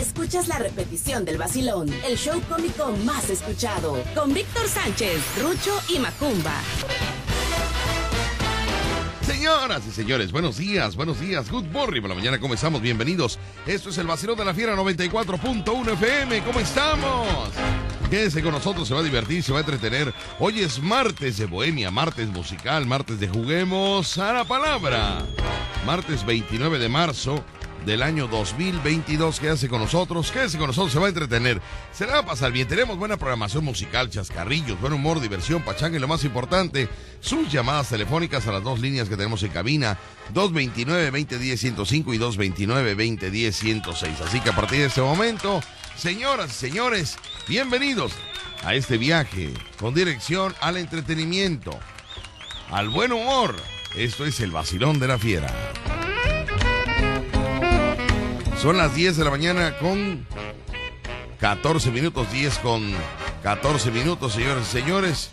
escuchas la repetición del vacilón, el show cómico más escuchado, con Víctor Sánchez, Rucho y Macumba. Señoras y señores, buenos días, buenos días. Good morning por la mañana, ¿cómo estamos? Bienvenidos. Esto es el vacilón de la fiera 94.1 FM. ¿Cómo estamos? Quédese con nosotros, se va a divertir, se va a entretener. Hoy es martes de Bohemia, martes musical, martes de Juguemos a la Palabra. Martes 29 de marzo del año 2022. Quédese con nosotros, quédese con nosotros, se va a entretener. Se le va a pasar bien. Tenemos buena programación musical, chascarrillos, buen humor, diversión, pachanga y lo más importante, sus llamadas telefónicas a las dos líneas que tenemos en cabina, 229-2010-105 y 229-2010-106. Así que a partir de este momento, señoras y señores, bienvenidos a este viaje con dirección al entretenimiento, al buen humor. Esto es el vacilón de la fiera. Son las 10 de la mañana con 14 minutos, 10 con 14 minutos, señores y señores.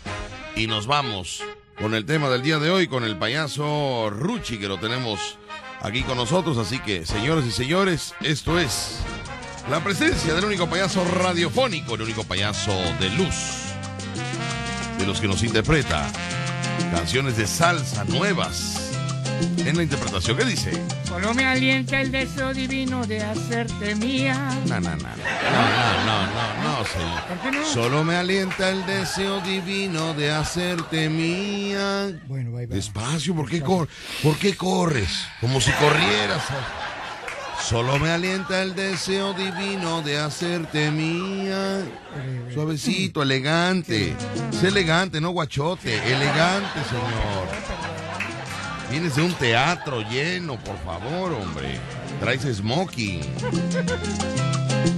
Y nos vamos con el tema del día de hoy, con el payaso Ruchi, que lo tenemos aquí con nosotros. Así que, señores y señores, esto es la presencia del único payaso radiofónico, el único payaso de luz, de los que nos interpreta canciones de salsa nuevas en la interpretación. ¿Qué dice? Solo me alienta el deseo divino de hacerte mía. No, no, no. No, no, no, no, señor. ¿Por qué no? Solo me alienta el deseo divino de hacerte mía. Bueno, bye, bye. Despacio, ¿por qué, cor ¿por qué corres? Como si corrieras. Solo me alienta el deseo divino de hacerte mía. Suavecito, elegante. Sé elegante, no guachote. Elegante, señor. Vienes de un teatro lleno, por favor, hombre. Traes smoking.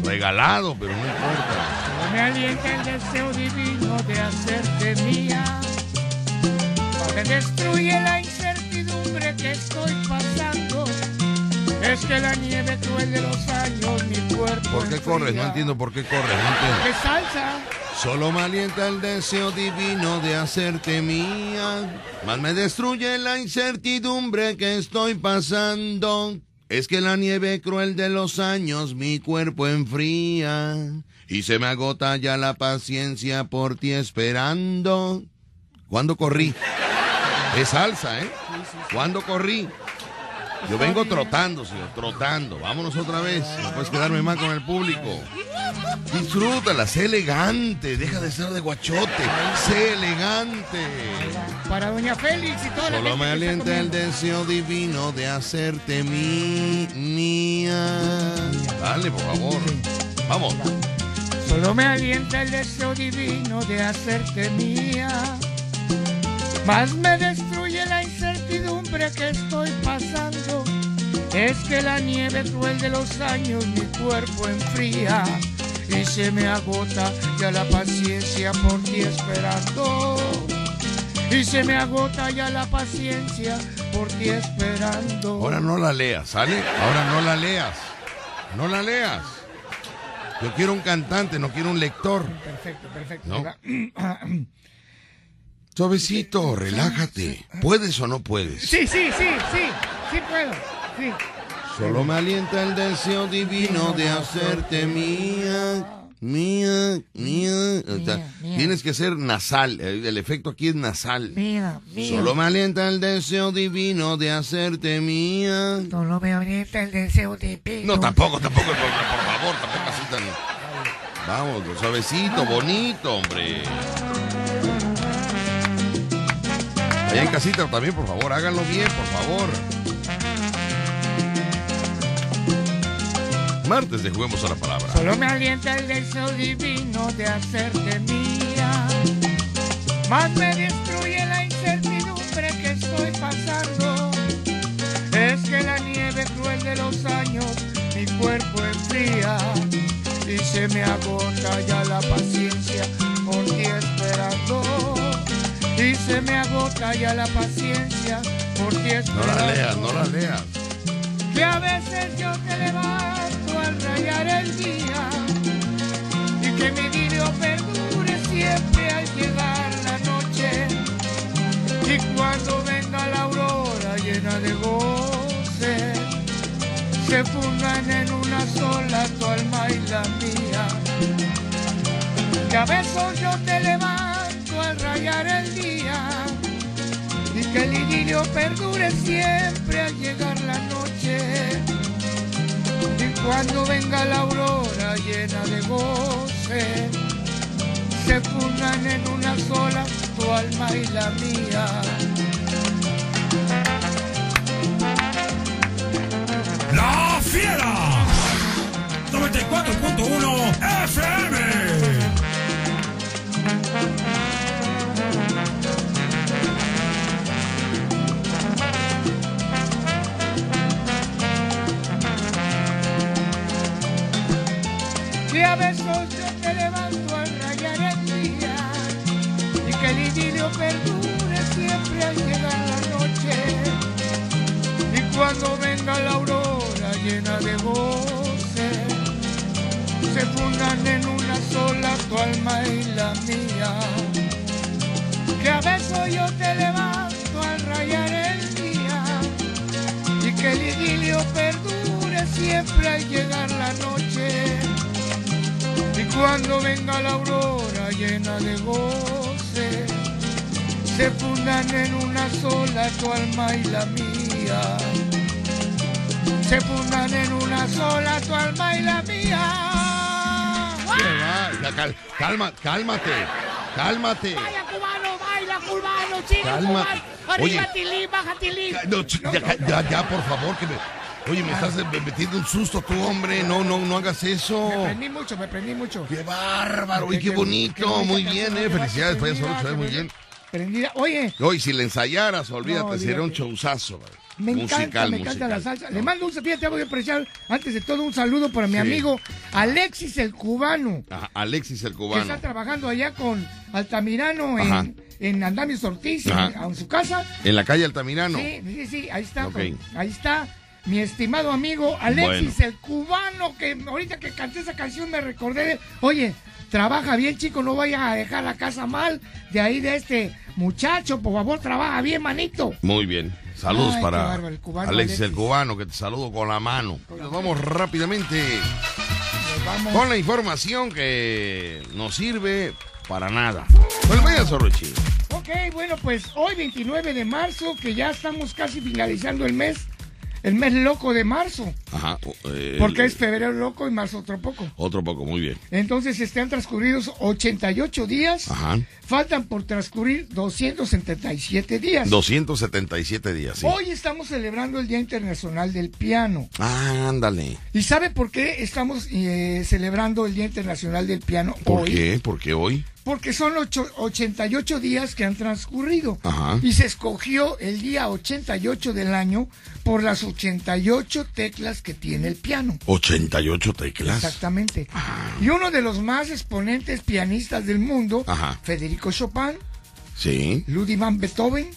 Regalado, pero no importa. Solo me alienta el deseo divino de hacerte mía. Porque destruye la incertidumbre que estoy pasando. Es que la nieve cruel de los años mi cuerpo. ¿Por qué corres? No enfría. entiendo por qué corres, no entiendo. ¿Qué salsa? Solo me alienta el deseo divino de hacerte mía, más me destruye la incertidumbre que estoy pasando. Es que la nieve cruel de los años mi cuerpo enfría y se me agota ya la paciencia por ti esperando. ¿Cuándo corrí? Es salsa, ¿eh? ¿Cuándo corrí? Yo vengo trotando, señor, trotando. Vámonos otra vez. No puedes quedarme más con el público. Disfrútala, sé elegante. Deja de ser de guachote. Sé elegante. Para Doña Félix y toda la Solo gente me alienta el deseo divino de hacerte mi, mía. Dale, por favor. Vamos. Solo me alienta el deseo divino de hacerte mía. Más me destruye la incertidumbre que estoy pasando. Es que la nieve cruel de los años mi cuerpo enfría. Y se me agota ya la paciencia por ti esperando. Y se me agota ya la paciencia por ti esperando. Ahora no la leas, ¿sale? Ahora no la leas. No la leas. Yo quiero un cantante, no quiero un lector. Perfecto, perfecto. No. Suavecito, relájate. ¿Puedes o no puedes? Sí, sí, sí, sí, sí puedo. Sí. Solo me alienta el deseo divino de hacerte mía. Mía, mía. O sea, Mía, mía. tienes que ser nasal. El, el efecto aquí es nasal. Mía, mía. Solo me alienta el deseo divino de hacerte mía. Solo me aprieta el deseo de No, tampoco, tampoco, por, por favor, tampoco así tan. Vamos, suavecito, bonito, hombre. Allá en casita también, por favor, háganlo bien, por favor. Martes de Juguemos a la Palabra. Solo me alienta el deseo divino de hacerte mía. Más me destruye la incertidumbre que estoy pasando. Es que la nieve cruel de los años mi cuerpo enfría. Y se me agota ya la paciencia por ti esperando y se me agota ya la paciencia por ti No la leas, no la leas. Que a veces yo te levanto al rayar el día y que mi video perdure siempre al llegar la noche y cuando venga la aurora llena de goce se fundan en una sola tu alma y la mía. Que a veces yo te levanto rayar el día y que el idilio perdure siempre al llegar la noche y cuando venga la aurora llena de goce se fundan en una sola tu alma y la mía. La Fiera 94.1 FM. Y a yo te levanto al rayar el día. Y que el idilio perdure siempre al llegar la noche. Y cuando venga la aurora llena de goce se fundan en una sola tu alma y la mía. Que a besos yo te levanto al rayar el día. Y que el idilio perdure siempre al llegar la noche cuando venga la aurora llena de goce, se fundan en una sola tu alma y la mía. Se fundan en una sola tu alma y la mía. ¿Qué va? Cal- calma, cálmate, cálmate. Vaya cubano, baila cubano, chino Calma. cubano. Arriba Oye. Tilín, baja Tilín. No, ya, ya, por favor, que me... Oye, me estás eh, metiendo un susto tú, hombre. No, no, no hagas eso. Me prendí mucho, me prendí mucho. ¡Qué bárbaro! ¡Y Qué- bonito! qué Muy bien, eh. Felicidades, payaso muy bien. Prendida. Oye, Hoy, si le ensayaras, olvídate, No, sería un chauzazo. Me encanta, musical, me encanta la musical. salsa. Le mando un fíjate, voy a apreciar antes de todo un saludo para mi Sí. amigo Alexis el cubano, Ajá, Alexis el que cubano. está trabajando allá con Altamirano Ajá. en, en Andamios Ortiz, en, su casa. En la calle Altamirano. Sí, sí, sí, ahí está. Ahí está mi estimado amigo Alexis el cubano, que ahorita que canté esa canción me recordé de, oye, trabaja bien chico, no vaya a dejar la casa mal de ahí de este muchacho, por favor, trabaja bien, manito. Muy bien. Saludos Ay, para bárbaro, el cubano Alexis el cubano, que te saludo con la mano. Nos vamos rápidamente Nos vamos. con la información que nos sirve para nada. Pues vaya, Sorrochi. Ok, bueno, pues hoy 29 de marzo, que ya estamos casi finalizando el mes, el mes loco de marzo, Ajá. eh, porque es febrero loco y marzo otro poco. Otro poco, muy bien. Entonces están transcurridos 88 días, Ajá. faltan por transcurrir 277 días. 277 días, sí. Hoy estamos celebrando el Día Internacional del Piano. Ah, ándale. ¿Y sabe por qué estamos eh, celebrando el Día Internacional del Piano ¿Por hoy? qué? ¿Por qué hoy? Porque son ocho- 88 días que han transcurrido. Ajá. Y se escogió el día 88 del año por las 88 teclas que tiene el piano. 88 teclas. Exactamente. Y uno de los más exponentes pianistas del mundo, Ajá. Federico Chopin, Sí. Ludwig van Beethoven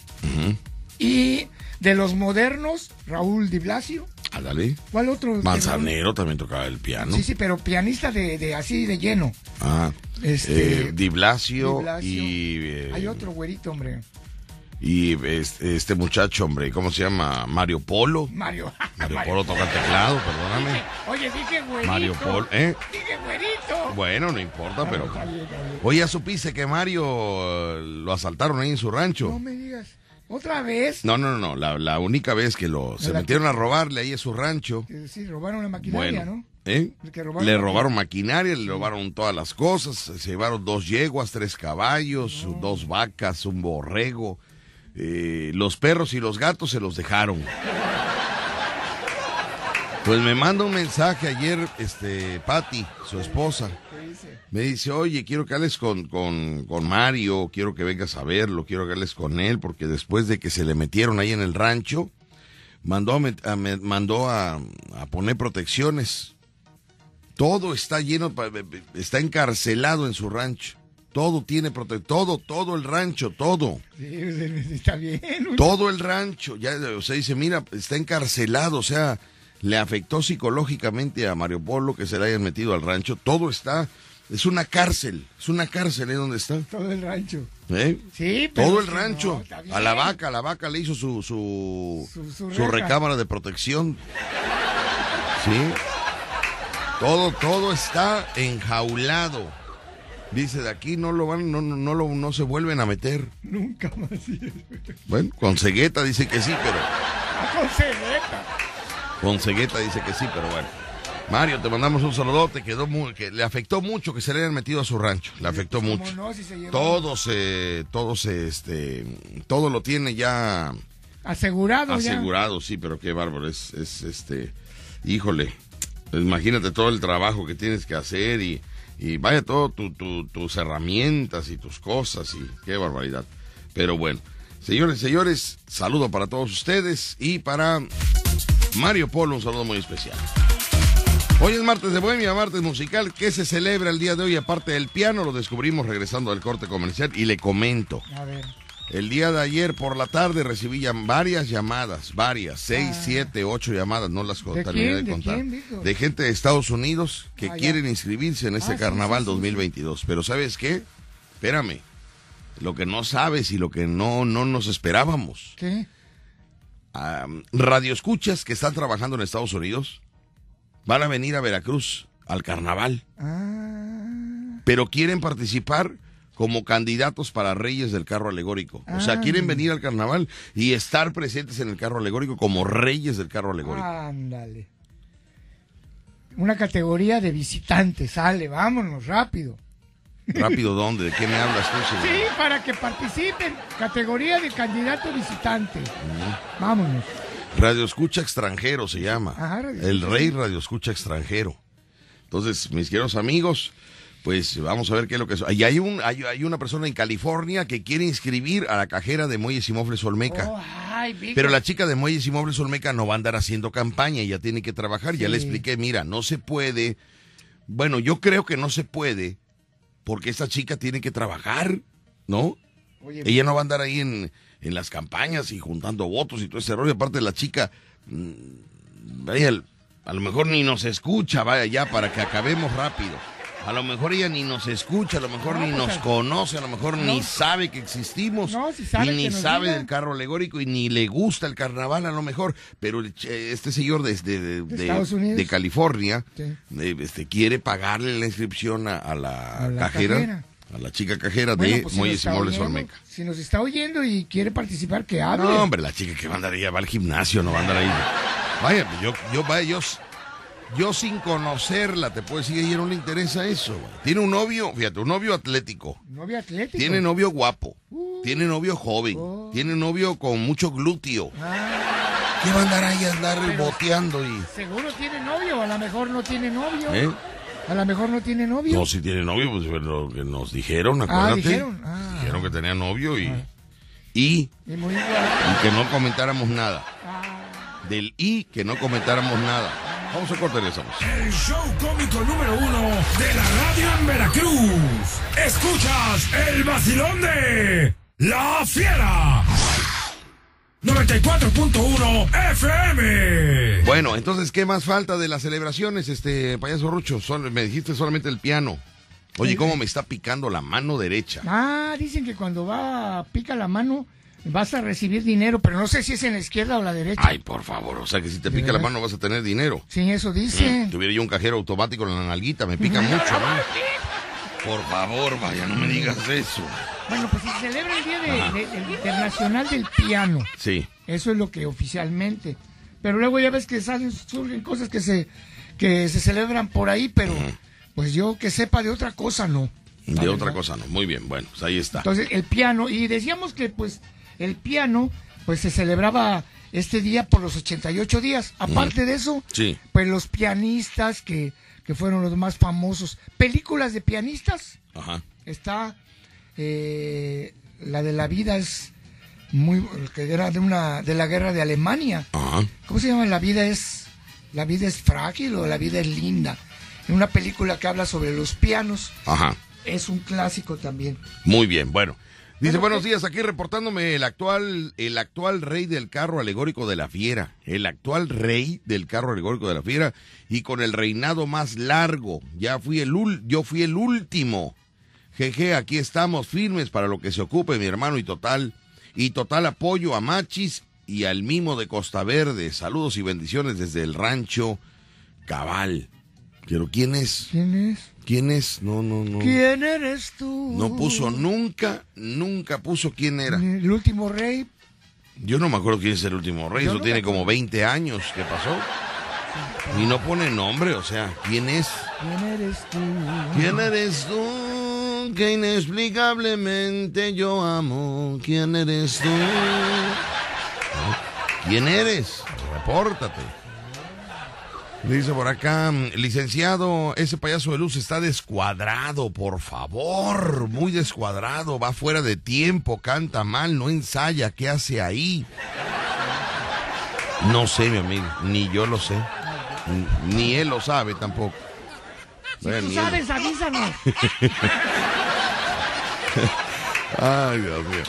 y de los modernos, Raúl Di Blasio. Ándale. ¿Cuál otro? Manzanero también tocaba el piano. Sí, sí, pero pianista de, de así de lleno. Ah. Este, eh, Di Blasio, Di Blasio. y. eh, Hay otro güerito, hombre. Y este, este muchacho, hombre, ¿cómo se llama? Mario Polo. Mario. Mario Polo toca teclado, perdóname. Oye, dije güerito. Mario Polo, ¿eh? Dije güerito. Bueno, no importa, pero. Oye, ¿ya supiste que Mario eh, lo asaltaron ahí en su rancho? No me digas. ¿Otra vez? No, no, no, la, la única vez que lo se metieron a robarle ahí a su rancho. Sí, robaron la maquinaria, Bueno, ¿no? ¿Eh? Robaron le robaron maquinaria, le robaron todas las cosas, se llevaron dos yeguas, tres caballos, dos vacas, un borrego. eh, los perros y los gatos se los dejaron. Pues me manda un mensaje ayer, este, Patty, su esposa. Me dice, oye, quiero que hables con, con, con Mario, quiero que vengas a verlo, quiero que hables con él, porque después de que se le metieron ahí en el rancho, mandó a, a mandó a, a poner protecciones. Todo está lleno, está encarcelado en su rancho. Todo tiene protección, todo, todo el rancho, todo. Sí, está bien. Todo el rancho, ya, o sea, dice, mira, está encarcelado, o sea, le afectó psicológicamente a Mario Polo que se le hayan metido al rancho. Todo está, es una cárcel, es una cárcel, ¿eh? ¿Dónde está? Todo el rancho. ¿Eh? Sí, pero Todo el rancho. no, a la vaca, a la vaca le hizo su, su, Su- su su recámara de protección. Sí. Todo, todo está enjaulado. Dice, de aquí no lo van, no, no, no, lo, no se vuelven a meter. Nunca más. Bueno, con cegueta dice que sí, pero. Con cegueta. Con cegueta dice que sí, pero bueno. Mario, te mandamos un saludote, quedó muy, que le afectó mucho que se le hayan metido a su rancho, le afectó ¿Cómo mucho. no? Si se lleva- Todo se, todo se, este, todo lo tiene ya Asegurado ya. asegurado, sí, pero qué bárbaro, es, es, este, híjole, imagínate todo el trabajo que tienes que hacer y, y vaya todo tu, tu- tus herramientas y tus cosas y qué barbaridad. Pero bueno, señores, señores, saludo para todos ustedes y para Mario Polo un saludo muy especial. Hoy es martes de Bohemia, martes musical. ¿Qué se celebra el día de hoy? Aparte del piano, lo descubrimos regresando al corte comercial y le comento. A ver. El día de ayer por la tarde recibí varias llamadas, varias, seis, siete, ocho llamadas, no las ¿De terminé quién? de ¿De contar. quién, de gente de Estados Unidos que Ah, ya. quieren inscribirse en este Ah, sí, carnaval sí, sí, sí. 2022. Pero ¿sabes qué? Espérame. Lo que no sabes y lo que no, no nos esperábamos. ¿Qué? Am, radioescuchas que están trabajando en Estados Unidos van a venir a Veracruz al carnaval, Ah. pero quieren participar como candidatos para Reyes del Carro Alegórico. O sea, Ah. quieren venir al carnaval y estar presentes en el carro alegórico como Reyes del Carro Alegórico. Ándale. Una categoría de visitantes. Sale, vámonos, rápido. Rápido, ¿dónde? ¿De qué me hablas tú? señor? Sí, para que participen. Categoría de candidato visitante. Vámonos. Radio Escucha Extranjero se llama. Ajá, Radio el Rey Radio Escucha Extranjero. Entonces, mis queridos amigos, pues vamos a ver qué es lo que es. Y hay, un, hay, hay una persona en California que quiere inscribir a la cajera de Muelles y Mofles Olmeca. Oh, ay. Pero la chica de Muelles y Muebles Olmeca no va a andar haciendo campaña, ella tiene que trabajar. Ya le expliqué, mira, no se puede. Bueno, yo creo que no se puede porque esta chica tiene que trabajar, ¿no? Oye, Ella no va a andar ahí en, en las campañas y juntando votos y todo ese rollo. Aparte, la chica, mm, vaya, a lo mejor ni nos escucha, vaya ya, para que acabemos rápido. A lo mejor ella ni nos escucha, a lo mejor No, ni pues, nos a- conoce, a lo mejor ni sabe que existimos. No, si sabe, y ni sabe del carro alegórico y ni le gusta el carnaval a lo mejor. Pero este señor desde de, De de- Estados Unidos. de California Sí. este, quiere pagarle la inscripción a, a la, A la cajera, cajera. a la chica cajera Bueno, de pues, si Muelles y oyendo- Olmeca. Si nos está oyendo y quiere participar, que hable. No, hombre, la chica que va a andar ahí, va al gimnasio, no va a andar ahí. Vaya, pues yo, yo, vaya, yo, yo sin conocerla, te puedo decir que a ella no le interesa eso. güey. Tiene un novio, fíjate, un novio atlético. Novia atlético. Tiene novio guapo. Tiene novio joven. Oh. Tiene novio con mucho glúteo. Ah, ¿Qué va a andar ahí a andar Pero- boteando y...? seguro tiene novio, a lo mejor no tiene novio. ¿Eh? A lo mejor no tiene novio. No, si tiene novio, pues lo que nos dijeron, acuérdate. dijeron, ah. Dijeron que tenía novio y... Y, Y muy y que no comentáramos nada. Ah, Del y que no comentáramos nada. Vamos a cortar regresamos. El show cómico número uno de la radio en Veracruz. Escuchas el vacilón de La Fiera. 94.1 FM. Bueno, entonces, ¿qué más falta de las celebraciones, este payaso Rucho? Sol- me dijiste solamente el piano. Oye, ¿cómo me está picando la mano derecha? Ah, dicen que cuando va, pica la mano, vas a recibir dinero, pero no sé si es en la izquierda o la derecha. Ay, por favor, o sea que si te ¿De pica la mano vas a tener dinero. Sí, eso dicen. Tuviera yo un cajero automático en la nalguita, me pica mucho, ¿no? Por favor, vaya, no me digas eso. Bueno, pues se celebra el Día de- Internacional del Piano. Sí, Eso es lo que oficialmente. Pero luego ya ves que salen, surgen cosas que se, que se celebran por ahí, pero pues yo que sepa de otra cosa, no. De otra cosa no. Muy bien, bueno, pues ahí está. Entonces, el piano, y decíamos que pues el piano pues se celebraba este día por los 88 días. Aparte de eso, Sí. pues los pianistas que, que fueron los más famosos. Películas de pianistas, Ajá. está eh, la de la vida es muy que era de una de la guerra de Alemania. Ajá. ¿Cómo se llama? La vida es la vida es frágil o la vida es linda. Una película que habla sobre los pianos. Ajá. Es un clásico también. Muy bien, bueno. Dice, Bueno, buenos días, aquí reportándome el actual, el actual rey del carro alegórico de la fiera. El actual rey del carro alegórico de la fiera y con el reinado más largo. Ya fui el ul- yo fui el último. Jeje, aquí estamos firmes para lo que se ocupe mi hermano y total. Y total apoyo a Machis y al Mimo de Costa Verde. Saludos y bendiciones desde el rancho Cabal. Pero ¿quién es? ¿Quién es? ¿Quién es? No, no, no. ¿Quién eres tú? No puso nunca, nunca puso quién era. El último rey. Yo no me acuerdo quién es el último rey, Yo eso no tiene como 20 años que pasó. Y no pone nombre, o sea, ¿quién es? ¿Quién eres tú? ¿Quién eres tú que inexplicablemente yo amo? ¿Quién eres tú? ¿Quién eres? Repórtate. Dice por acá, licenciado, ese payaso de luz está descuadrado, por favor, muy descuadrado, va fuera de tiempo, canta mal, no ensaya, ¿qué hace ahí? No sé, mi amigo, ni yo lo sé, ni él lo sabe tampoco. Si Bueno, tú sabes, avísanos. Ay, Dios mío.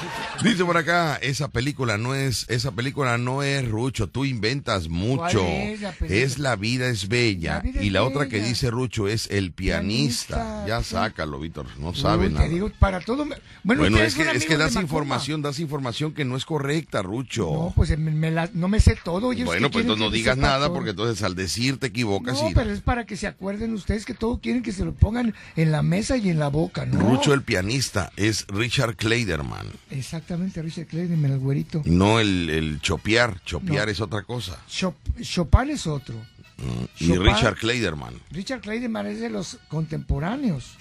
Dice por acá, esa película no es, esa película no es Rucho, tú inventas mucho. ¿Cuál es la película? Es La vida es bella. La vida y la otra que dice Rucho es El pianista. Pianista, Ya sí. sácalo, Víctor, no sabe Uy, nada. Te digo, para todo. me- Bueno, es que, es que das información, das información que no es correcta, Rucho. No, pues me- me la- no me sé todo. bueno, pues entonces no digas nada todo. porque entonces al decir te equivocas No, y... pero es para que se acuerden ustedes que todo quieren que se lo pongan en la mesa y en la boca, ¿no? Rucho el pianista es Richard Kleiderman, Exactamente, Richard Clayton, el güerito. no el, el chopear. Chopear No. es otra cosa. Chop- Chopin es otro. Y Chopin- Richard Kleiderman. Richard Clayton es de los contemporáneos.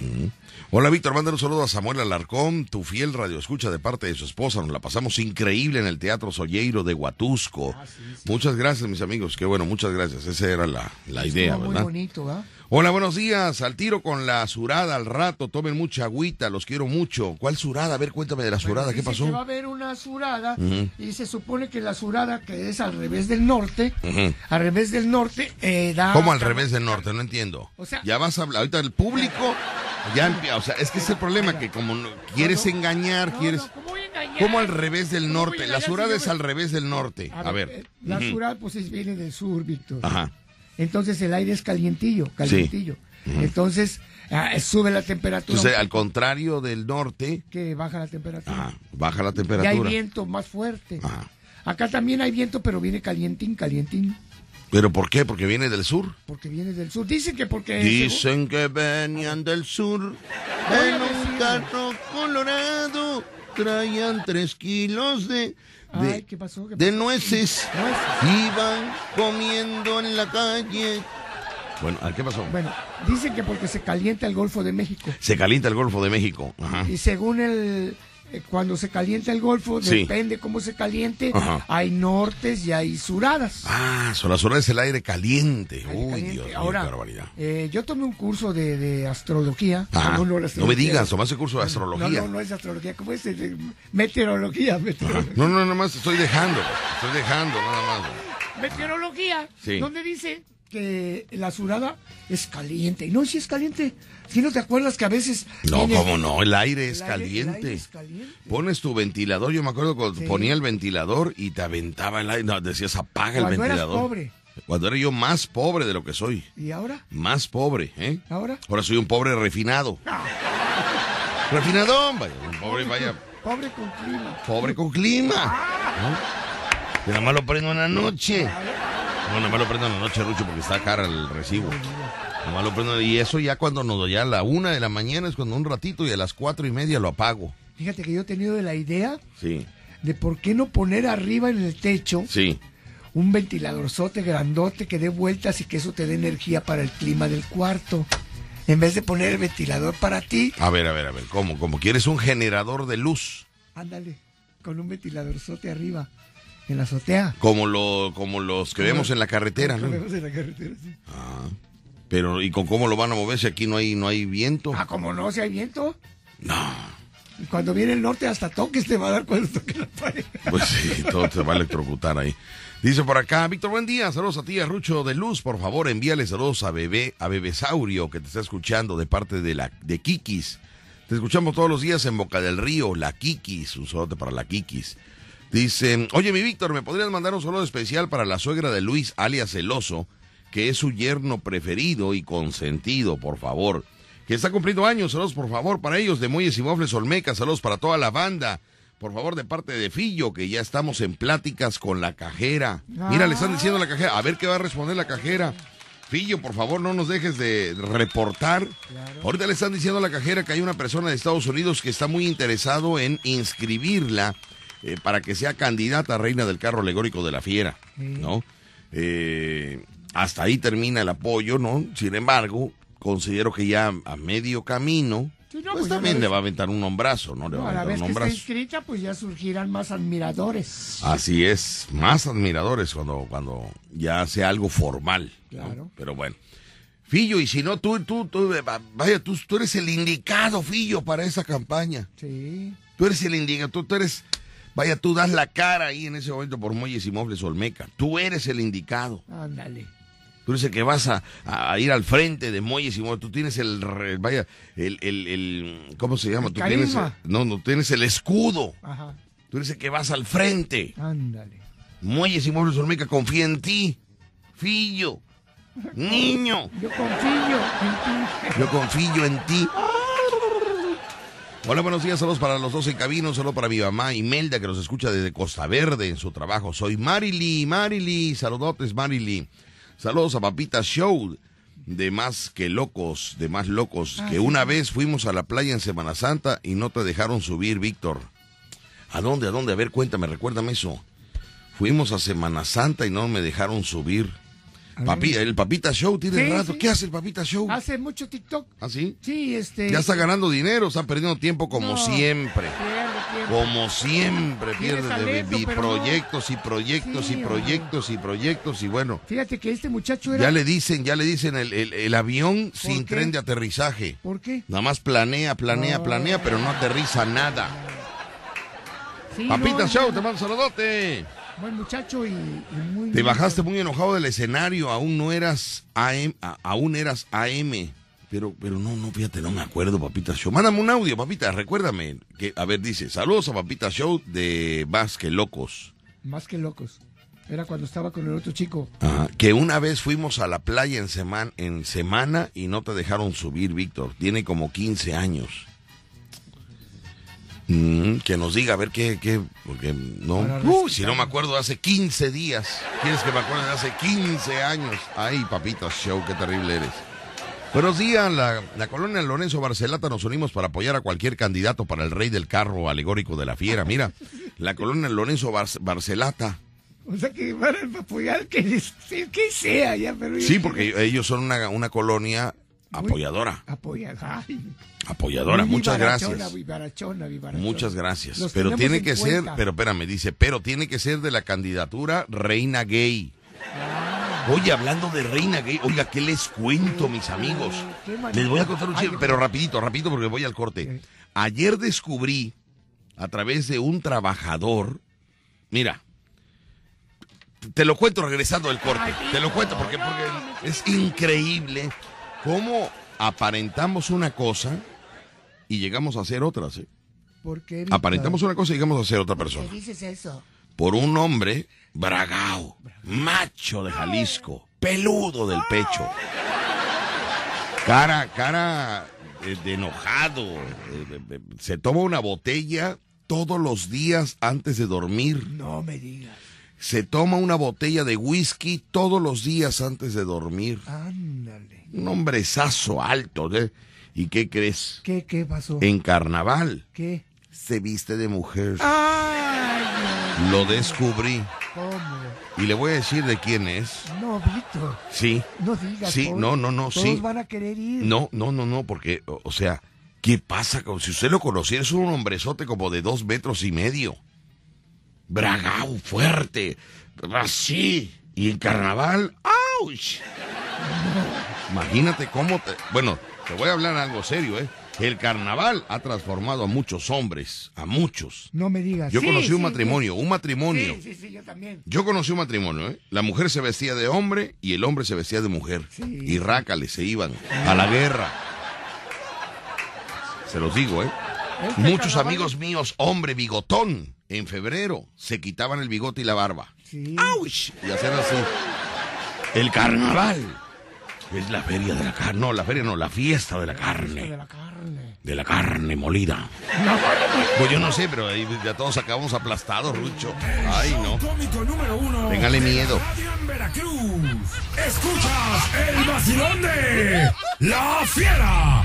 Hola Víctor, manda un saludo a Samuel Alarcón, tu fiel radio escucha de parte de su esposa. Nos la pasamos increíble en el Teatro Solleiro de Huatusco. Ah, Muchas gracias, mis amigos. Qué bueno, muchas gracias. Esa era la, la idea, Estuvo muy ¿verdad? bonito, ¿ah? Hola, buenos días. Al tiro con la surada al rato. Tomen mucha agüita, los quiero mucho. ¿Cuál surada? A ver, cuéntame de la surada. ¿Qué pasó? que va a haber una surada y se supone que la surada que es al revés del norte, al revés del norte, eh, da... ¿Cómo al revés del norte? No entiendo. O sea- ya vas a hablar. Ahorita el público ya empieza. O sea, es que es el problema que como no- quieres engañar, No, quieres. no, ¿cómo voy a engañar? ¿Cómo al revés del ¿Cómo voy a norte? La surada es al revés del norte. A ver. eh, La Ujú. surada pues es- viene del sur, Víctor. Ajá. Entonces el aire es calientillo, calientillo. Entonces ah, sube la temperatura. Entonces, al contrario del norte, que baja la temperatura. ajá, baja la y hay temperatura. viento más fuerte. Ajá. Acá también hay viento, pero viene calientín, calientín, ¿Pero por qué? Porque viene del sur. porque viene del sur. Dicen que porque... Dicen que venían del sur en un carro colorado. Traían tres kilos de, de, Ay, ¿qué pasó? ¿Qué de pasó? nueces. Nueces. Iban comiendo en la calle. Bueno, ¿a ¿qué pasó? Bueno, dicen que porque se calienta el Golfo de México. Se calienta el Golfo de México. Ajá. Y según el... eh, Cuando se calienta el Golfo, Sí. depende cómo se caliente, Ajá. hay nortes y hay suradas. Ah, son las horas del aire caliente. Aire Uy, caliente. Dios mío, Ahora, qué barbaridad. eh, yo tomé un curso de, de astrología. Ajá. No, no, la No me digas, tomaste curso de astrología. No, no, no es astrología. ¿Cómo es? Eh, Meteorología. meteorología. No, no, nada más estoy dejando. Estoy dejando, nada más. Meteorología. Sí. Donde dice que la surada es caliente. Y no, si es caliente. Si no te acuerdas que a veces. No, cómo no, el aire es el aire- el caliente. aire es caliente. Pones tu ventilador, yo me acuerdo cuando Sí. ponía el ventilador y te aventaba el aire, no, decías apaga el Cuando eras ventilador. pobre. Cuando era yo más pobre de lo que soy, ¿Y ahora? más pobre, ¿eh? ¿Ahora? Ahora soy un pobre refinado. Refinadón, vaya, un pobre, vaya, Pobre con clima. pobre con clima. ¿no? Y nada más lo prendo en la noche. No, nada más lo prendo en la noche, Rucho, porque está cara el recibo. Nada más lo prendo, y eso ya cuando nos ya a la una de la mañana es cuando un ratito y a las cuatro y media lo apago. Fíjate que yo he tenido la idea Sí, de por qué no poner arriba en el techo sí. un ventiladorzote grandote que dé vueltas y que eso te dé energía para el clima del cuarto. En vez de poner el ventilador para ti, A ver, a ver, a ver, ¿cómo? Como quieres un generador de luz, ándale, con un ventiladorzote arriba, en la azotea. como lo, como los que vemos en la carretera, ¿no? vemos en la carretera, sí. Pero ¿y con cómo lo van a mover si aquí no hay, no hay viento? Ah, como no, si hay viento. No, Cuando viene el norte hasta toques te va a dar cuando toque la pared. pues sí, todo se va a electrocutar ahí. Dice por acá, Víctor, buen día, saludos a ti, a Rucho de Luz, por favor, envíale saludos a Bebé, a Bebesaurio, que te está escuchando de parte de la, de Kikis. Te escuchamos todos los días en Boca del Río, la Kikis, un saludo para la Kikis. Dice, oye mi Víctor, ¿me podrías mandar un saludo especial para la suegra de Luis, alias Celoso, que es su yerno preferido y consentido, por favor? Que está cumpliendo años, saludos por favor para ellos de Muelles y Mofles Olmeca, saludos para toda la banda. Por favor, de parte de Fillo, que ya estamos en pláticas con la cajera. Mira, le están diciendo a la cajera, a ver qué va a responder la cajera. Fillo, por favor, no nos dejes de reportar. Ahorita le están diciendo a la cajera que hay una persona de Estados Unidos que está muy interesado en inscribirla eh, para que sea candidata a reina del carro alegórico de la fiera, ¿no? Eh, hasta ahí termina el apoyo, ¿no? Sin embargo, considero que ya a medio camino, Sí, no, pues, pues también le va a aventar un hombrazo, ¿no? Le No, va a la aventar vez un que está hombrazo. inscrita, pues ya surgirán más admiradores. Así es, más admiradores cuando, cuando ya sea algo formal. ¿no? Claro. Pero bueno. Fillo, y si no, tú, tú, tú, eh, va- vaya, tú, tú eres el indicado, Fillo, para esa campaña. Sí. Tú eres el indicado, tú, tú eres, vaya, tú das la cara ahí en ese momento por Muelles y Mobles Olmeca. Tú eres el indicado. Ándale. Tú eres el que vas a, a ir al frente de Muelles y Mobles. Tú tienes el, vaya, el, el, el- ¿cómo se llama? El tú tienes, carisma. no, no, tienes el escudo. Ajá. Tú eres el que vas al frente. Ándale. Muelles y Muebles Olmeca confía en ti. Fillo. Niño. Yo confío en ti. Yo confío en ti. Hola, buenos días. Saludos para los dos en cabino. Un saludo para mi mamá Imelda, que nos escucha desde Costa Verde en su trabajo. Soy Marily. Marily. Saludotes, Marily. Saludos a Papita Show. De más que locos, de más locos. Que una vez fuimos a la playa en Semana Santa y no te dejaron subir, Víctor. ¿A dónde? ¿A dónde? A ver, cuéntame, recuérdame eso. Fuimos a Semana Santa y no me dejaron subir. Papi, el Papita Show tiene Sí, rato. sí. ¿Qué hace el Papita Show? Hace mucho TikTok. ¿Ah, sí? Sí, este. Ya está ganando dinero, está perdiendo tiempo como No, siempre. pierde. Como siempre pierde de- talento, y no. proyectos y proyectos Sí, y proyectos y proyectos y bueno, Fíjate que este muchacho era. ya le dicen, ya le dicen el, el- el avión sin qué? tren de aterrizaje. ¿Por qué? Nada más planea, planea, No. planea, pero no aterriza nada. Papita Show, te mando un saludote. Buen muchacho y, y muy. Te bajaste muy enojado del escenario, aún no eras AM, a- aún eras AM. Pero, pero no, no, fíjate, no me acuerdo, Papita Show. Mándame un audio, Papita, recuérdame. Que, a ver, dice, saludos a Papita Show de Más que Locos. Más que locos. Era cuando estaba con el otro chico. Ajá, que una vez fuimos a la playa en, seman- en semana y no te dejaron subir, Víctor. Tiene como 15 años. Mm, que nos diga, a ver qué, qué, porque no. Uy, si no me acuerdo hace 15 días. ¿Quieres que me acuerde de hace 15 años? Ay, papita show, qué terrible eres. Buenos días, la, la colonia Lorenzo Barcelata nos unimos para apoyar a cualquier candidato para el rey del carro alegórico de la fiera. Mira, la colonia Lorenzo Bar- Barcelata. O sea que van a apoyar que, que sea ya, pero. Sí, porque ellos son una, una colonia apoyadora. Apoyadora, muy muchas gracias. vivarachona, vivarachona. Muchas gracias. Los Pero tiene en que ser, pero espérame, dice, pero tiene que ser de la candidatura reina gay. Ah. Oye, hablando de reina gay, oiga, ¿qué les cuento, mis amigos? Les voy a contar un chiste, pero rapidito, rapidito porque voy al corte. Ayer descubrí, a través de un trabajador, mira, te lo cuento regresando del corte, te lo cuento porque, porque es increíble cómo aparentamos una cosa y llegamos a hacer otras. ¿eh? ¿Por qué? Aparentamos una cosa y llegamos a ser otra persona. ¿Qué dices eso? Por un hombre bragao, macho de Jalisco, peludo del pecho. Cara, cara eh, de enojado. eh, eh, se toma una botella todos los días antes de dormir. No me digas. Se toma una botella de whisky todos los días antes de dormir. Ándale. Un hombrezazo alto. ¿eh? ¿Y qué crees? ¿Qué, qué pasó? En carnaval ¿Qué? se viste de mujer. Ay, Lo descubrí. ¿Cómo? Y le voy a decir de quién es. No, Víctor. Sí. No digas. Sí, todos- no, no, no, todos sí. van a querer ir. No, no, no, no, porque, o, o sea, ¿qué pasa? Como si usted lo conociera, es un hombrezote como de dos metros y medio. Bragao, fuerte, así. Y en carnaval, ¡auch! Imagínate cómo te... Bueno, te voy a hablar algo serio, ¿eh? El carnaval ha transformado a muchos hombres, a muchos. No me digas. Yo Sí, conocí un sí, matrimonio, un matrimonio. Sí, sí, sí, yo también. Yo conocí un matrimonio, ¿eh? La mujer se vestía de hombre y el hombre se vestía de mujer. Sí. Y rácales se iban a la guerra. Se los digo, ¿eh? Este Muchos carnaval- amigos míos, hombre bigotón, en febrero se quitaban el bigote y la barba. Sí. ¡Auch! Y hacían así. El carnaval. Es la feria de la carne. No, la feria no, la fiesta de la De carne. la carne. De la carne molida. No, Pues yo no sé, pero ahí ya todos acabamos aplastados, Rucho. Ay, no. Cómico número uno. Téngale miedo. Radio en Veracruz. Veracruz. Escuchas el vacilón de La Fiera.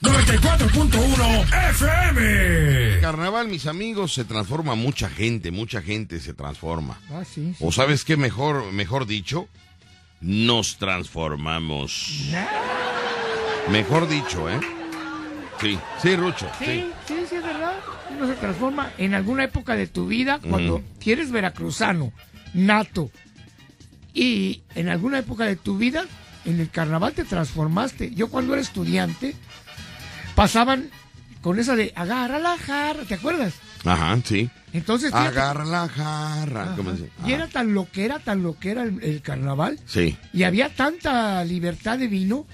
94.1 FM. Carnaval, mis amigos, se transforma mucha gente, mucha gente se transforma. Ah, sí. sí. O sabes qué mejor, mejor dicho, nos transformamos. Mejor dicho, ¿eh? Sí, sí, Rucho. Sí, Sí. sí, sí, es verdad. Uno se transforma en alguna época de tu vida cuando Ujú. eres veracruzano, nato. Y en alguna época de tu vida, en el carnaval te transformaste. Yo cuando era estudiante, pasaban con esa de agarra la jarra, ¿te acuerdas? Ajá, sí. Entonces, Agarra la jarra. y era tan lo que era, tan lo que era el, el carnaval, Sí. y había tanta libertad de vino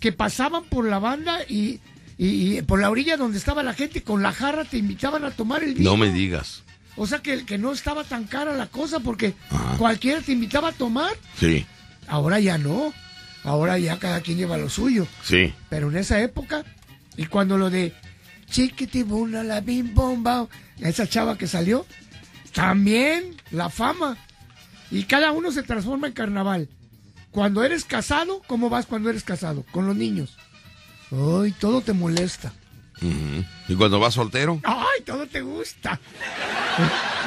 que pasaban por la banda y, y- y por la orilla donde estaba la gente con la jarra te invitaban a tomar el vino. No me digas. O sea que, que no estaba tan cara la cosa porque Ajá. cualquiera te invitaba a tomar. Sí, Ahora ya no. Ahora ya cada quien lleva lo suyo. sí. Pero en esa época, y cuando lo de chiquitibuna la bim bomba, esa chava que salió, también la fama. Y cada uno se transforma en carnaval. Cuando eres casado, ¿cómo vas cuando eres casado? Con los niños. Ay, todo te molesta. ¿Y cuando vas soltero? ¡Ay, todo te gusta!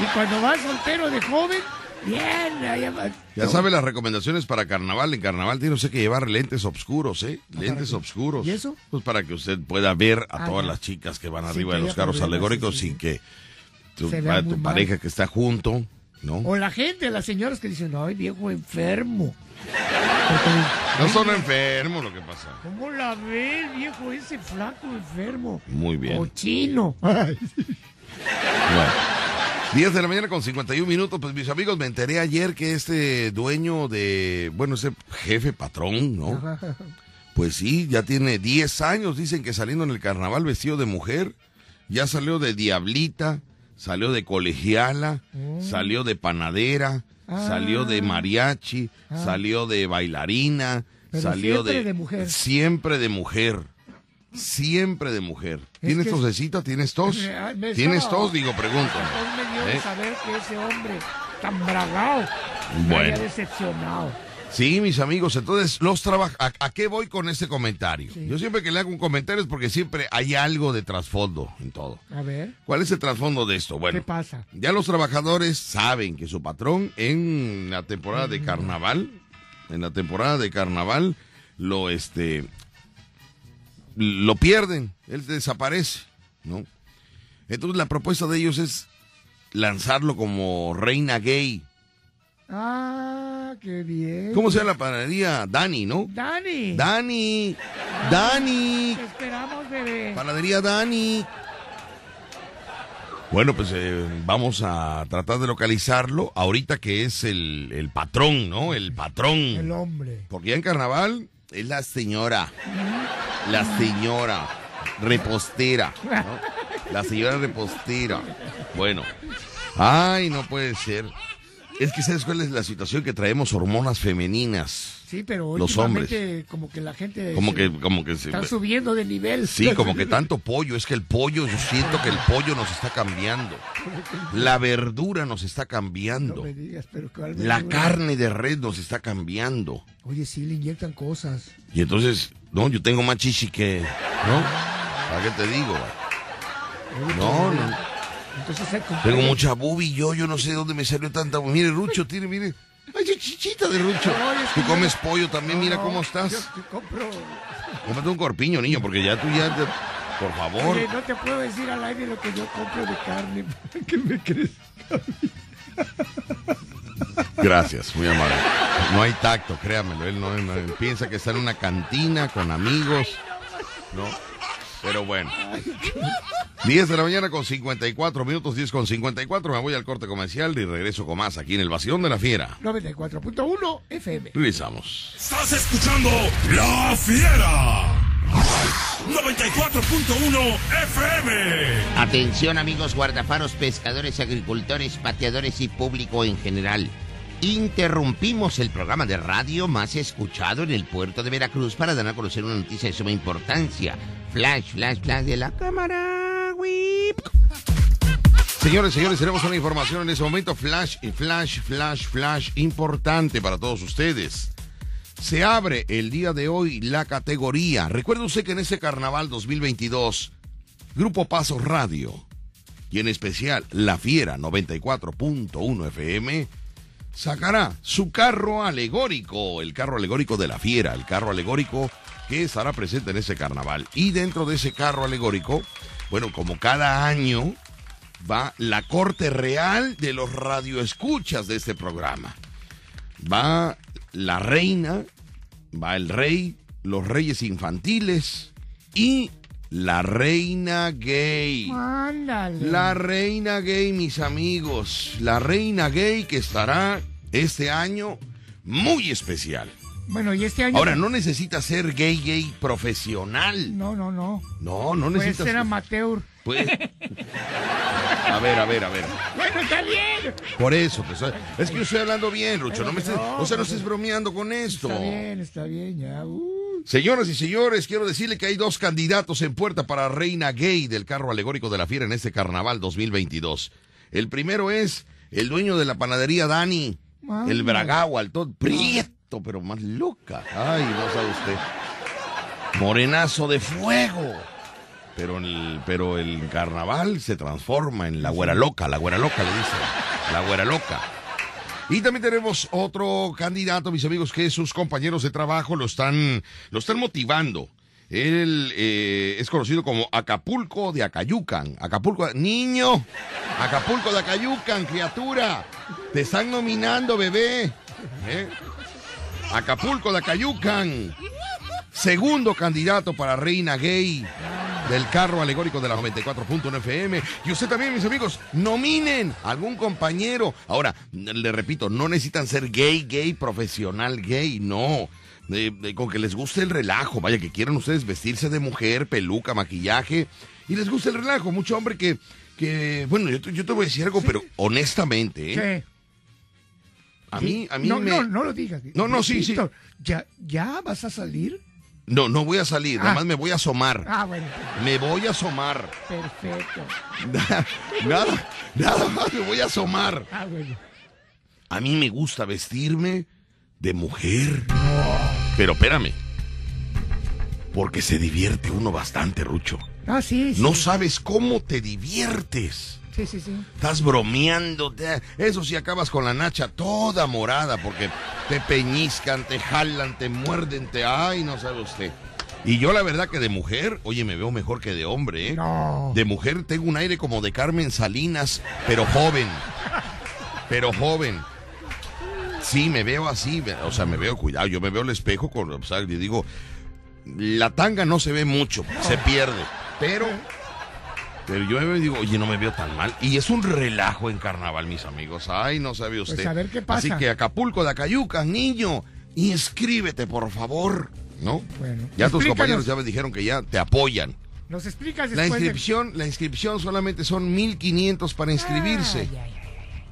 y cuando vas soltero de joven, bien, Ya no. sabe las recomendaciones para carnaval. En carnaval tiene usted que llevar lentes oscuros, ¿eh? Lentes qué? oscuros. ¿Y eso? Pues para que usted pueda ver a Ah, todas ya. las chicas que van arriba de los carros alegóricos sí, sí, sin que tu, Se vea a tu muy mal. pareja que está junto, ¿no? O la gente, las señoras que dicen, ay, viejo enfermo. No son enfermos lo que pasa. ¿Cómo la ves, viejo, ese flaco enfermo? Muy bien. Cochino. Bueno. 10 de la mañana con 51 minutos. Pues mis amigos, me enteré ayer que este dueño de, bueno, ese jefe patrón, ¿no? Pues sí, ya tiene 10 años, dicen que saliendo en el carnaval vestido de mujer. Ya salió de diablita, salió de colegiala, salió de panadera, Ah. salió de mariachi, Ah. salió de bailarina, Pero salió siempre de... de mujer. Siempre de mujer. Siempre de mujer. Es ¿Tienes que- tosecita? ¿Tienes tos? Me- me ¿Tienes estaba- tos? Digo, pregunto. Me dio ¿Eh? saber que ese hombre tan bragado me Bueno. había decepcionado. Sí, mis amigos, entonces los trabajos. ¿A, a qué voy con este comentario? Sí. Yo siempre que le hago un comentario es porque siempre hay algo de trasfondo en todo. A ver, ¿Cuál es el trasfondo de esto? Bueno, ¿qué pasa? ya los trabajadores saben que su patrón en la temporada de carnaval, en la temporada de carnaval, lo este lo pierden, él desaparece, ¿no? Entonces la propuesta de ellos es lanzarlo como reina gay. Ah, qué bien. ¿Cómo se llama la panadería? Dani, ¿no? Dani. Dani, Dani, Te esperamos, bebé. panadería Dani. Bueno, pues eh, vamos a tratar de localizarlo ahorita que es el, el patrón, ¿no? El patrón. El hombre. Porque ya en carnaval es la señora. La señora repostera. ¿no? La señora repostera. Bueno. Ay, no puede ser. Es que sabes cuál es la situación que traemos hormonas femeninas. Sí, pero Los últimamente como que la gente Como se- que, como que se, está subiendo de nivel. Sí, como que tanto pollo. Es que el pollo, yo siento que el pollo nos está cambiando. La verdura nos está No cambiando. me digas, pero ¿cuál La carne de red nos está cambiando. Oye, sí, le inyectan cosas. Y entonces, no, yo tengo más chichi que. ¿No? ¿Para qué te digo? No, no. Entonces. Tengo mucha bubi yo, yo no sé de dónde me salió tanta. Mire, Rucho, tiene, mire. Ay, chichita de Rucho. Tú yo- comes pollo también, mira cómo Yo estás. te compro. Cómete un corpiño, niño, porque ya tú ya. te- Por favor. Oye, no te puedo decir al aire lo que yo compro de carne. ¿Qué me crees? Gracias, muy amable. No hay tacto, créamelo. Él no, no- él piensa que está en una cantina con amigos. No. Pero bueno. 10 de la mañana con 54 minutos, 10 con 54. Me voy al corte comercial y regreso con más aquí en el Vacilón de la Fiera. 94.1 FM. Regresamos. Estás escuchando La Fiera. 94.1 FM. Atención amigos guardafaros, pescadores, agricultores, pateadores y público en general. Interrumpimos el programa de radio más escuchado en el puerto de Veracruz para dar a conocer una noticia de suma importancia. Flash, flash, flash de la cámara. Whip. Señores, señores, tenemos una información en ese momento. Flash, flash, flash, flash, importante para todos ustedes. Se abre el día de hoy la categoría. Recuerde usted que en ese carnaval 2022, Grupo Paso Radio y en especial La Fiera 94.1 FM sacará su carro alegórico, el carro alegórico de La Fiera, el carro alegórico que estará presente en ese carnaval. Y dentro de ese carro alegórico, bueno, como cada año, va la corte real de los radioescuchas de este programa. Va la reina, va el rey, los reyes infantiles y la reina gay. Ándale. La reina gay, mis amigos. La reina gay que estará este año muy especial. Bueno, y este año. Ahora, no necesita ser gay, gay profesional. No, no, no. No, no Puede necesita ser amateur. Puede- A ver, a ver, a ver. Bueno, está bien. Por eso, pues, es que yo estoy hablando bien, Rucho. No me estés, o sea, no pues, estés bromeando con esto. Está bien, está bien, ya. Uh, Señoras y señores, quiero decirle que hay dos candidatos en puerta para reina gay del carro alegórico de la fiera en este carnaval 2022. El primero es el dueño de la panadería Dani, el Bragagua, el todo prieto, pero más loca. Ay, no sabe usted. Morenazo de fuego. Pero el, pero el carnaval se transforma en la güera loca, la güera loca le dicen. La güera loca. Y también tenemos otro candidato, mis amigos, que sus compañeros de trabajo lo están, lo están motivando. Él eh, es conocido como Acapulco de Acayucan. Acapulco, niño, Acapulco de Acayucan, criatura. Te están nominando, bebé. ¿Eh? Acapulco de Acayucan. Segundo candidato para Reina Gay del carro alegórico de la 94.1 FM. Y usted también, mis amigos, nominen a algún compañero. Ahora, le repito, no necesitan ser gay, gay, profesional gay, no. De- de- con que les guste el relajo, vaya, que quieran ustedes vestirse de mujer, peluca, maquillaje, y les guste el relajo. Mucho hombre que, que bueno, yo, te- yo te voy a decir algo, pero honestamente, ¿eh? ¿Qué? A mí, a mí no, me... no, no lo digas. No, no, sí, sí. ¿ya, ¿Ya vas a salir? No, no voy a salir, Ah. nada más me voy a asomar. Ah, bueno, Me voy a asomar. perfecto. Nada, nada, nada más me voy a asomar. Ah, bueno. A mí me gusta vestirme de mujer. Pero espérame. Porque se divierte uno bastante, Rucho. Ah, sí, sí. No sabes cómo te diviertes. Sí, sí, sí. Estás bromeando. Eso sí, acabas con la nacha toda morada porque te peñizcan, te jalan, te muerden, te... Ay, no sabe usted. Y yo la verdad que de mujer, oye, me veo mejor que de hombre, ¿eh? No. De mujer tengo un aire como de Carmen Salinas, pero joven. Pero joven. Sí, me veo así, o sea, me veo cuidado, yo me veo al espejo con, o sea, yo digo, la tanga no se ve mucho, se pierde, pero, pero yo me digo, oye, no me veo tan mal. Y es un relajo en carnaval, mis amigos. Ay, no sabe usted. Pues a ver qué pasa. Así que Acapulco de Acayuca, niño, inscríbete, por favor. ¿No? Bueno. Ya tus compañeros ya me dijeron que ya te apoyan. Nos explicas La después de- inscripción, la inscripción solamente son 1500 para inscribirse. Ay, ay, ay.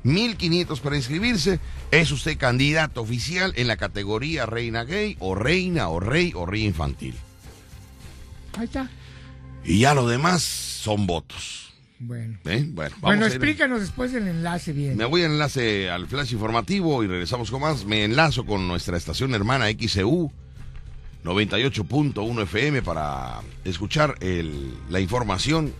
1500 para inscribirse. Es usted candidato oficial en la categoría reina gay o reina o rey o rey infantil. Ahí está. Y ya lo demás son votos. Bueno. ¿eh? Bueno, vamos Bueno, a explícanos después el enlace bien. Me voy a enlace al flash informativo y regresamos con más. Me enlazo con nuestra estación hermana XCU 98.1 FM para escuchar el- la información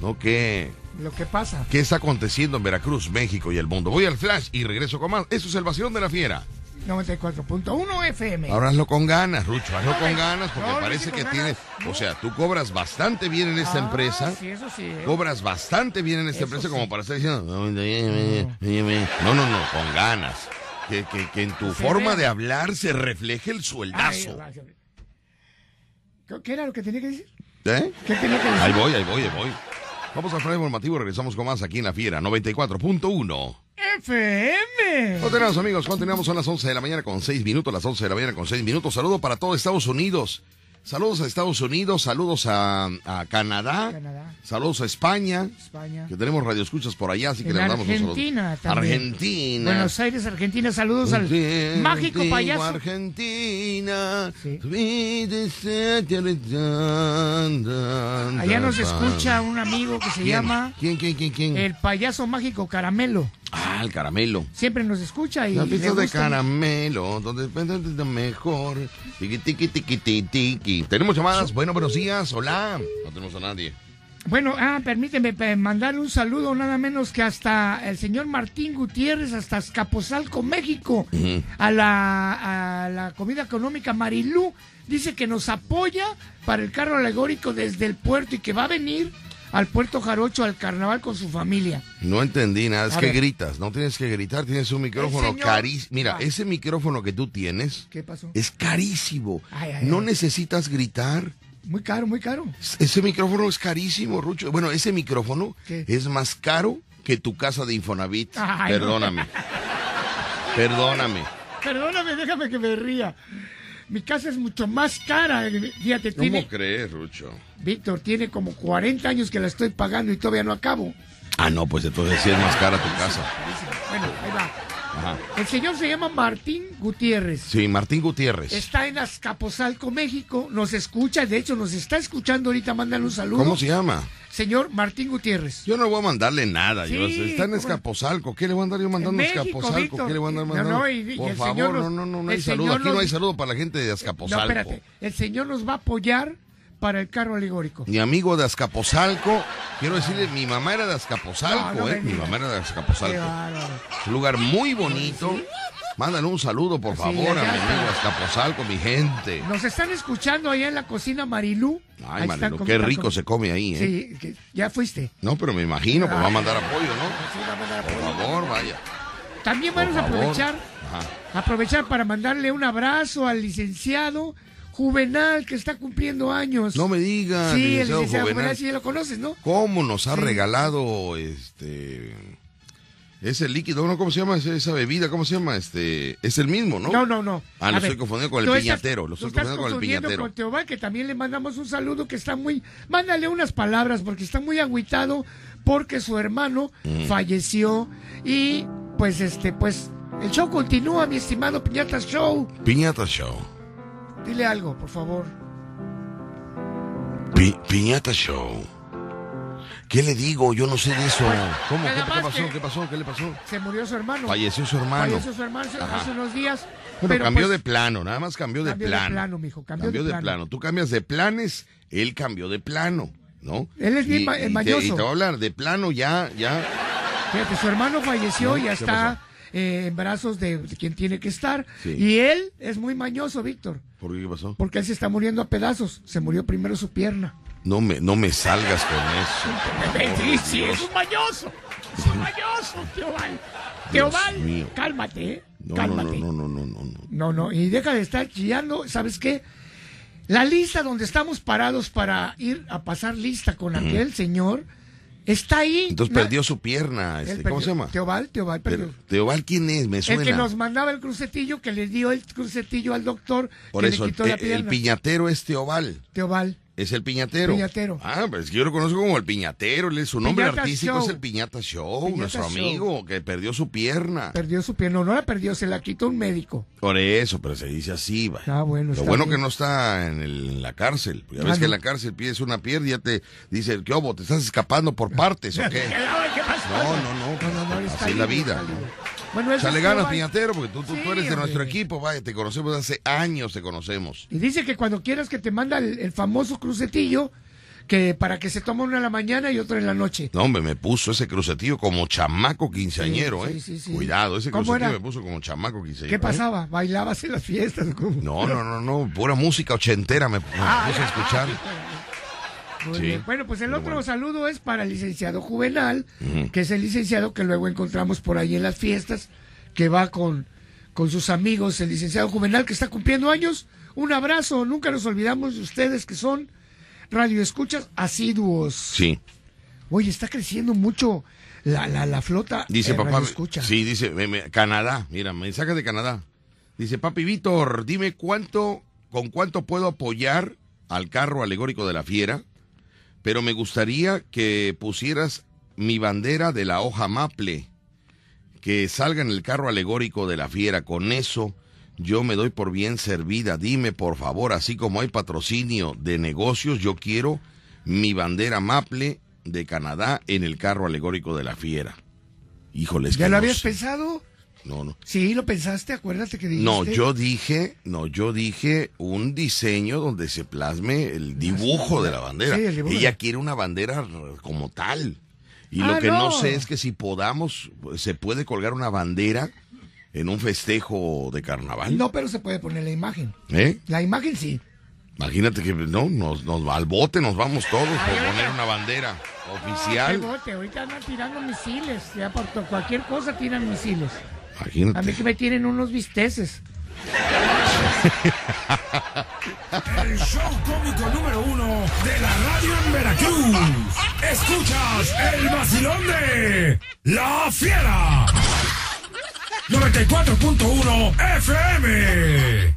¿no? que Lo que pasa. qué está aconteciendo en Veracruz, México y el mundo. Voy al flash y regreso con más. Eso es el vacilón de la fiera. 94.1 FM. Ahora hazlo con ganas, Rucho, hazlo con ganas porque No, parece que tienes, o sea, tú cobras bastante bien en esta Ah, empresa. Sí, eso sí. ¿eh? Cobras bastante bien en esta Eso empresa sí. como para estar diciendo, no, no, no, con ganas. Que, que- que en tu Se forma ve. de hablar se refleje el sueldazo. gracias. ¿Qué- ¿Qué era lo que tenía que decir? ¿Eh? ¿Qué tenía que decir? Ahí voy, ahí voy, ahí voy. Vamos al freno informativo, regresamos con más aquí en La Fiera, 94.1. FM. Continuamos amigos, continuamos, son las 11 de la mañana con 6 minutos, las 11 de la mañana con 6 minutos. Saludo para todo Estados Unidos. Saludos a Estados Unidos, saludos a, a Canadá, Canadá. saludos a España, España. que tenemos radioescuchas por allá, así que En le mandamos Argentina también. Argentina. Buenos Aires, Argentina. Saludos al mágico payaso. Argentina. Sí. Allá nos escucha un amigo que se llama ¿Quién, quién, quién, quién? el payaso mágico Caramelo. Ah, el caramelo. Siempre nos escucha y La pista de caramelo, donde depende de mejor. Tiki, tiki, tiki, tiki, Tenemos llamadas. Bueno, buenos días. Hola. No tenemos a nadie. Bueno, ah, permíteme pe- mandarle un saludo nada menos que hasta el señor Martín Gutiérrez, hasta Escapozalco, México, a, la, a la comida económica Marilú. Dice que nos apoya para el carro alegórico desde el puerto y que va a venir al puerto Jarocho al carnaval con su familia. No entendí nada. Es A que ver. gritas. No tienes que gritar. Tienes un micrófono señor- carísimo. Mira, Ah. ese micrófono que tú tienes ¿Qué pasó? es carísimo. Ay, ay, no ay. necesitas gritar. Muy caro, muy caro. Ese micrófono es carísimo, Rucho. Bueno, ese micrófono ¿Qué? es más caro que tu casa de Infonavit. Ay, no. Perdóname. Perdóname. Perdóname, déjame que me ría. Mi casa es mucho más cara. eh, Fíjate, ¿Cómo tiene, crees, Rucho? Víctor, tiene como 40 años que la estoy pagando y todavía no acabo. Ah, no, pues entonces sí es más cara tu casa. Bueno, ahí va. Ajá. El señor se llama Martín Gutiérrez. Sí, Martín Gutiérrez. Está en Azcapotzalco, México. Nos escucha, de hecho, nos está escuchando ahorita. Mándale un saludo. ¿Cómo se llama? Señor Martín Gutiérrez. Yo no voy a mandarle nada. yo- Sí, está en. Escapozalco. ¿Qué le voy a andar yo mandando a Escapozalco? ¿Qué le voy a andar No, mandando? no, y Por el favor, señor no, nos- no, no, no hay saludo. Aquí no hay saludo para la gente de No, Azcapotzalco. espérate. El señor nos va a apoyar para el carro alegórico. Mi amigo de Azcapotzalco, quiero decirle, mi mamá era de Azcapotzalco, No, no ¿eh? Mi mamá era de Azcapotzalco. un lugar muy bonito. Mándale un saludo, por Sí, favor, a mi amigo Azcapotzalco, mi gente. Nos están escuchando allá en la cocina Marilú. Ay, Ahí están qué rico se come ahí, ¿eh? Sí, que ya fuiste. No, pero me imagino, pues va a mandar apoyo, ¿no? Sí, va a mandar Por apoyo. favor, vaya. También Por vamos a aprovechar, Ajá. aprovechar para mandarle un abrazo al licenciado Juvenal que está cumpliendo años. No me digas, sí, el licenciado Juvenal, Juvenal. sí ya lo conoces, ¿no? ¿Cómo nos ha Sí. regalado este ese líquido, ¿no? ¿Cómo se llama esa bebida? ¿Cómo se llama? Este, es el mismo, ¿no? No, no, no. Ah, lo estoy confundiendo con el piñatero, lo estoy confundiendo con el piñatero. con Teobal, que también le mandamos un saludo que está muy... Mándale unas palabras porque está muy agüitado porque su hermano Mm. falleció y pues este, pues el show continúa, mi estimado Piñata Show. Piñata Show. Dile algo, por favor. Pi- piñata Show. ¿Qué le digo? Yo no sé de eso. ¿Cómo? ¿Qué, pasó? ¿Qué pasó? ¿Qué le pasó? Se murió su hermano. Falleció su hermano. Falleció su hermano hace- Ajá. hace unos días. Bueno, pero, cambió pues, de plano, nada más cambió de Cambió de plano. plano, mijo, cambió de plano. Tú cambias de planes, él cambió de plano, ¿no? Él es bien Y- ma- y te- mañoso. Y te, voy a hablar de plano ya, ya. Fíjate, su hermano falleció ¿No? y ya ¿Qué está eh, en brazos de quien tiene que estar. Sí. Y él es muy mañoso, Víctor, ¿Por qué qué pasó? porque él se está muriendo a pedazos. Se murió primero su pierna. No me, no me salgas con eso. Sí, sí, es un mañoso. Es un mañoso, Teobal. Teobal, cálmate, ¿eh? No, no, no, no, no, no, no, no. No, no, y deja de estar chillando, ¿sabes qué? La lista donde estamos parados para ir a pasar lista con aquel señor está ahí. Entonces perdió su pierna, este, perdió- ¿cómo se llama? Teobal, Teobal perdió. Teobal, ¿quién es? Me el suena. que nos mandaba el crucetillo, que le dio el crucetillo al doctor, Por que eso, le el, quitó la el pierna. piñatero es Teobal. Teobal. Es el piñatero. Piñatero. Ah, pues yo lo conozco como el piñatero. Su nombre Piñata artístico Show. es el Piñata Show, Piñata nuestro Show. amigo que perdió su pierna. Perdió su pierna, no la perdió, se la quitó un médico. Por eso, pero se dice así, va. Ah, bueno, Lo bueno bien. que no está en, el- en la cárcel. Ya Ah, ves que no. en la cárcel pides una pierna y ya te dice, ¿qué obo? ¿Te estás escapando por partes o qué? ¿Qué pasó? No, no, no. No, así es la vida. está. Bueno, ganas, piñatero, porque tú, tú, eres de nuestro equipo, vaya, te conocemos hace años, te conocemos. Y dice que cuando quieras que te manda el, el famoso crucetillo, que para que se tome uno en la mañana y otro en la noche. No, hombre, me puso ese crucetillo como chamaco quinceañero, Sí, ¿eh? sí, sí, sí. Cuidado, ese ¿Cómo crucetillo era? me puso como chamaco quinceañero. ¿Qué ¿eh? pasaba? ¿Bailabas en las fiestas? ¿Cómo? No, no, no, no, pura música ochentera me, me Ah, puse a escuchar. Muy Sí. bien. Bueno, pues el otro bueno. saludo es para el licenciado Juvenal, que es el licenciado que luego encontramos por ahí en las fiestas, que va con, con sus amigos, el licenciado Juvenal que está cumpliendo años. Un abrazo, nunca nos olvidamos de ustedes que son radioescuchas asiduos. Sí. Oye, está creciendo mucho la, la, la flota. Dice eh, papá. radioescucha. Sí, dice me- me- Canadá. Mira, mensaje de Canadá. Dice, papi Víctor, dime cuánto, con cuánto puedo apoyar al carro alegórico de la fiera, pero me gustaría que pusieras mi bandera de la hoja maple, que salga en el carro alegórico de la fiera. Con eso yo me doy por bien servida. Dime, por favor, así como hay patrocinio de negocios, yo quiero mi bandera maple de Canadá en el carro alegórico de la fiera. Híjoles, ¿Ya que lo no habías sé. pensado? No, no. Sí, lo pensaste, acuérdate que dijiste. No, yo dije, no, yo dije un diseño donde se plasme el dibujo de la bandera. Sí, el dibujo. Ella quiere una bandera como tal. Y Ah, lo que no. no. sé es que si podamos, se puede colgar una bandera en un festejo de carnaval. No, pero se puede poner la imagen. ¿Eh? La imagen sí. Imagínate que no, nos, nos al bote nos vamos todos por Ay, poner una bandera Ah, qué oficial. bote, ahorita andan tirando misiles. Ya por cualquier cosa tiran misiles. A mí Imagínate. que me tienen unos bisteces. El show cómico número uno de la radio en Veracruz. Escuchas el vacilón de La Fiera. 94.1 FM.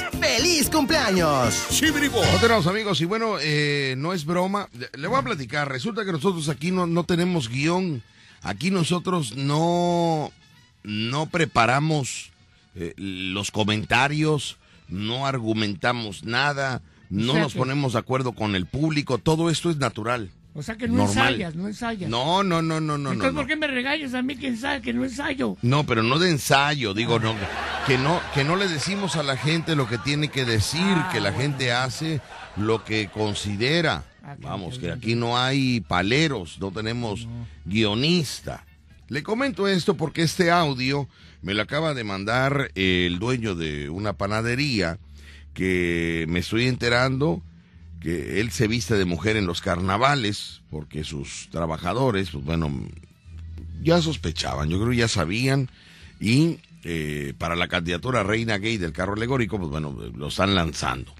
¡Feliz cumpleaños! No tenemos amigos y bueno, eh, no es broma. Le- Le voy a platicar. Resulta que nosotros aquí no, no tenemos guion. Aquí nosotros no, no preparamos eh, los comentarios, no argumentamos nada, no O sea nos que- ponemos de acuerdo con el público. Todo esto es natural. O sea que no Normal. ensayas, no ensayas. No, no, no, no, no, Entonces, no. ¿por qué me regañas a mí que ensayo, que no ensayo? No, pero no de ensayo, digo, no, que no, que no le decimos a la gente lo que tiene que decir, Ah, que la bueno. gente hace lo que considera. Ah, Vamos, que aquí no hay paleros, no tenemos guionista. Le comento esto porque este audio me lo acaba de mandar el dueño de una panadería que me estoy enterando que él se viste de mujer en los carnavales porque sus trabajadores, pues bueno, ya sospechaban, yo creo ya sabían y eh, para la candidatura reina gay del carro alegórico, pues bueno, lo están lanzando.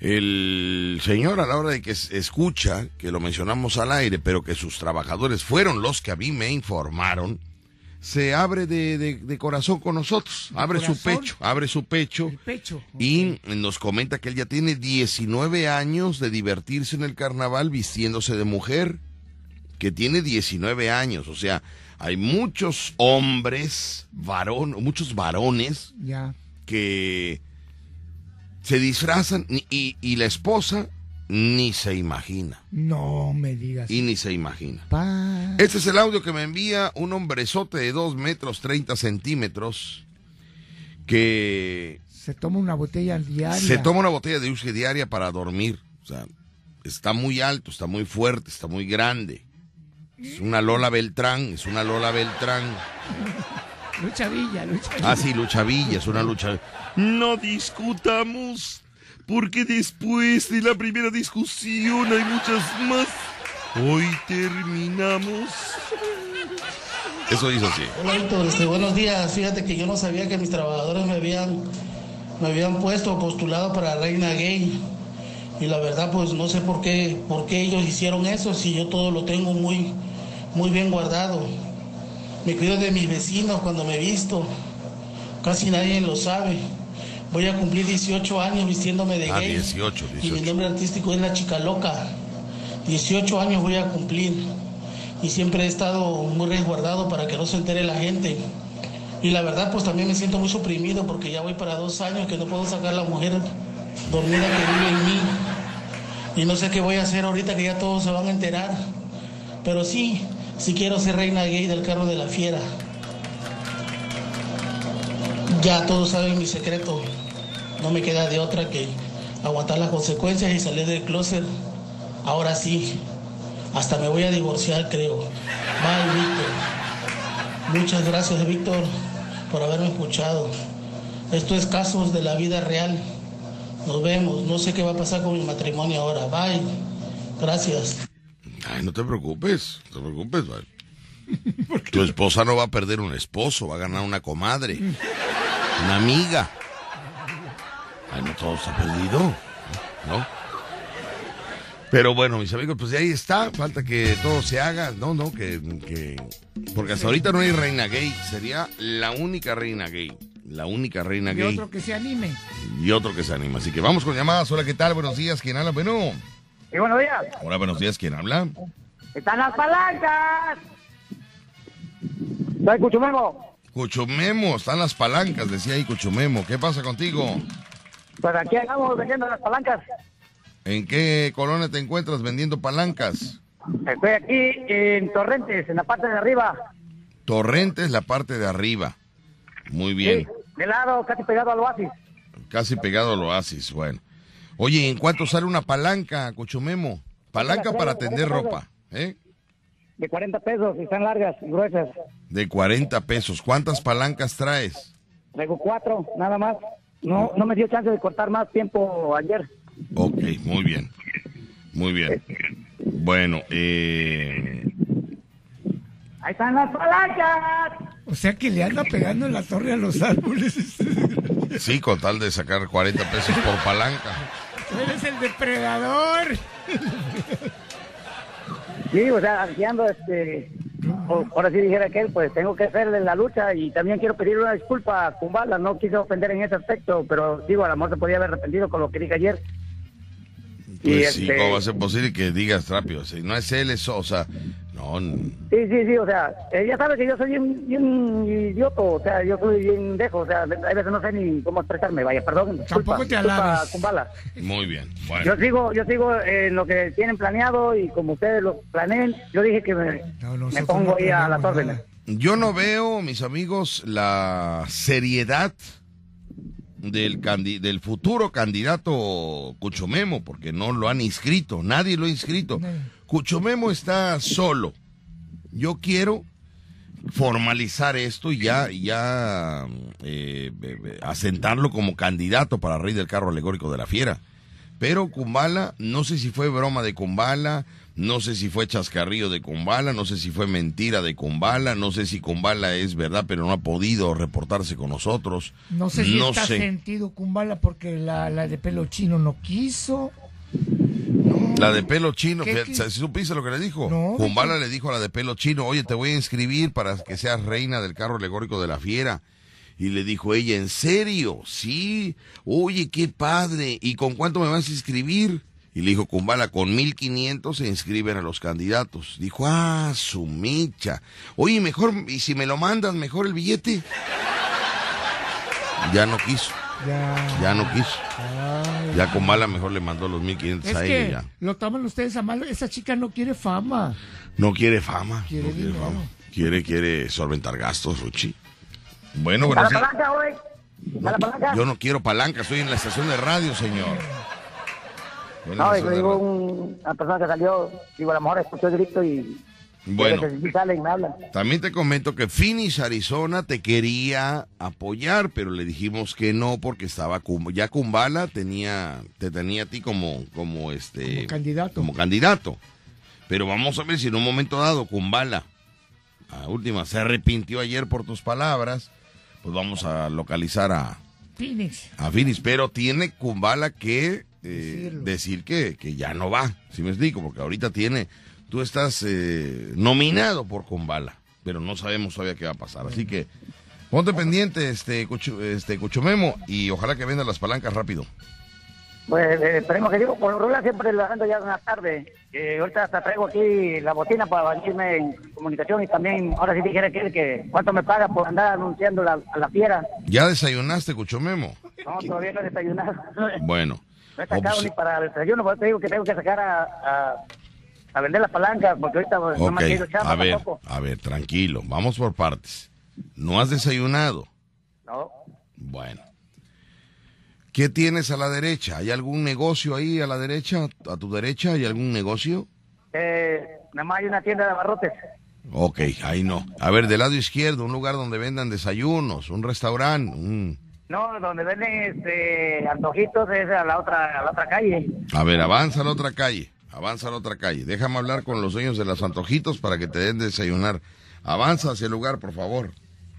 El señor a la hora de que es- escucha, que lo mencionamos al aire, pero que sus trabajadores fueron los que a mí me informaron, se abre de, de- de corazón con nosotros, abre su pecho, abre su pecho y nos comenta que él ya tiene 19 años de divertirse en el carnaval vistiéndose de mujer, que tiene 19 años, o sea, hay muchos hombres, varón, muchos varones Ya. que se disfrazan y, y- y la esposa ni se imagina, No me digas. y ni se imagina. Pa- Este es el audio que me envía un hombrezote de 2 metros 30 centímetros que Se toma una botella diaria. se toma una botella de whisky diaria para dormir. O sea, está muy alto, está muy fuerte, está muy grande. Es una Lola Beltrán, es una Lola Beltrán. Lucha Villa, Lucha Villa. Ah, sí, lucha Villa, es una lucha. No discutamos, porque después de la primera discusión hay muchas más. Hoy terminamos. Eso hizo así. Hola Víctor, este, buenos días. Fíjate que yo no sabía que mis trabajadores me habían, me habían puesto postulado para reina gay. Y la verdad, pues no sé por qué, por qué ellos hicieron eso, si yo todo lo tengo muy, muy bien guardado. Me cuido de mis vecinos cuando me visto. Casi nadie lo sabe. Voy a cumplir 18 años vistiéndome de Ah, gay. 18, Y mi 18. nombre artístico es La Chica Loca. 18 años voy a cumplir. Y siempre he estado muy resguardado para que no se entere la gente. Y la verdad, pues también me siento muy suprimido porque ya voy para dos años que no puedo sacar a la mujer dormida que vive en mí. Y no sé qué voy a hacer ahorita que ya todos se van a enterar. Pero sí, sí quiero ser reina gay del carro de la fiera. Ya todos saben mi secreto. No me queda de otra que aguantar las consecuencias y salir del closet. Ahora sí, hasta me voy a divorciar, creo. Bye, Víctor. Muchas gracias, Víctor, por haberme escuchado. Esto es casos de la vida real. Nos vemos. No sé qué va a pasar con mi matrimonio ahora. Bye. Gracias. Ay, no te preocupes, no te preocupes, vale. Tu esposa no va a perder un esposo, va a ganar una comadre, una amiga. Ay, no todo está perdido, ¿no? Pero bueno, mis amigos, pues de ahí está, falta que todo se haga, no, no, que, que... Porque hasta ahorita no hay reina gay, sería la única reina gay, la única reina Y gay otro que se anime. y otro que se anima. Así que vamos con llamadas, hola, ¿qué tal? Buenos días, ¿quién habla? Bueno, Y buenos días. hola, buenos días, ¿quién habla? Están las palancas. Soy Cuchumemo. Cuchumemo, están las palancas, decía ahí Cuchumemo. ¿Qué pasa contigo? Pues aquí andamos vendiendo las palancas. ¿En qué colonia te encuentras vendiendo palancas? Estoy aquí en Torrentes, en la parte de arriba. Torrentes, la parte de arriba. Muy bien, Sí, de lado, casi pegado al oasis. casi pegado al oasis, bueno. Oye, ¿en cuánto sale una palanca, Cuchumemo? Palanca para tender ropa, ¿eh? De 40 pesos y están largas y gruesas. De 40 pesos. ¿Cuántas palancas traes? Traigo cuatro, nada más. No, no me dio chance de cortar más tiempo ayer. Ok, muy bien. Muy bien. Bueno, eh, Ahí están las palancas. O sea que le anda pegando en la torre a los árboles. sí, con tal de sacar 40 pesos por palanca. Tú eres el depredador. Sí, o sea, aquí ando, este, o- ahora sí dijera que él, pues tengo que hacerle la lucha y también quiero pedirle una disculpa a Kumbala, no quise ofender en ese aspecto, pero digo, a lo mejor se podía haber arrepentido con lo que dije ayer. Y Pues sí, este- ¿cómo va a ser posible que digas rápido? Si no es él, es Sosa. No, n- Sí, sí, sí, o sea, ella sabe que yo soy bien, bien idiota, o sea, yo soy bien dejo, o sea, a veces no sé ni cómo expresarme, vaya, perdón, Tampoco te disculpa, alabes. Kumbala. muy bien. Bueno. Yo sigo, yo sigo en lo que tienen planeado y como ustedes lo planeen, yo dije que me, No, me pongo no ahí a las órdenes. Yo no veo, mis amigos, la seriedad del, candi- del futuro candidato Cuchomemo, porque no lo han inscrito, nadie lo ha inscrito. Cuchomemo está solo. Yo quiero formalizar esto y ya, ya eh, eh, eh, asentarlo como candidato para rey del carro alegórico de la fiera. Pero Kumbala, no sé si fue broma de Kumbala, no sé si fue chascarrillo de Kumbala, no sé si fue mentira de Kumbala, no sé si Kumbala es verdad, pero no ha podido reportarse con nosotros. No sé si No está sé. sentido Kumbala porque la, la de pelo chino no quiso. La de pelo chino, ¿Qué- fíjate, qué? ¿sí ¿supiste lo que le dijo? No, Kumbala le dijo a la de pelo chino, oye, te voy a inscribir para que seas reina del carro alegórico de la fiera. Y le dijo ella, ¿en serio? Sí. Oye, qué padre. ¿Y con cuánto me vas a inscribir? Y le dijo Kumbala, con 1500 se inscriben a los candidatos. Dijo, ah, su micha. Oye, mejor, y si me lo mandas, mejor el billete. Ya no quiso, Ya. ya no quiso. Ya Kumbala mejor le mandó los 1500 Es a que ella ya. lo toman ustedes a mal. Esa chica no quiere fama. No quiere fama. Quiere no quiere dinero. fama. Quiere, quiere solventar gastos, Ruchi. Bueno, ¿A bueno, la sí. palanca, güey? ¿A la palanca? Yo no quiero palanca, estoy en la estación de radio, señor. No, yo digo un- una persona que salió, digo, a lo mejor escuchó el grito y... Bueno, y sale y me habla. también te comento que Phoenix, Arizona, te quería apoyar, pero le dijimos que no porque estaba ya Kumbala tenía, te tenía a ti como, como este, Como candidato. como candidato. Pero vamos a ver si en un momento dado Kumbala, a última, se arrepintió ayer por tus palabras, pues vamos a localizar a, Phoenix. a Phoenix, pero tiene Kumbala que eh, decir que, que ya no va, si me explico, porque ahorita tiene, tú estás eh, nominado por Kumbala, pero no sabemos todavía qué va a pasar, así que ponte pendiente, este, Cucho, este Cuchomemo, y ojalá que vendan las palancas rápido. Pues eh, esperemos que digo, por lo regular siempre la ando ya en la tarde. Eh, ahorita hasta traigo aquí la botina para venirme en comunicación y también, ahora sí dijera que, que cuánto me paga por andar anunciando la, a la fiera. ¿Ya desayunaste, Cuchomemo? No, todavía no he desayunado. Bueno. No he sacado obs- ni para el desayuno, te digo que tengo que sacar a, a, a vender las palancas, porque ahorita pues, no me querido chamba a ver, tampoco. a ver, tranquilo, vamos por partes. ¿No has desayunado? No. Bueno. ¿Qué tienes a la derecha? ¿Hay algún negocio ahí a la derecha? ¿A tu derecha hay algún negocio? Eh, nada más hay una tienda de abarrotes. Ok, ahí no. A ver, del lado izquierdo, un lugar donde vendan desayunos, un restaurante, un... No, donde venden este, antojitos es a la otra, a la otra calle. A ver, avanza a la otra calle. Avanza a la otra calle. Déjame hablar con los dueños de los antojitos para que te den de desayunar. Avanza hacia el lugar, por favor.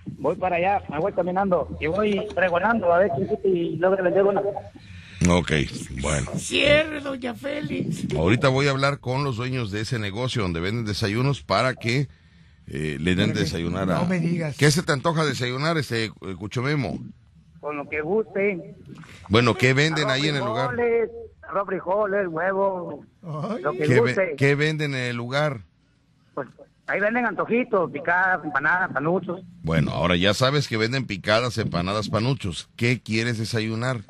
Voy para allá, me voy caminando y voy pregonando a ver y logre vender una. Ok, bueno. Cierre, doña Félix. Ahorita voy a hablar con los dueños de ese negocio donde venden desayunos para que eh, le den desayunar a... no me digas. ¿Qué se te antoja desayunar, este eh, Cuchomemo? Con lo que guste. Bueno, ¿qué venden ahí en el lugar? frijoles, Arroz, frijoles, huevos, lo que ¿Qué, ve- guste. qué venden en el lugar? Pues ahí venden antojitos, picadas, empanadas, panuchos. Bueno, ahora ya sabes que venden picadas, empanadas, panuchos. ¿Qué quieres desayunar?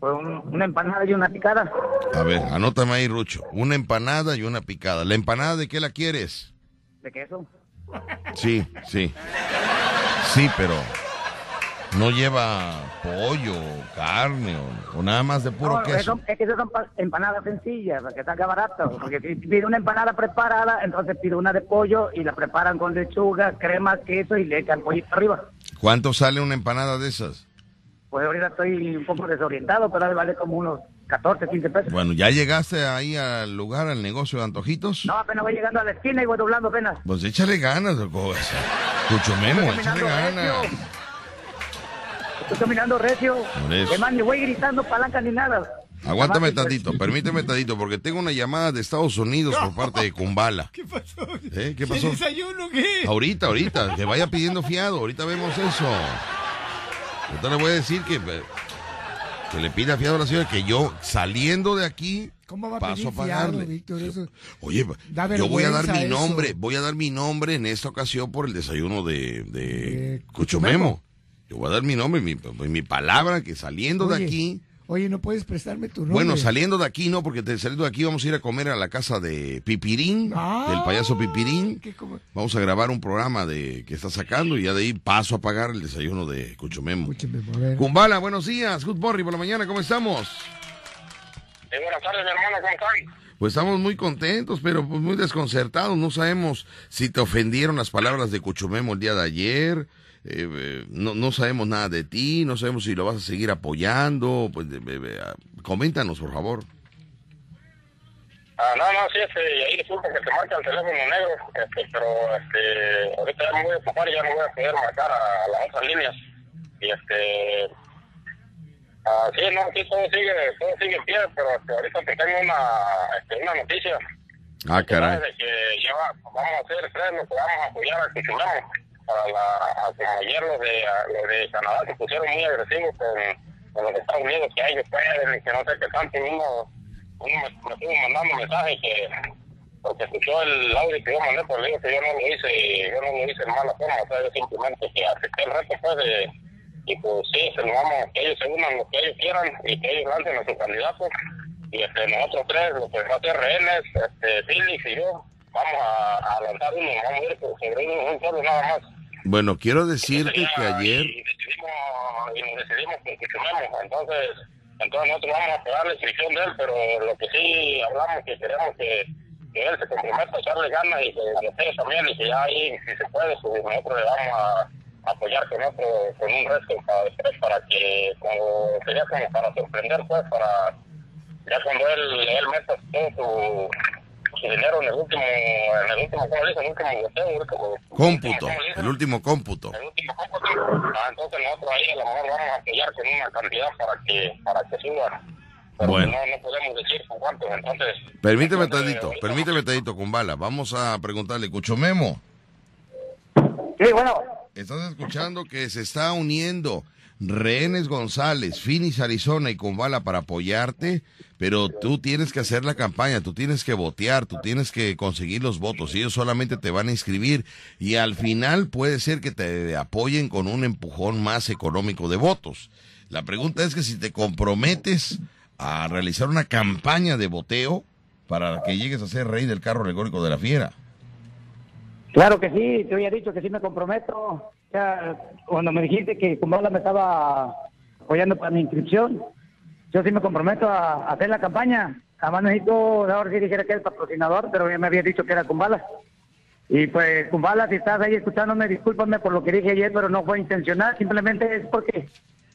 Pues un- una empanada y una picada. A ver, anótame ahí, Rucho. Una empanada y una picada. ¿La empanada de qué la quieres? ¿De queso? Sí, sí. Sí, pero no lleva pollo, carne o, o nada más de puro No, queso. eso- es que esas son pa- empanadas sencillas, para que salga barato. Porque si pide una empanada preparada, entonces pide una de pollo y la preparan con lechuga, crema, queso y le echan pollito arriba. ¿Cuánto sale una empanada de esas? Pues ahorita estoy un poco desorientado, pero vale como unos 14, 15 pesos. Bueno, ¿ya llegaste ahí al lugar, al negocio de antojitos? No, apenas voy llegando a la esquina y voy doblando apenas. Pues échale ganas. Escucho Memo, échale ganas. recio. Estoy caminando recio. Por eso. Además, ni voy gritando palanca ni nada. Aguántame tantito, permíteme tantito, porque tengo una llamada de Estados Unidos por parte de Kumbala. ¿Qué pasó? ¿Eh? ¿Qué ¿Qué pasó? desayuno qué? Ahorita, ahorita, que vaya pidiendo fiado, ahorita vemos eso. Ahorita le voy a decir que, que le pida fiado a la señora, que yo saliendo de aquí ¿Cómo va a paso pedir a pagarle. fiado, Víctor? Eso- Oye, yo voy a dar mi eso. nombre, voy a dar mi nombre en esta ocasión por el desayuno de, de De Cuchumemo. Yo voy a dar mi nombre, mi, mi palabra, que saliendo de aquí, Oye, ¿no puedes prestarme tu nombre? bueno, saliendo de aquí no, porque te- saliendo de aquí vamos a ir a comer a la casa de Pipirín, Ah, del payaso Pipirín. ¿qué como- Vamos a grabar un programa de que está sacando y ya de ahí paso a pagar el desayuno de Cuchumemo. Escúcheme, a ver. Kumbala, buenos días. Good morning por la mañana, ¿cómo estamos? buenas tardes, mi hermano, ¿cómo están? Pues estamos muy contentos, pero pues muy desconcertados. No sabemos si te ofendieron las palabras de Cuchumemo el día de ayer. Eh, eh, no, no sabemos nada de ti, no sabemos si lo vas a seguir apoyando. Pues, ah, coméntanos, por favor. Ah, no, no, sí, este, ahí disculpa que te marque el teléfono negro, este, pero este, ahorita ya me voy a ocupar y ya no voy a poder marcar a las otras líneas. Y este, ah, sí, no, sí, todo sigue, todo sigue en pie, pero este, ahorita te tengo una, este, una noticia. Ah, caray. De que ya va- vamos a hacer tres, que vamos a apoyar a Cuchumemo. Para ayer los de, los de Canadá se pusieron muy agresivos con, los Estados Unidos, que ellos pueden que no sé qué tanto. Uno, uno me, estuvo mandando mensaje que, porque escuchó el audio que yo mandé, le digo que yo no lo hice, yo no lo hice en mala forma, o sea, yo simplemente que acepté el reto, pues, de, y pues sí, se nos vamos, que ellos se unan lo que ellos quieran y que ellos lancen a su candidato. Y este, nosotros tres, lo que va a este, Felix y yo, vamos a, lanzar uno, vamos a ir sobre uno, un solo nada más. Bueno, quiero decirte que ayer... Y decidimos, y decidimos que Cuchumemo, entonces, entonces nosotros vamos a pagar la inscripción de él, pero lo que sí hablamos que queremos que, que él se comprometa a echarle ganas y que nosotros también, y que ya ahí, si se puede, pues nosotros le vamos a apoyar con otro, con un resto para después, para que, como, sería como para sorprender, pues, para, ya cuando él, él meta todo su, su dinero en el último, en el último, ¿cómo le dicen? El último boteo, el último, Cómputo, el último cómputo. el último cómputo. Ah, entonces nosotros ahí a lo mejor vamos a apoyar con una cantidad para que, para que suba. Pero Bueno. no, no podemos decir con cuánto, entonces... Permíteme entonces, tantito, ahorita- permíteme tantito, Kumbala. Vamos a preguntarle, Cuchumemo. Sí, bueno. Estás escuchando que se está uniendo Rehenes González, Finis Arizona y Kumbala para apoyarte, pero tú tienes que hacer la campaña, tú tienes que votear, tú tienes que conseguir los votos. Ellos solamente te van a inscribir y al final puede ser que te apoyen con un empujón más económico de votos. La pregunta es que si te comprometes a realizar una campaña de voteo para que llegues a ser rey del carro alegórico de la fiera. Claro que sí, te había dicho que sí me comprometo. Ya, cuando me dijiste que Kumbala me estaba apoyando para mi inscripción, yo sí me comprometo a, a hacer la campaña. Además necesito, ahora sí dijera que es patrocinador, pero ya me había dicho que era Kumbala. Y pues, Kumbala, si estás ahí escuchándome, discúlpame por lo que dije ayer, pero no fue intencional, simplemente es porque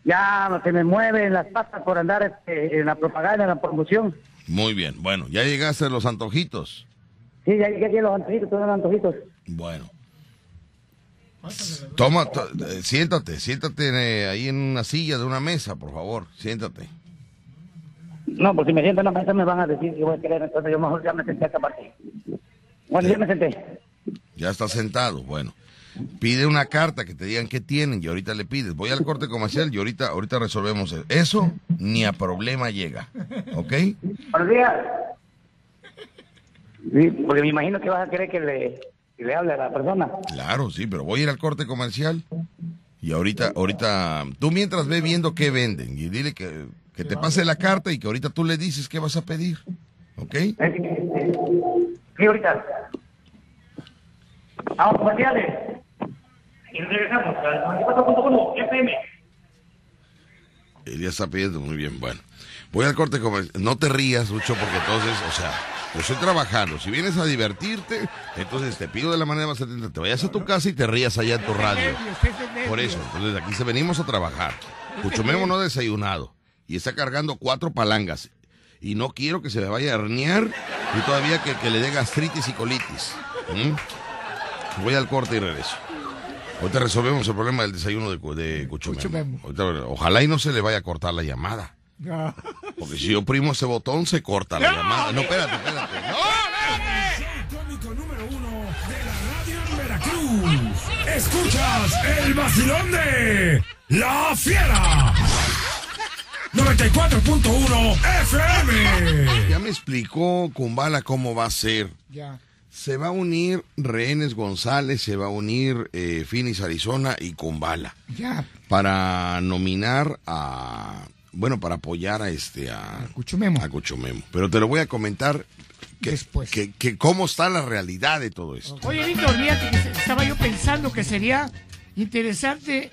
ya se me mueven las patas por andar este, en la propaganda, en la promoción. Muy bien. Bueno, ya llegaste a los antojitos. Sí, ya llegué a los antojitos, todos los antojitos. Bueno. Toma, to- eh, siéntate, siéntate ahí en una silla de una mesa, por favor, siéntate. No, porque si me siento en la mesa me van a decir que voy a querer, entonces yo mejor ya me senté acá parte. Bueno, ya me senté. Ya está sentado, bueno. Pide una carta que te digan qué tienen y ahorita le pides. Voy al corte comercial y ahorita, ahorita resolvemos eso. Eso ni a problema llega, ¿ok? Buenos días. Sí, porque me imagino que vas a querer que le, que le hable a la persona. Claro, sí, pero voy a ir al corte comercial y ahorita, ahorita, tú mientras ve viendo qué venden y dile que, que te pase la carta y que ahorita tú le dices qué vas a pedir, ¿ok? Sí, ahorita. Vamos, comerciales. Y regresamos al 94.1 FM. Él ya está pidiendo muy bien, bueno. Voy al corte comercial. No te rías, Lucho, porque entonces, o sea, yo estoy trabajando. Si vienes a divertirte, entonces te pido de la manera más atenta, te vayas a tu casa y te rías allá en tu radio. Por eso, entonces aquí se venimos a trabajar. Cuchumemo no ha desayunado y está cargando cuatro palangas. Y no quiero que se le vaya a herniar y todavía que, que le dé gastritis y colitis. ¿Mm? Voy al corte y regreso. Ahorita resolvemos el problema del desayuno de, de Cuchumemo. Cuchumemo. Ahorita- ojalá y no se le vaya a cortar la llamada. No. Porque si yo oprimo ese botón, se corta la llamada. No, espérate, espérate. Cómico número uno de la radio en Veracruz. Escuchas el vacilón de La Fiera. 94.1 FM. Ya me explicó Kumbala cómo va a ser. Ya. Se va a unir Rehenes González, se va a unir eh, Finis Arizona y Kumbala Ya. para nominar a, bueno, para apoyar a este a Cuchumemo. a Cuchumemo. Pero te lo voy a comentar que, Después. que, que cómo está la realidad de todo esto. Oye, Víctor, fíjate que estaba yo pensando que sería interesante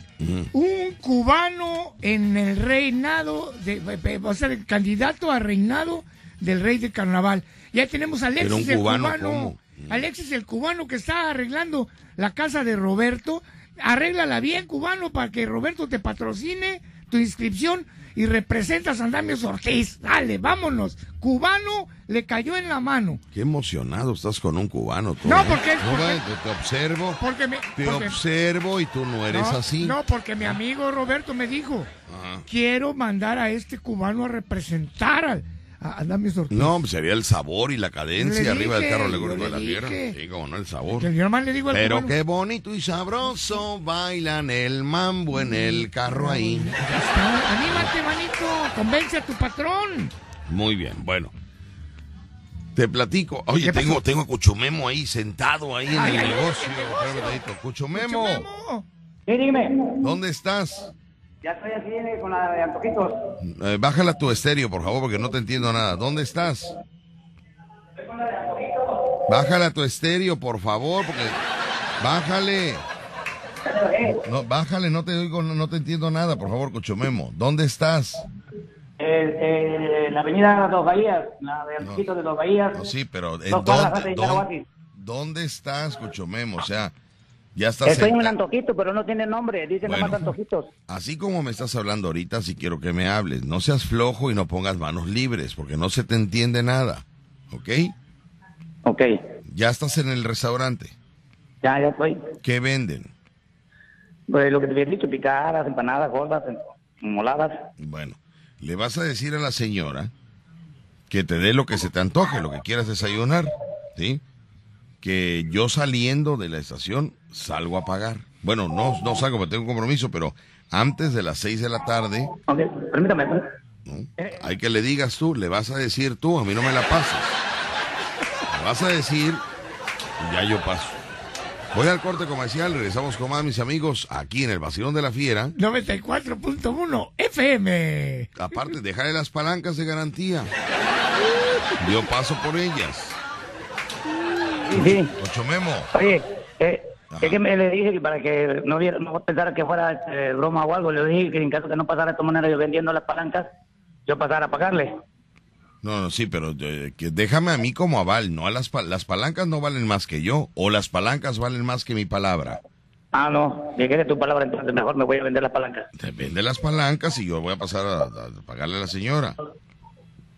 un cubano en el reinado, de, eh, va a ser el candidato a reinado del rey del carnaval. Ya tenemos a Alexis el cubano, cubano. ¿cómo? Alexis el cubano que está arreglando la casa de Roberto. Arréglala bien, cubano, para que Roberto te patrocine tu inscripción y representas a Andamios Ortiz. Dale, vámonos. Cubano le cayó en la mano. Qué emocionado estás con un cubano. tú, No, ¿eh? porque- No, porque- vaya, te, te observo, Porque me, te porque- observo y tú no eres no, así. No, porque mi amigo Roberto me dijo, Ajá. quiero mandar a este cubano a representar al, a, a Damis Ortiz. No, pues sería el sabor y la cadencia arriba del carro alegórico de la dije. Sí, como no, el sabor. Que yo nomás le digo al Pero cubano, qué bonito y sabroso bailan el mambo en el carro ahí. "Ah, Anímate, manito, convence a tu patrón. Muy bien, bueno. Te platico. Oye, tengo, tengo a Cuchumemo ahí, sentado ahí en Ay, el ay, negocio. Cuchumemo, Memo. Sí, dígame. ¿dónde estás? Ya estoy aquí eh, con la de antojitos. Eh, bájala tu estéreo, por favor, porque no te entiendo nada. ¿Dónde estás? Bájala tu estéreo, por favor, porque... Bájale. No, bájale, no te oigo, no, no te entiendo nada, por favor, Cuchumemo. ¿Dónde estás? Eh, eh, la avenida Dos Bahías, la de antojitos de Dos Bahías. No, sí, pero ¿en Dos cuadras dónde, de dónde, dónde estás, Cuchumemo? O sea, ya estás... Estoy en un antojito, pero no tiene nombre. Dice Bueno. nomás antojitos. Así como me estás hablando ahorita, sí quiero que me hables. No seas flojo y no pongas manos libres, porque no se te entiende nada. ¿Ok? Ok, Ya estás en el restaurante. ya, ya estoy. ¿Qué venden? Pues lo que te había dicho, picadas, empanadas, gordas, moladas. Bueno, le vas a decir a la señora que te dé lo que se te antoje, lo que quieras desayunar, ¿sí? Que yo saliendo de la estación salgo a pagar. Bueno, no, no salgo porque tengo un compromiso, pero antes de las seis de la tarde, Ok, permítame. ¿no? hay que le digas tú, le vas a decir tú, a mí no me la pases. Le vas a decir, ya yo paso. Voy al corte comercial, regresamos con más mis amigos aquí en el Vacilón de la Fiera. 94.1 FM. Aparte, déjale las palancas de garantía. Yo paso por ellas. Sí, sí. Ocho Memo. Oye, eh, Ajá. es que me le dije que para que no, viera, no pensara que fuera este, broma o algo, le dije que en caso que no pasara de esta manera yo vendiendo las palancas, yo pasara a pagarle. No, no, sí, pero eh, que déjame a mí como aval, no a las, las palancas no valen más que yo, o las palancas valen más que mi palabra. Ah, no, llegué tu palabra, entonces mejor me voy a vender las palancas. Te vende las palancas y yo voy a pasar a, a pagarle a la señora.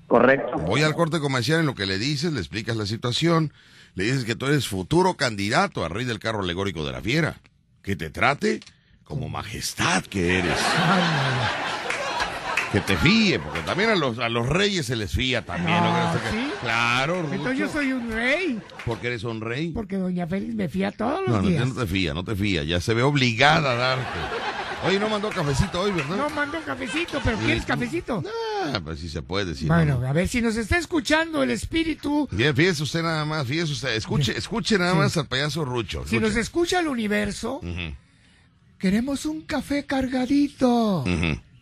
Correcto. Voy al corte comercial en lo que le dices, le explicas la situación, le dices que tú eres futuro candidato a rey del carro alegórico de la fiera. Que te trate como majestad que eres. Que te fíe, porque también a los, a los reyes se les fía también. ¿no? No, Que- ¿sí? Claro, Entonces yo Rucho. soy un rey, Porque eres un rey. porque doña Félix me fía todos los No, no, días. no te fía, no te fía. Ya se ve obligada a darte. Oye, no mandó cafecito hoy, ¿verdad? No mando cafecito, pero ¿quieres cafecito? Ah, pues si se puede, no, Bueno, no. a ver si nos está escuchando el espíritu, Bien, fíjese usted nada más, fíjese usted. Escuche, escuche nada más al payaso Rucho. si nos escucha el universo, queremos un café cargadito,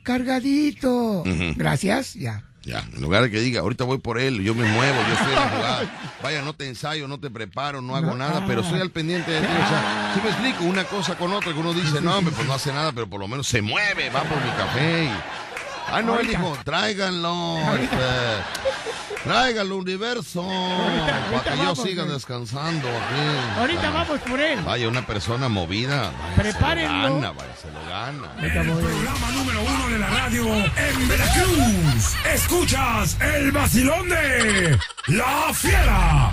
cargadito. Gracias, ya. Ya, en lugar de que diga, ahorita voy por él, yo me muevo, yo en la jugada. Vaya, no te ensayo, no te preparo, no hago nada, pero estoy al pendiente de ti. O sea, si me explico, una cosa con otra, que uno dice, no, hombre, pues no hace nada, pero por lo menos se mueve, va por mi café. y- Ah, no, él dijo, tráiganlo, este, tráiganlo, universo, ahorita para que yo vamos, siga güey. descansando aquí. Ahorita Ah, vamos por él. Vaya, una persona movida, vaya, Prepárenlo. se lo gana, vaya, se lo gana. El programa número uno de la radio en Veracruz. Escuchas el vacilón de La Fiera.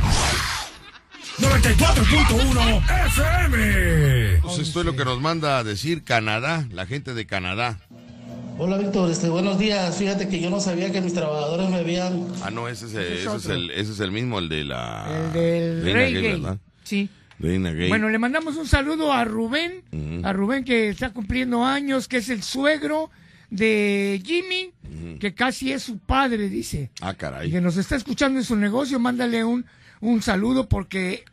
94.1 FM. Pues esto es lo que nos manda a decir Canadá, la gente de Canadá. Hola Víctor, este, buenos días. Fíjate que yo no sabía que mis trabajadores me habían... Ah, no, ese es, el- Ese es ese es otro. el, ese es el mismo, el de la... El del Reina rey Gay, gay. ¿verdad? Sí. Reina Gay. Bueno, le mandamos un saludo a Rubén, a Rubén que está cumpliendo años, que es el suegro de Jimmy, que casi es su padre, dice. Ah, Y caray. que nos está escuchando en su negocio, mándale un, un saludo porque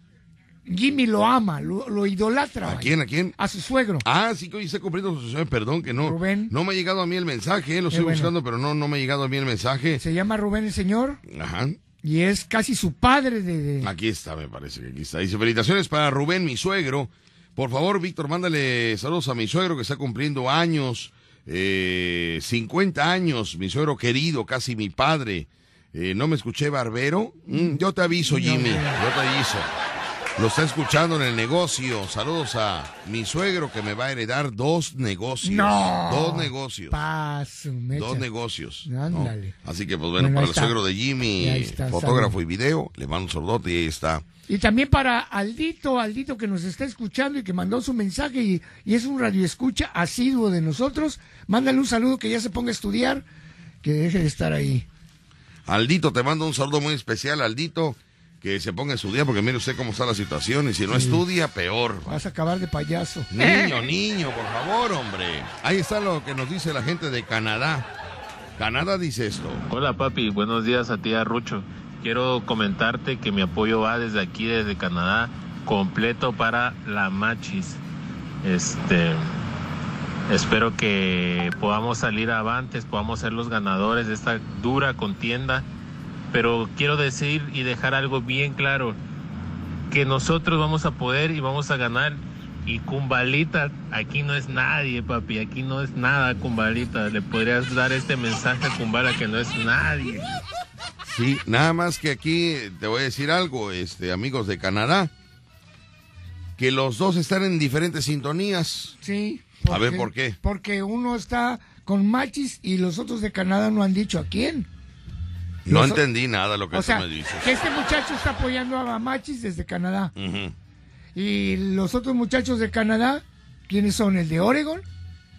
Jimmy lo ama, lo, lo idolatra. ¿A quién, a quién? A su suegro. Ah, sí que hoy está cumpliendo su sueño, perdón que no. Rubén. No me ha llegado a mí el mensaje, eh, lo Qué estoy bueno. buscando, pero no, no me ha llegado a mí el mensaje. Se llama Rubén el señor Ajá. y es casi su padre de... de- Aquí está, me parece que aquí está. Dice, felicitaciones para Rubén, mi suegro. Por favor, Víctor, mándale saludos a mi suegro que está cumpliendo años, eh, 50 años, mi suegro querido, casi mi padre. Eh, ¿No me escuché, Barbero? Mm, yo te aviso, Jimmy, yo te aviso. Lo está escuchando en el negocio. Saludos a mi suegro que me va a heredar dos negocios. No. Dos negocios. Paso. Dos negocios. ¿no? Ándale. Así que, pues bueno, Bueno, para el está. suegro de Jimmy, está, fotógrafo y video, le mando un sordote y ahí está. Y también para Aldito, Aldito que nos está escuchando y que mandó su mensaje y, y es un radioescucha asiduo de nosotros. Mándale un saludo que ya se ponga a estudiar, que deje de estar ahí. Aldito, te mando un saludo muy especial, Aldito, que se ponga a estudiar, porque mire usted cómo está la situación, y si no estudia, peor. Vas a acabar de payaso. Niño, niño, por favor, hombre. Ahí está lo que nos dice la gente de Canadá. Canadá dice esto. Hola papi, buenos días a ti Rucho. Quiero comentarte que mi apoyo va desde aquí, desde Canadá, completo para la Machis. Este, espero que podamos salir avantes, podamos ser los ganadores de esta dura contienda. Pero quiero decir y dejar algo bien claro, que nosotros vamos a poder y vamos a ganar. Y Cumbalita, aquí no es nadie, papi, aquí no es nada, Cumbalita. Le podrías dar este mensaje a Cumbala que no es nadie. Sí, nada más que aquí te voy a decir algo, este, amigos de Canadá, que los dos están en diferentes sintonías. Sí. A ver, ¿por qué? Porque uno está con Machis y los otros de Canadá no han dicho a quién. No entendí nada lo que O sea, me dices. que este muchacho está apoyando a Machis desde Canadá. Y los otros muchachos de Canadá, ¿quiénes son? El de Oregon,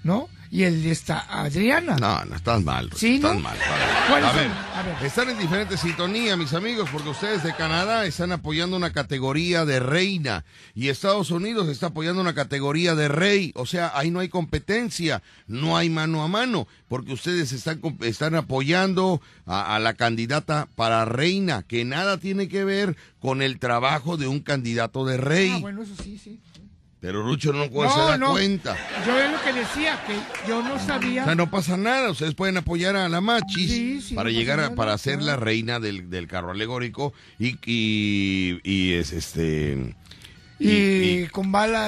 ¿no? Y el de esta Adriana. No, no, estás mal. Ruth, Sí, mal. Ver, A ver. están en diferentes sintonías, mis amigos, porque ustedes de Canadá están apoyando una categoría de reina y Estados Unidos está apoyando una categoría de rey. O sea, ahí no hay competencia, no hay mano a mano, porque ustedes están, están apoyando a, a la candidata para reina, que nada tiene que ver con el trabajo de un candidato de rey. Ah, bueno, eso sí, sí. Pero Rucho no, No, se da no. cuenta. Yo es lo que decía, que yo no sabía. O sea, no pasa nada. Ustedes pueden apoyar a la Machis Sí, sí, para no llegar a, para ser la reina del, del carro alegórico y, y, y es este y, y- con bala.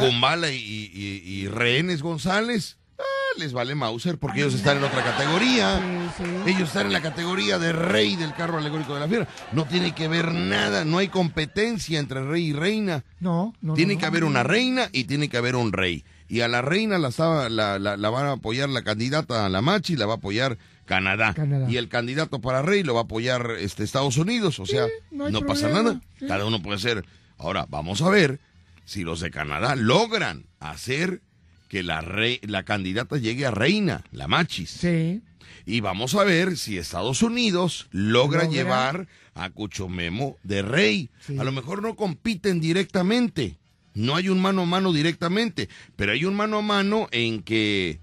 Y, y, y Rehenes González. Ah, les vale Mauser porque ellos están en otra categoría. Sí, Ellos están en la categoría de rey del carro alegórico de la fiera. No tiene que ver nada, no hay competencia entre rey y reina. No, no. Tiene no, que no. haber una reina y tiene que haber un rey. Y a la reina la, la, la, la va a apoyar la candidata a la Machi, la va a apoyar Canadá. Canadá. Y el candidato para rey lo va a apoyar este, Estados Unidos. O sea, no pasa nada. sí. Cada uno puede ser. Ahora, vamos a ver si los de Canadá logran hacer que la, rey, la candidata llegue a reina, la Machis. Sí. Y vamos a ver si Estados Unidos logra, Logra. llevar a Cuchomemo de rey. Sí. A lo mejor no compiten directamente. No hay un mano a mano directamente, pero hay un mano a mano en que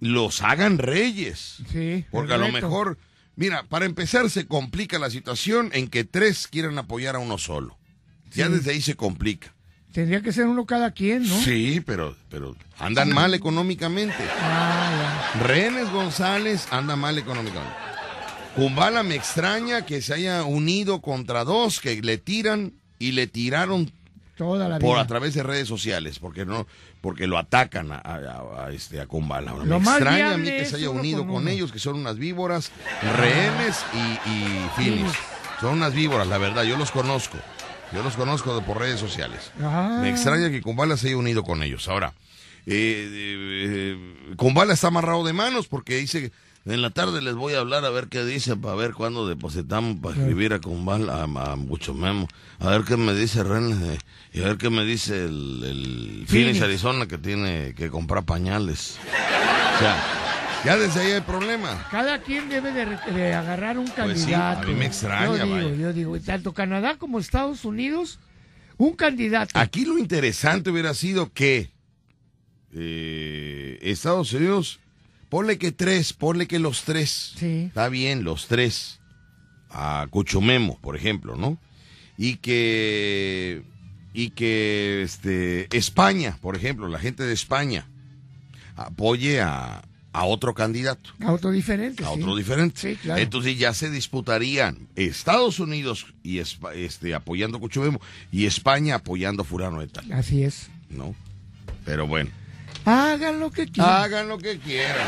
los hagan reyes. Sí. Porque a lo mejor, mira, para empezar se complica la situación en que tres quieran apoyar a uno solo. Ya Sí. desde ahí se complica. Tendría que ser uno cada quien, ¿no? Sí, pero, pero andan mal económicamente. Ah, Renes González anda mal económicamente. Kumbala me extraña que se haya unido contra dos que le tiran y le tiraron ya. Toda la por vida. a través de redes sociales porque no porque lo atacan a, a- a este a Kumbala. Ahora, me extraña a mí que se haya unido con ellos que son unas víboras, rehenes y. Finis. Son unas víboras, la verdad, yo los conozco. Yo los conozco de- por redes sociales. Ah. Me extraña que Kumbala se haya unido con ellos. Ahora, eh, eh, Kumbala está amarrado de manos porque dice, en la tarde les voy a hablar a ver qué dicen, para ver cuándo depositamos para escribir a Kumbala, a, a Mucho Memo. A ver qué me dice René eh, y a ver qué me dice el, el Phoenix. Arizona que tiene que comprar pañales. O sea, ya desde ahí hay problema. Cada quien debe de, agarrar un Pues sí, candidato. a mí me extraña, Yo digo, vaya. yo digo, tanto Canadá como Estados Unidos, un candidato. Aquí lo interesante hubiera sido que eh, Estados Unidos, ponle que tres, ponle que los tres. Sí. Está bien, los tres. A Cuchumemo, por ejemplo, ¿no? Y que. Y que este, España, por ejemplo, la gente de España, apoye a, a otro candidato. A otro diferente. A sí. otro diferente. Sí, claro. Entonces ya se disputarían Estados Unidos y este, apoyando a Cuchumemo y España apoyando a Furano de Tal. Así es. ¿no? Pero bueno, Hagan lo que quieran. hagan lo que quieran.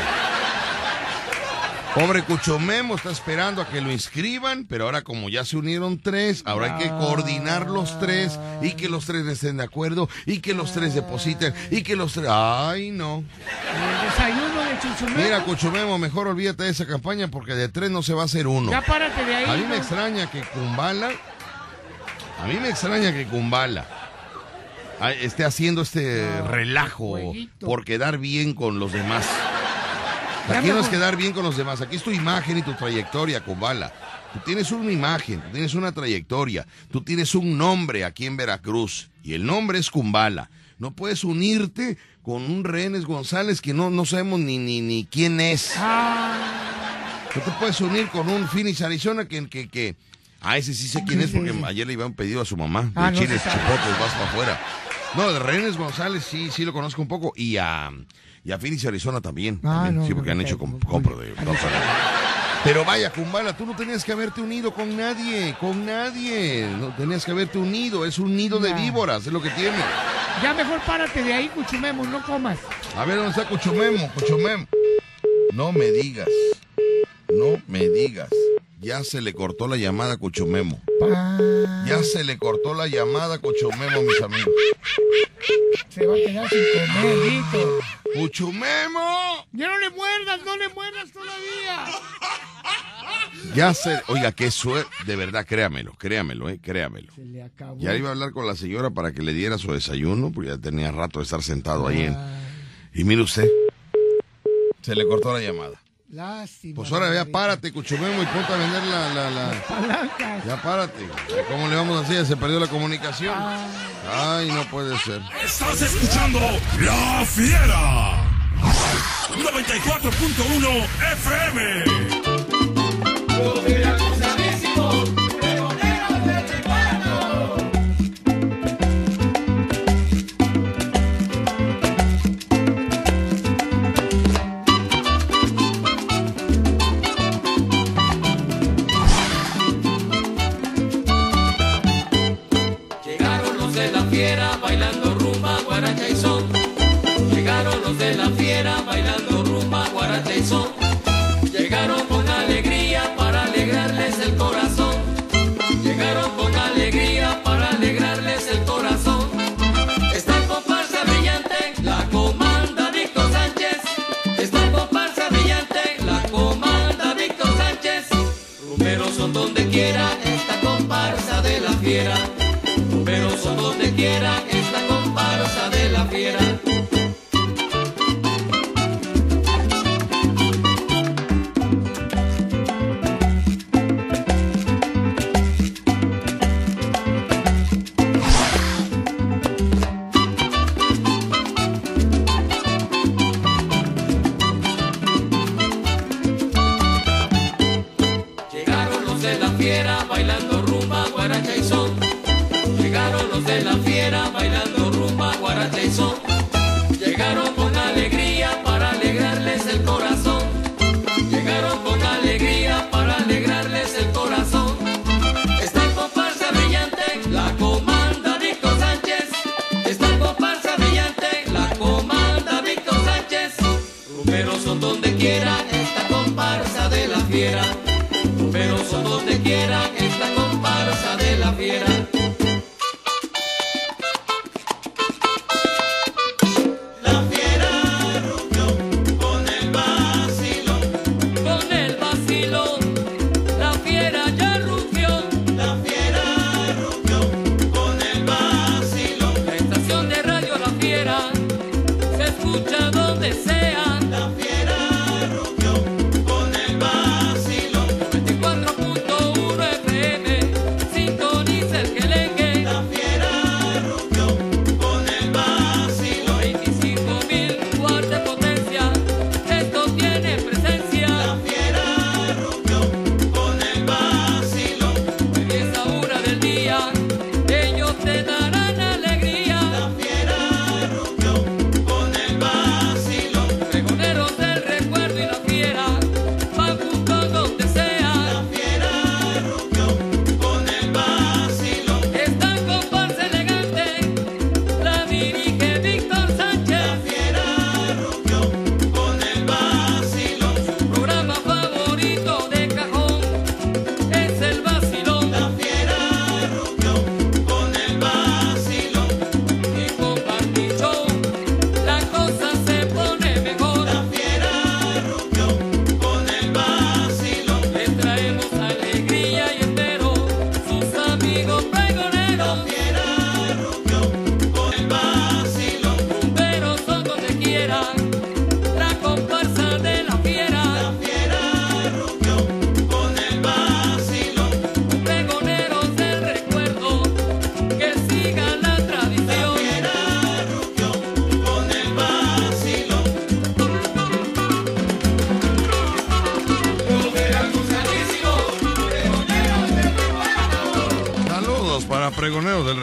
Pobre Cuchomemo está esperando a que lo inscriban, pero ahora como ya se unieron tres, ahora hay que coordinar los tres y que los tres estén de acuerdo y que los tres depositen y que los tres... ¡Ay, no! El desayuno de Chuchumemo. Mira, Cuchomemo, mejor olvídate de esa campaña porque de tres no se va a hacer uno. Ya párate de ahí. A mí me extraña que Kumbala, a mí me extraña que Kumbala ah, esté haciendo este relajo jueguito. por quedar bien con los demás. Aquí no es quedar bien con los demás, aquí es tu imagen y tu trayectoria, Kumbala. Tú tienes una imagen, tú tienes una trayectoria, tú tienes un nombre aquí en Veracruz y el nombre es Kumbala. No puedes unirte con un Renes González que no, no sabemos ni, ni, ni quién es. Ah, No te puedes unir con un Phoenix Arizona que, que, que... Ah, ese sí sé quién es porque ayer le iba un pedido a su mamá de Ah, no chiles chipotes, vas para afuera. No, de Renes González sí, sí lo conozco un poco y a, y a Phoenix Arizona también. Ah, también, no, sí, no, porque han hecho no, com- muy compra bien. de... Pero vaya, Kumbala, tú no tenías que haberte unido con nadie, con nadie. No tenías que haberte unido, es un nido de víboras, es lo que tiene. ya mejor párate de ahí, Cuchumemo, no comas. A ver, ¿dónde está Cuchumemo? Cuchumemo. No me digas. No me digas. Ya se le cortó la llamada a Cuchumemo. Pa- Ya se le cortó la llamada a Cuchumemo, mis amigos. Se va a quedar sin comer. ¡Cuchumemo! Ya no le muerdas, no le muerdas todavía. Ya se... Oiga, qué suerte. De verdad, créamelo, créamelo, eh, créamelo. Se le acabó. Ya iba a hablar con la señora para que le diera su desayuno, porque ya tenía rato de estar sentado ahí en... Y mire usted, se le cortó la llamada. Lástima. Pues ahora ya párate, Cuchumemo, y ponte a vender la... la, la... Palancas. Ya párate. ¿Cómo le vamos a hacer? Se perdió la comunicación. Ay, no puede ser. Estás escuchando La Fiera. 94.1 FM.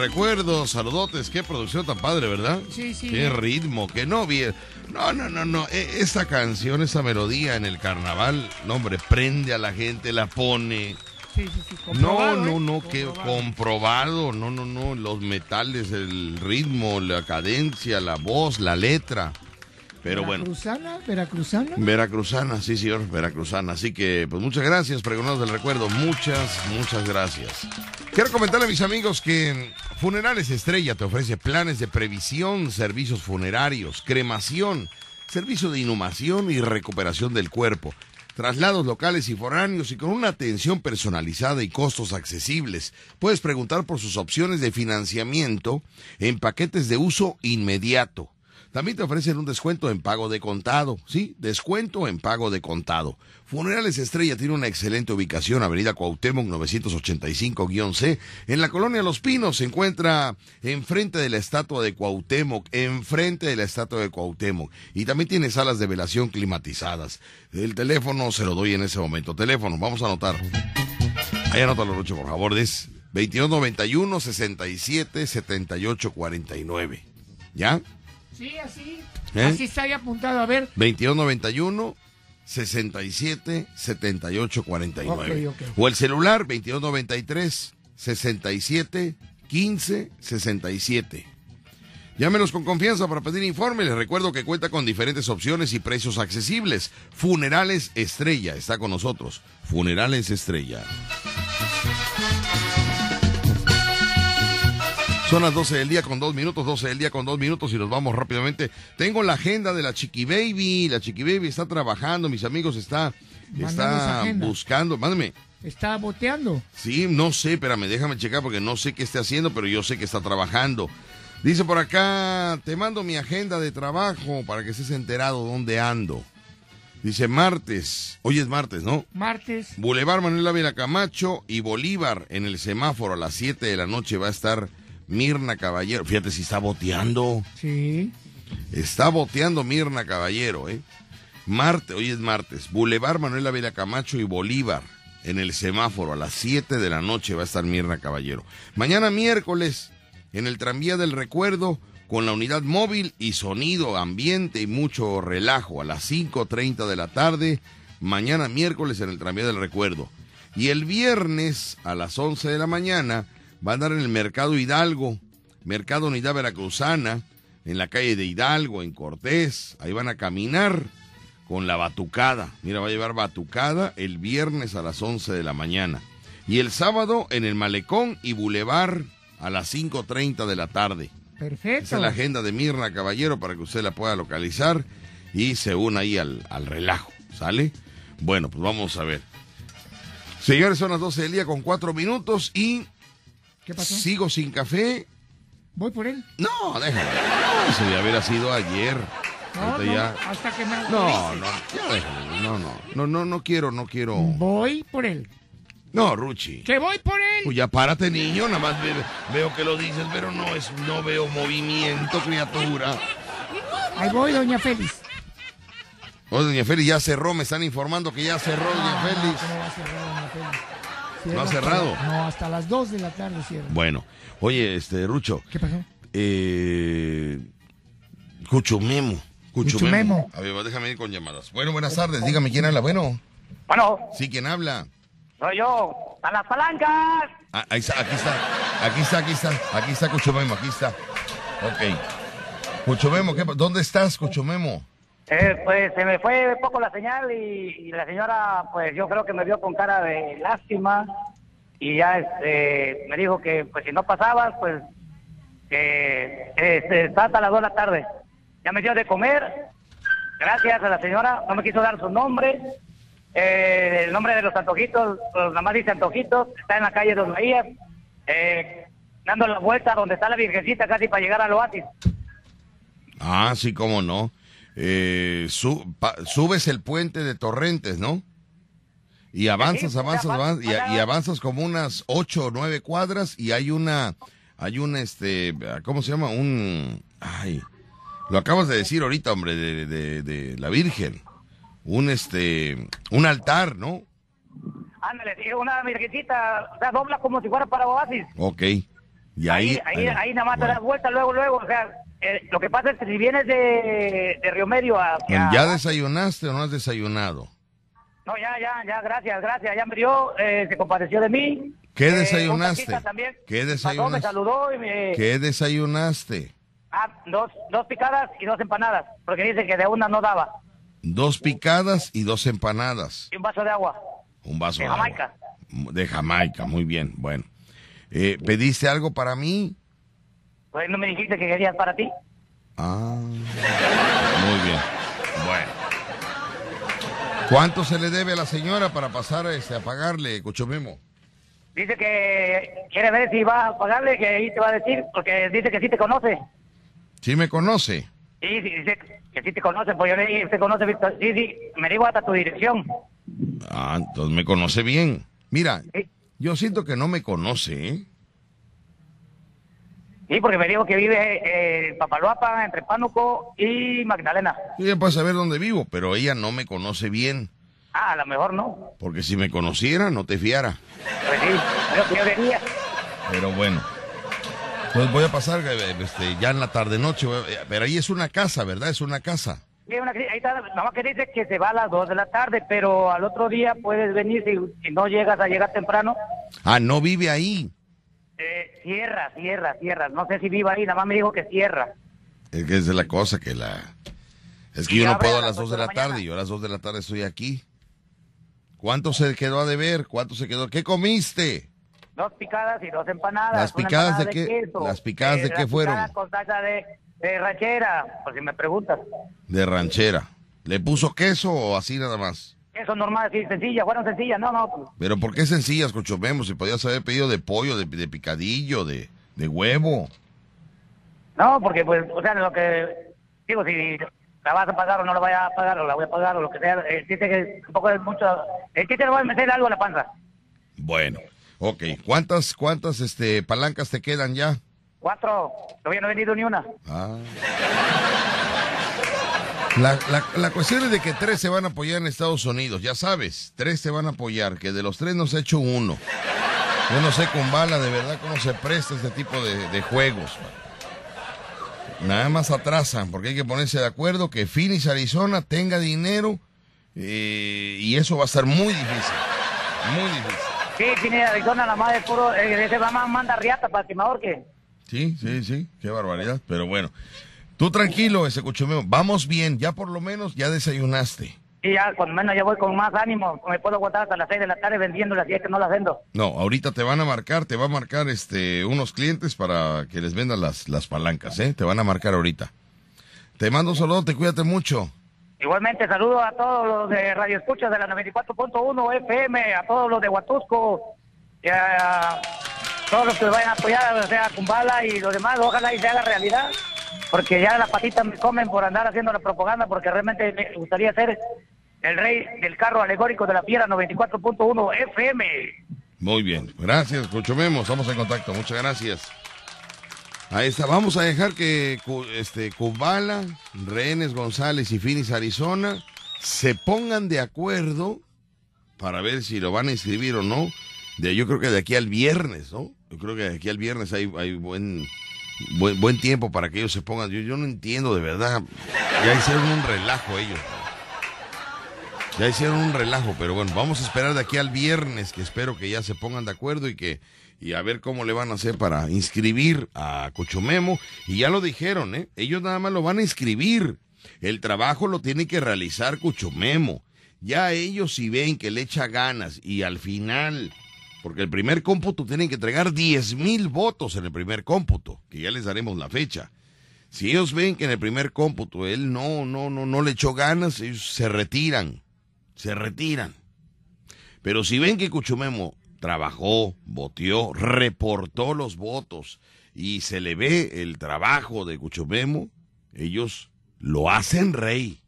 Recuerdo, saludotes, qué producción tan padre, ¿verdad? Sí, sí. Qué ritmo, qué no bien. No, no, no, no, e- esta canción, esa melodía en el carnaval, no hombre, prende a la gente, la pone. Sí, sí, sí. No, no, ¿eh? no, que Comprobado. comprobado, no, no, no, los metales, el ritmo, la cadencia, la voz, la letra. Pero bueno. Veracruzana, veracruzana. Veracruzana, sí, señor, veracruzana. Así que, pues muchas gracias, pregonados del recuerdo. Muchas, muchas gracias. Quiero comentarle a mis amigos que Funerales Estrella te ofrece planes de previsión, servicios funerarios, cremación, servicio de inhumación y recuperación del cuerpo. Traslados locales y foráneos y con una atención personalizada y costos accesibles. Puedes preguntar por sus opciones de financiamiento en paquetes de uso inmediato. También te ofrecen un descuento en pago de contado. Sí, descuento en pago de contado. Funerales Estrella tiene una excelente ubicación, Avenida Cuauhtémoc 985-C, en la colonia Los Pinos. Se encuentra enfrente de la estatua de Cuauhtémoc, enfrente de la estatua de Cuauhtémoc. Y también tiene salas de velación climatizadas. El teléfono se lo doy en ese momento. Teléfono, vamos a anotar. Ahí anótalo, Rucho, por favor. Es 2291 67 78 49. ¿Ya? Sí, así. ¿Eh? Así está ahí apuntado. A ver. 2291 67 78 49. Ok, ok. O el celular 2293 67 15 67. Llámenos con confianza para pedir informe. Les recuerdo que cuenta con diferentes opciones y precios accesibles. Funerales Estrella está con nosotros. Funerales Estrella. Son las 12 del día con dos minutos, 12 del día con dos minutos y nos vamos rápidamente. Tengo la agenda de la Chiqui Baby. La Chiqui Baby está trabajando, mis amigos, está, está buscando. Mándame. Está boteando. Sí, no sé, espérame, déjame checar porque no sé qué esté haciendo, pero yo sé que está trabajando. Dice por acá, te mando mi agenda de trabajo para que estés enterado dónde ando. Dice martes, hoy es martes, ¿no? Martes. Boulevard Manuel Ávila Camacho y Bolívar en el semáforo a las 7 de la noche va a estar Mirna Caballero. Fíjate si está boteando. Sí. Está boteando Mirna Caballero, ¿eh? Martes, hoy es martes. Boulevard Manuel Ávila Camacho y Bolívar en el semáforo a las 7 de la noche va a estar Mirna Caballero. Mañana miércoles en el tranvía del recuerdo con la unidad móvil y sonido, ambiente y mucho relajo a las 5.30 de la tarde. Mañana miércoles en el tranvía del recuerdo. Y el viernes a las 11 de la mañana va a andar en el Mercado Hidalgo, Mercado Unidad Veracruzana, en la calle de Hidalgo, en Cortés. Ahí van a caminar con la batucada. Mira, va a llevar batucada el viernes a las 11 de la mañana. Y el sábado en el Malecón y Boulevard a las 5.30 de la tarde. Perfecto. Esa es la agenda de Mirna Caballero para que usted la pueda localizar y se una ahí al, al relajo, ¿sale? Bueno, pues vamos a ver. Señores, son las 12 del día con 4 minutos y ¿Qué pasó? sigo sin café. Voy por él. No, déjalo. Eso hubiera sido ayer. No, Ahorita no, ya- hasta que me No, no, ya déjalo. No, no, no, no, no quiero, no quiero. Voy por él. No, Ruchi. Que voy por él. Pues ya párate, niño, nada más ve- veo que lo dices, pero no es, no veo movimiento, criatura. Ahí voy, doña Félix. Oh, doña Félix ya cerró, me están informando que ya cerró, doña No, Félix. ¿cómo va a cerrar, doña Félix? ¿No ha cerrado? no, hasta las 2 de la tarde cierra. Bueno, oye, este, Rucho. ¿Qué pasó? Eh, Cuchumemo. Cuchumemo. A ver, déjame ir con llamadas. Bueno, buenas tardes, dígame quién habla. Bueno, Bueno, sí, quién habla. soy yo. ¡A las palancas! Ah, ahí está, aquí está, aquí está, aquí está, aquí está Cuchumemo, aquí está. Ok. Cuchumemo, ¿qué ¿dónde estás, Cuchumemo? Eh, pues se me fue poco la señal y, la señora, pues yo creo que me vio con cara de lástima y ya este, me dijo que pues si no pasabas, pues que este, está hasta las 2 de la tarde. Ya me dio de comer, gracias a la señora, no me quiso dar su nombre, eh, el nombre de los antojitos, pues, nada más dice antojitos, está en la calle Dos Bahías, eh, dando la vuelta donde está la virgencita casi para llegar al oasis. Ah, sí, cómo no. Eh, su- pa- subes el puente de Torrentes, ¿no? Y avanzas, avanzas, avanzas, y, avanzas como unas ocho o nueve cuadras y hay una, hay un, este, ¿cómo se llama? Un, ay, lo acabas de decir ahorita, hombre, de, de, de la Virgen. Un, este, un altar, ¿no? Ándale, una virgencita, o sea, dobla como si fuera para oasis. Ok. Y ahí, Ahí, ahí, ahí nada más te bueno. das vuelta luego, luego, o sea, eh, lo que pasa es que si vienes de, de Río Medio hacia... ¿Ya desayunaste o no has desayunado? No, ya, ya, ya, gracias, gracias, ya me dio, eh, se compadeció de mí. ¿Qué Eh, desayunaste? también ¿Qué pasó, me desayunaste? saludó y me... ¿Qué desayunaste? Ah, dos, dos picadas y dos empanadas, porque dice que de una no daba. Dos picadas y dos empanadas. Y un vaso de agua. Un vaso De de, agua. Jamaica. De Jamaica, muy bien. Bueno. Eh, ¿Pediste algo para mí? Pues no me dijiste que querías para ti. Ah, muy bien. Bueno. ¿Cuánto se le debe a la señora para pasar este, a pagarle, Cuchumemo? Dice que quiere ver si va a pagarle, que ahí te va a decir, porque dice que sí te conoce. ¿Sí me conoce? Sí, sí, dice que sí te conoce, pues yo le dije, ¿usted conoce, Víctor? Sí, sí, me dijo hasta tu dirección. Ah, entonces me conoce bien. Mira, yo siento que no me conoce, ¿eh? Sí, porque me dijo que vive eh, en Papaloapa, entre Pánuco y Magdalena. Ya puedo saber dónde vivo, pero ella no me conoce bien. Ah, a lo mejor no. Porque si me conociera, no te fiara. Pues sí, pero que yo quería. Pero bueno. Entonces voy a pasar eh, este, ya en la tarde-noche. a- Pero ahí es una casa, ¿verdad? Es una casa. Sí, una- ahí está, nada más que dice que se va a las 2 de la tarde, pero al otro día puedes venir si, si no llegas a llegar temprano. Ah, no vive ahí. Eh, cierra, cierra, cierra. No sé si viva ahí, nada más me dijo que cierra. Es que es de la cosa que la... Es que Y yo no puedo a las las 2 ocho de la la tarde. Yo a las 2 de la tarde estoy aquí. ¿Cuánto se quedó a deber? ¿Cuánto se quedó? ¿Qué comiste? Dos picadas y dos empanadas. ¿Las picadas de qué- queso. las picadas de qué fueron? con salsa de, de ranchera, por si me preguntas. De ranchera. ¿Le puso queso o así nada más? Eso normal, sí, sencilla, fueron sencillas, no, no. pues, Pero ¿por qué sencillas, Cochomemo? Si podías haber pedido de pollo, de, de picadillo, de, de huevo. No, porque pues, o sea, lo que, digo, si la vas a pagar o no la vaya a pagar, o la voy a pagar, o lo que sea, el chiste que un poco es mucho, el chiste le voy a meter algo a la panza. Bueno, ok. ¿Cuántas, cuántas este, palancas te quedan ya? Cuatro, todavía no he vendido ni una. Ah. La, la, la cuestión es de que tres se van a apoyar en Estados Unidos, ya sabes, tres se van a apoyar, que de los tres nos ha hecho uno. Yo no sé con bala de verdad cómo se presta este tipo de, de juegos. Nada más atrasan, porque hay que ponerse de acuerdo que Phoenix, Arizona tenga dinero eh, y eso va a estar muy difícil, muy difícil. Sí, tiene Arizona, la madre puro, eh, ese mamá manda riata para que me ahorque. Sí, sí, sí, qué barbaridad. Pero bueno, tú tranquilo, ese cuchumeo. Vamos bien, ya por lo menos ya desayunaste. Y ya, cuando menos ya voy con más ánimo, me puedo aguantar hasta las 6 de la tarde vendiéndolas y es que no las vendo. No, ahorita te van a marcar, te va a marcar este unos clientes para que les vendan las, las palancas, ¿eh? Te van a marcar ahorita. Te mando un saludo, te cuídate mucho. Igualmente saludo a todos los de Radio Escuchas de la 94.1 FM, a todos los de Huatusco, y a todos los que vayan a apoyar, o sea, Kumbala y los demás, ojalá y se haga realidad, porque ya las patitas me comen por andar haciendo la propaganda, porque realmente me gustaría ser el rey del carro alegórico de la Fiera 94.1 FM. Muy bien, gracias, Cucho Memo, estamos en contacto, muchas gracias. Ahí está, vamos a dejar que este, Kubala, Renes González y Finis Arizona se pongan de acuerdo para ver si lo van a inscribir o no. De, yo creo que de aquí al viernes, ¿no? Yo creo que de aquí al viernes hay buen, buen, tiempo para que ellos se pongan. Yo, yo no entiendo de verdad. Ya hicieron un relajo ellos. Ya hicieron un relajo, pero bueno, vamos a esperar de aquí al viernes, que espero que ya se pongan de acuerdo y que y a ver cómo le van a hacer para inscribir a Cuchumemo. Y ya lo dijeron, ¿eh? Ellos nada más lo van a inscribir. El trabajo lo tiene que realizar Cuchumemo. Ya ellos si ven que le echa ganas y al final, porque el primer cómputo tienen que entregar 10 mil votos en el primer cómputo, que ya les daremos la fecha. Si ellos ven que en el primer cómputo él no, no, no, no le echó ganas, ellos se retiran, se retiran. Pero si ven que Cuchumemo trabajó, voteó, reportó los votos y se le ve el trabajo de Cuchumemo, ellos lo hacen rey.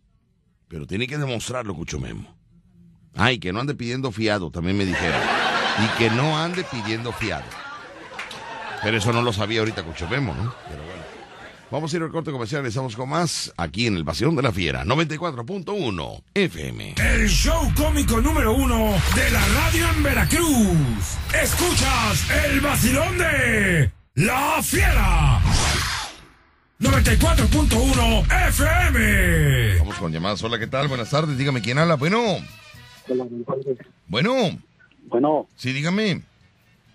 Pero tiene que demostrarlo Cuchumemo. Ay, que no ande pidiendo fiado, también me dijeron. Y que no ande pidiendo fiado. Pero eso no lo sabía ahorita Cuchumemo, ¿no? Pero bueno. Vamos a ir al corte comercial, estamos con más aquí en el Vacilón de la Fiera, 94.1 FM. El show cómico número uno de la radio en Veracruz. Escuchas el vacilón de La Fiera. 94.1 FM. Vamos con llamadas. Hola, ¿qué tal? Buenas tardes. Dígame quién habla. Bueno. Bueno. Bueno. Sí, dígame.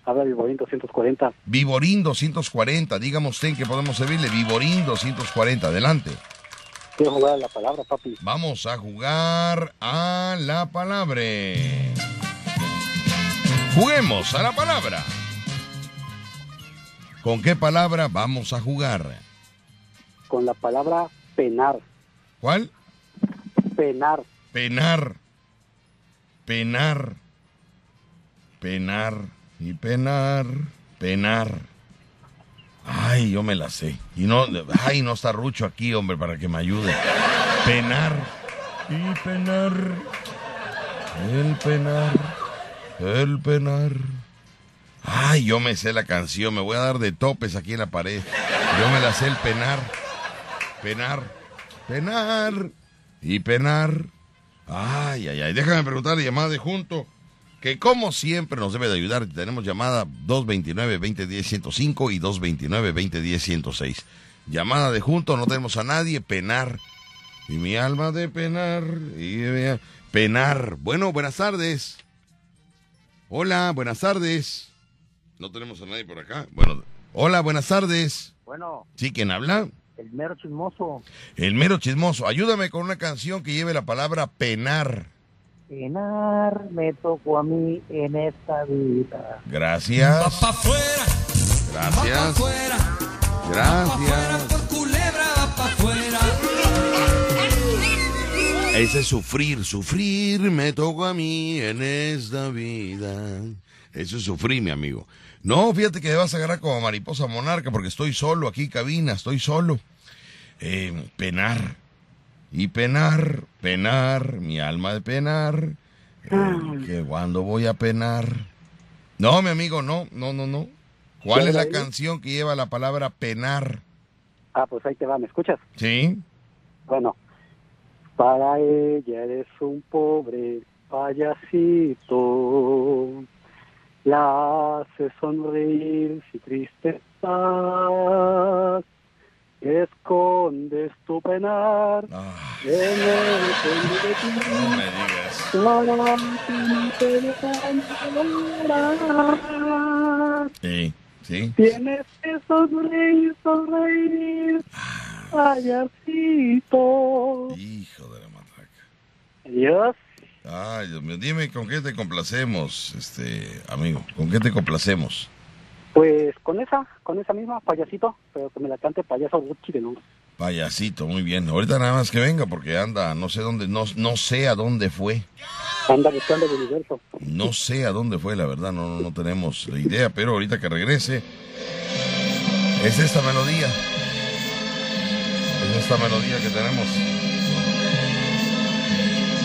Habla Viborín 240. Viborín 240. Dígame usted en qué podemos servirle. Viborín 240. Adelante. Quiero jugar a la palabra, papi. Vamos a jugar a la palabra. Juguemos a la palabra. ¿Con qué palabra vamos a jugar? Con la palabra penar. ¿Cuál? Penar. Penar. Penar. Penar. Y penar. Penar. Ay, yo me la sé. Y no, ay, no está Rucho aquí, hombre, para que me ayude. Penar. Y penar. El penar. El penar. Ay, yo me sé la canción. Me voy a dar de topes aquí en la pared. Yo me la sé el penar. Penar. Penar. Y penar. Ay, ay, ay. Déjame preguntarle, llamada de junto, que como siempre nos debe de ayudar. Tenemos llamada 229-2010-105 y 229-2010-106. Llamada de junto, no tenemos a nadie. Penar. Y mi alma de penar. Y penar. Bueno, buenas tardes. Hola, buenas tardes. No tenemos a nadie por acá. Bueno, hola, buenas tardes. Bueno, ¿Sí, quién habla? el mero chismoso. El mero chismoso. Ayúdame con una canción que lleve la palabra penar. Penar me tocó a mí en esta vida. Gracias. Gracias. Gracias. Ese es sufrir, sufrir me tocó a mí en esta vida. Eso es sufrir, mi amigo. No, fíjate que vas a agarrar como mariposa monarca porque estoy solo aquí, cabina, estoy solo. Eh, penar. Y penar, penar, mi alma de penar. Eh, que cuando voy a penar. No, mi amigo, no, no, no, no. ¿Cuál es la canción que lleva la palabra penar? Ah, pues ahí te va, ¿me escuchas? ¿Sí? Bueno. Para ella eres un pobre payasito. La hace sonreír si triste estás. Escondes tu penar en el de ti. No me digas. Para. Sí, sí. Tienes que sonreír, sonreír, payasito. Hijo de la matraca. Adiós. Ay, Dios mío, dime con qué te complacemos, este amigo, con qué te complacemos. Pues con esa, con esa misma, payasito, pero que me la cante payaso Gucci de nuevo. Payasito, muy bien. Ahorita nada más que venga porque anda, no sé dónde, no, no sé a dónde fue. Anda buscando el universo. No sé a dónde fue, la verdad, no, no, no tenemos la idea, pero ahorita que regrese, es esta melodía. Es esta melodía que tenemos.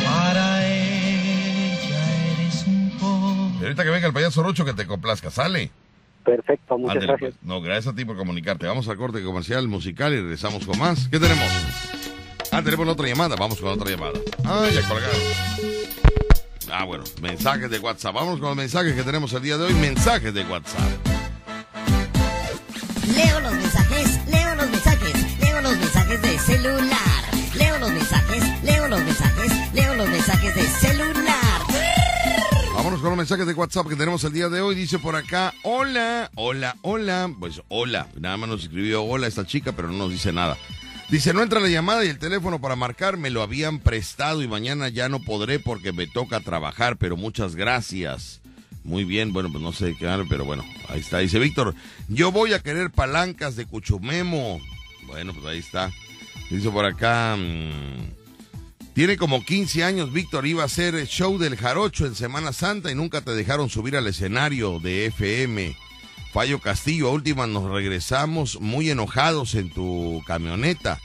Para ella eres un poco. Ahorita que venga el payaso Rocho que te complazca, sale. Perfecto, muchas gracias. pues. No, gracias a ti por comunicarte. Vamos al corte comercial musical y regresamos con más. ¿Qué tenemos? Ah, tenemos otra llamada. Vamos con otra llamada. Ah, ya colgaron. Ah, bueno, mensajes de WhatsApp. Vamos con los mensajes que tenemos el día de hoy. Mensajes de WhatsApp. Leo los mensajes, leo los mensajes, leo los mensajes de celular. Leo los mensajes, leo los mensajes, leo los mensajes de celular. Con los mensajes de WhatsApp que tenemos el día de hoy. Dice por acá, hola, hola, hola. Pues hola. Nada más nos escribió hola esta chica, pero no nos dice nada. Dice, no entra la llamada y el teléfono para marcar me lo habían prestado y mañana ya no podré porque me toca trabajar, pero muchas gracias. Muy bien, bueno, pues no sé qué pero bueno, ahí está. Dice Víctor, yo voy a querer palancas de Cuchumemo. Bueno, pues ahí está. Dice por acá, mm, tiene como 15 años, Víctor, iba a hacer el show del Jarocho en Semana Santa y nunca te dejaron subir al escenario de FM. Fallo Castillo, a última nos regresamos muy enojados en tu camioneta,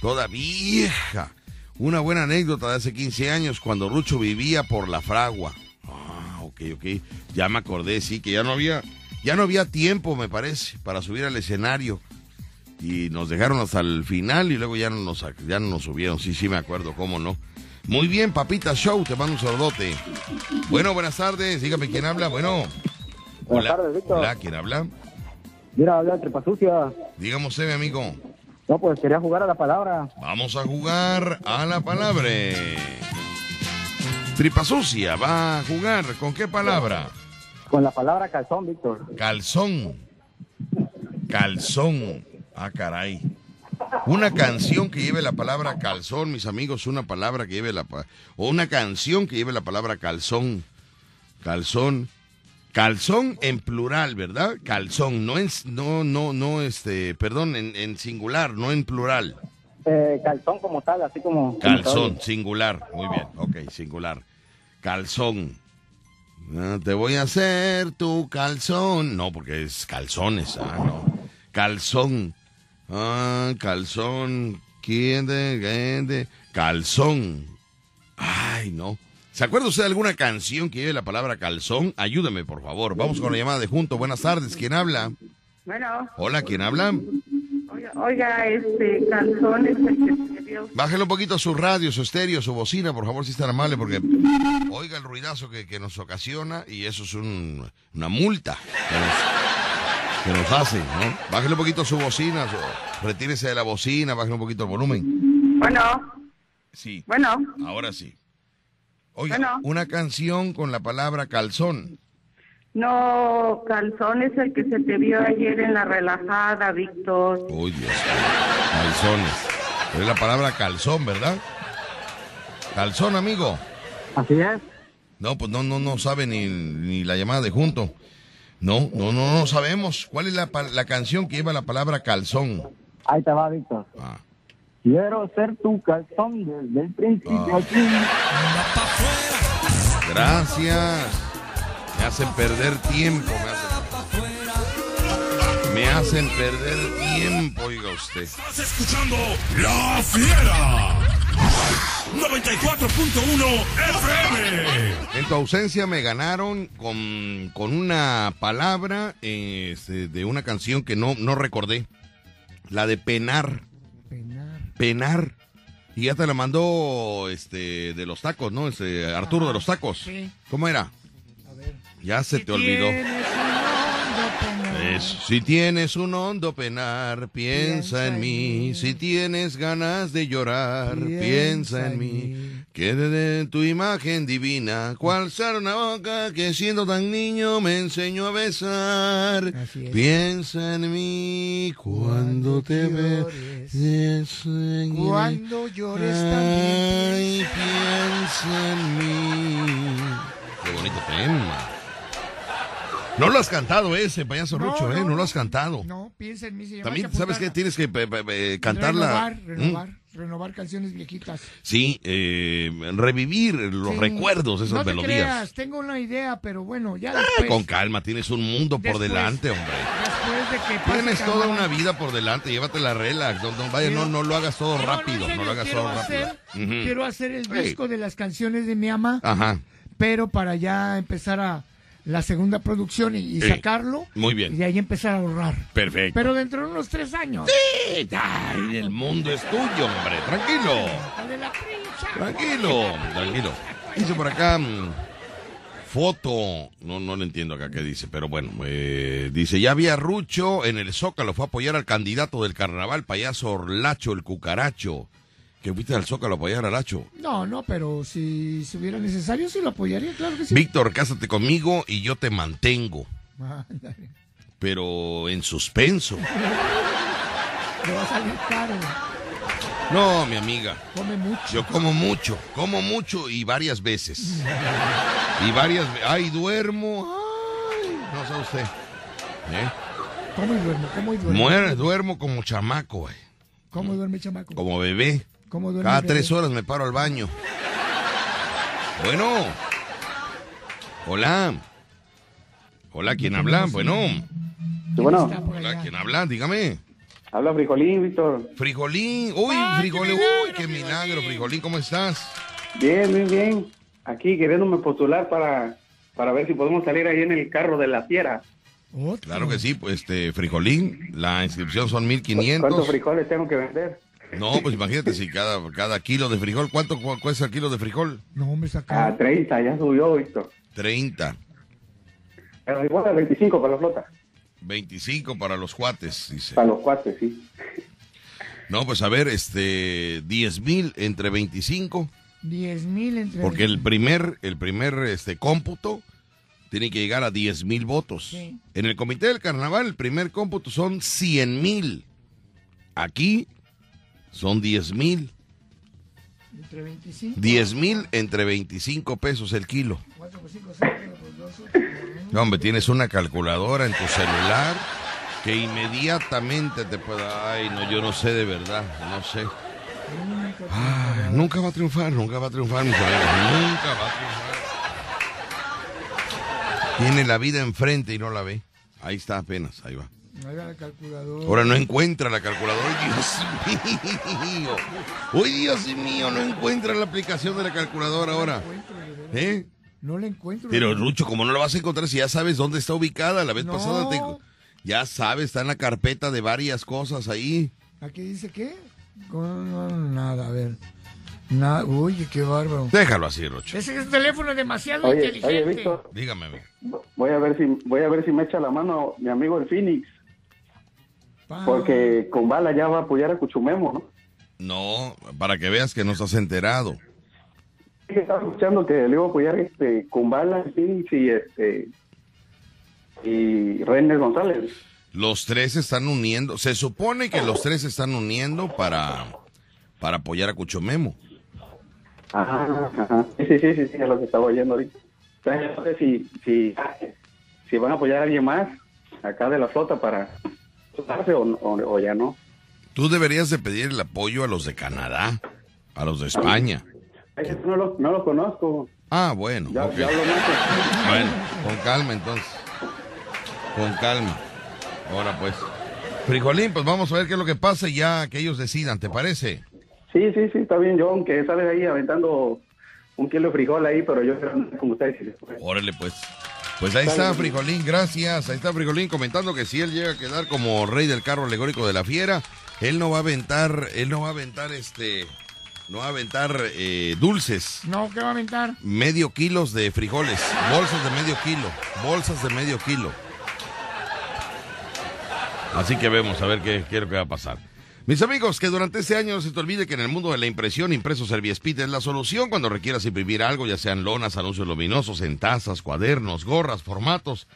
toda vieja. Una buena anécdota de hace 15 años cuando Rucho vivía por la fragua. Ah, ok, ok. Ya me acordé, sí, que ya no había, ya no había tiempo, me parece, para subir al escenario. Y nos dejaron hasta el final y luego ya no nos, ya no nos subieron. Sí, sí, me acuerdo, cómo no. Muy bien, Papita Show, te mando un sordote. Bueno, buenas tardes, dígame quién habla. Bueno. Buenas Hola. tardes, Víctor. Hola, ¿quién habla? Mira, habla Trepa Sucia. Dígame usted, mi amigo. No, pues quería jugar a la palabra. Vamos a jugar a la palabra. Tripa sucia va a jugar. ¿Con qué palabra? Con la palabra calzón, Víctor. Calzón. Calzón. Ah, caray. Una canción que lleve la palabra calzón, mis amigos, una palabra que lleve la o una canción que lleve la palabra calzón. Calzón. Calzón en plural, ¿verdad? Calzón, no en no no no este, perdón, en, en singular, no en plural. Eh, calzón como tal, así como... Calzón, singular. Muy bien, ok, singular. Calzón. Ah, te voy a hacer tu calzón. No, porque es calzones, ah, no. Calzón. Ah, calzón. ¿Quién de, quién de? Calzón. Ay, no. ¿Se acuerda usted de alguna canción que lleve la palabra calzón? Ayúdeme, por favor. Vamos con la llamada de junto. Buenas tardes. ¿Quién habla? Bueno, Hola, ¿quién habla? oiga, oiga, este calzón es el se dio. Bájale un poquito su radio, su estéreo, su bocina, por favor, si es tan amable, porque oiga el ruidazo que, que nos ocasiona y eso es un- una multa que nos, hace, ¿no? Bájale un poquito su bocina, su- retírese de la bocina, bájale un poquito el volumen. Bueno, Sí, bueno, ahora sí. Oiga, Bueno. una canción con la palabra calzón. no, calzón es el que se te vio ayer en la relajada, Víctor. Uy, Dios. Calzones. Es la palabra calzón, ¿verdad? Calzón, amigo. Así es. No, pues no, no, no sabe ni, ni la llamada de junto. No, no, no, no sabemos. ¿Cuál es la, la canción que lleva la palabra calzón? Ahí te va, Víctor. Ah. Quiero ser tu calzón desde el principio fin. Gracias. Me hacen perder tiempo. Me hacen, hacen perder tiempo, oiga usted. Estás escuchando La Fiera. 94.1 FM. En tu ausencia me ganaron con, con una palabra este, de una canción que no, no recordé. La de penar. Penar. Y ya te la mandó este de los tacos, ¿no? Este Arturo de los tacos. sí. ¿Cómo era? Ya se te olvidó. Tienes Eso. Si tienes un hondo penar, piensa, en mí. Si tienes ganas de llorar, piensa, en mí. Que de tu imagen divina, cual será una boca que siendo tan niño me enseñó a besar. Piensa en mí cuando te veo. Cuando llores Ay, también. piensa en mí. Qué bonito tema. No lo has cantado ese, payaso No, Rucho, ¿eh? no, No lo has cantado. No, piensa en mí. Se llama También, ¿sabes qué? Tienes que pe- pe- pe- cantarla. Renovar, ¿Mm? renovar, renovar canciones viejitas. Sí, eh, revivir los Sí. recuerdos de esas no te melodías. creas, tengo una idea, pero bueno, ya Ah, después, con calma, tienes un mundo por delante, hombre. después de que pase Tienes toda una vida por delante, llévatela relax. No, no, vaya, no, no lo hagas todo rápido, no, lo hagas todo rápido. Quiero hacer el Hey. disco de las canciones de mi ama, Ajá, pero para ya empezar a la segunda producción y, y sacarlo. muy bien. Y de ahí empezar a ahorrar. Perfecto. Pero dentro de unos tres años. Sí, ay, el mundo es tuyo, hombre. Tranquilo. Tranquilo, tranquilo. Dice por acá, mm, foto, no, no le entiendo acá qué dice, pero bueno, eh, dice, ya había Rucho en el Zócalo, fue a apoyar al candidato del carnaval, payaso Orlacho, el cucaracho, que fuiste al Zócalo a apoyar a Lacho. No, no, pero si, si hubiera necesario, sí lo apoyaría, claro que sí. Víctor, cásate conmigo y yo te mantengo, pero en suspenso. Le va a salir caro. No, mi amiga. Come mucho. Yo como mucho, como mucho y varias veces. Y varias veces. Ay, duermo. Ay, no sé usted. ¿Eh? ¿Cómo y duerme? ¿Cómo y? Muere, duermo como chamaco, güey. ¿Cómo duerme, chamaco? Como bebé. ¿Cómo duerme? Cada bebé? tres horas me paro al baño. Bueno. Hola. Hola, ¿quién habla? Bueno. bueno. Hola, ¿quién habla? Dígame. Habla Frijolín, Víctor. Frijolín. Uy, Ah, Frijolín. Uy, qué milagro, Frijolín. ¿Cómo estás? Bien, bien, bien. Aquí queriéndome postular para, para ver si podemos salir ahí en el carro de la fiera. Claro que sí, pues este, Frijolín. La inscripción son ¿Cuántos 1500. frijoles tengo que vender? No, pues imagínate si cada, cada kilo de frijol, ¿cuánto cu- cuesta el kilo de frijol? No, hombre, saca. A 30, ya subió, Víctor. 30. Pero igual a 25 para la flota. 25 para los cuates, dice. Para los cuates, sí. No, pues a ver, este, 10 mil entre 25, 10 mil entre. porque el primer, el primer, este, cómputo tiene que llegar a 10 mil votos. Sí. En el comité del carnaval, el primer cómputo son 100 mil. Aquí son 10 mil. Entre 25. 10 mil entre 25 pesos el kilo. 4 por 5, 6, por 2, No, hombre, tienes una calculadora en tu celular que inmediatamente te puede... Ay, no, yo no sé de verdad, no sé. Ah, nunca va a triunfar, nunca va a triunfar, mis amigos, nunca va a triunfar. Tiene la vida enfrente y no la ve. Ahí está apenas, ahí va. Ahí va la calculadora. Ahora no encuentra la calculadora. ¡Ay, Dios mío! ¡Uy, Dios mío! No encuentra la aplicación de la calculadora ahora. ¿Eh? No la encuentro. Pero Rucho, ¿cómo no la vas a encontrar si ya sabes dónde está ubicada? La vez No. pasada te... Ya sabes, está en la carpeta de varias cosas ahí. ¿Aquí dice qué? No, no, nada, a ver. Nada, oye, qué bárbaro. Déjalo así, Rucho. Ese es teléfono es demasiado Oye, inteligente. oye, Víctor, Dígame, voy a ver si voy a ver si me echa la mano mi amigo el Phoenix, porque con bala ya va a apoyar a Cuchumemo, ¿no? No, para que veas que no estás enterado. Sí, Estaba escuchando que le iba a apoyar este con bala, y este y René González. Los tres se están uniendo. Se supone que los tres se están uniendo para, para apoyar a Cuchomemo. Ajá, ajá. Sí, sí, sí, sí, sí, es lo que estaba oyendo ahorita. Entonces, no sé si, si, si van a apoyar a alguien más acá de la flota para o, o, o ya no. Tú deberías de pedir el apoyo a los de Canadá, a los de España. Ay, No los no los conozco. Ah, bueno, Ya, hablo más. Bueno, con calma entonces. Con calma. Ahora pues. Frijolín, pues vamos a ver qué es lo que pasa y ya que ellos decidan, ¿te parece? Sí, sí, sí, está bien, John, que sales ahí aventando un kilo de frijol ahí, pero yo con ustedes. Órale pues. Pues ahí está Frijolín, gracias. Ahí está Frijolín comentando que si él llega a quedar como rey del carro alegórico de la fiera, él no va a aventar, él no va a aventar este, no va a aventar eh, dulces. No, ¿qué va a aventar? Medio kilos de frijoles, bolsas de medio kilo, bolsas de medio kilo. Así que vemos a ver qué, qué es lo que va a pasar. Mis amigos, que durante este año no se te olvide que en el mundo de la impresión, impreso Serviespit es la solución cuando requieras imprimir algo, ya sean lonas, anuncios luminosos, en tazas, cuadernos, gorras, formatos.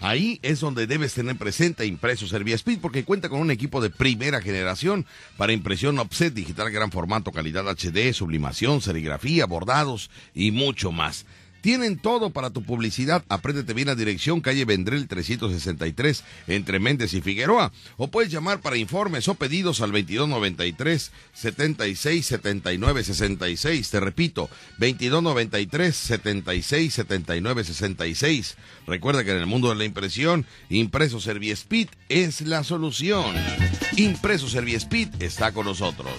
Ahí es donde debes tener presente Impreso Serviespit porque cuenta con un equipo de primera generación para impresión offset digital gran formato, calidad HD, sublimación, serigrafía, bordados y mucho más. Tienen todo para tu publicidad. Apréndete bien la dirección, calle Vendrell 363, entre Méndez y Figueroa. O puedes llamar para informes o pedidos al 2293 76 79 66. Te repito, 2293 76 79 66. Recuerda que en el mundo de la impresión, Impreso Serviespit es la solución. Impreso Serviespit está con nosotros.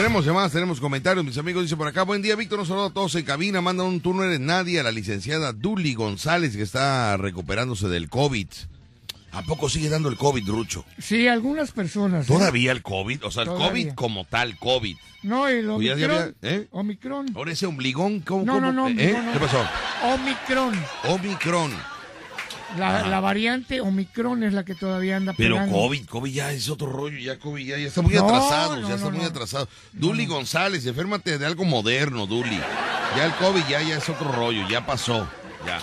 Tenemos llamadas, tenemos comentarios, mis amigos dicen por acá, buen día Víctor, un saludo a todos en cabina, manda un turno eres nadie a la licenciada Duli González que está recuperándose del COVID. ¿A poco sigue dando el COVID, Rucho? Sí, algunas personas. ¿eh? ¿Todavía el COVID? O sea, el. COVID como tal, COVID. No, el Pues ya- ya Omicron. había- ¿eh? Omicron. Ahora ese ombligón, ¿cómo? No, cómo? no, no, ¿Eh? no, no. ¿Qué pasó? Omicron. Omicron. La, variante Omicron es la que todavía anda Pero pegando. COVID, COVID ya es otro rollo, ya COVID ya, ya está muy No, atrasado, no, ya está no, muy atrasado. Duli González, enférmate de algo moderno, Duli. Ya el COVID ya, ya es otro rollo, ya pasó, ya.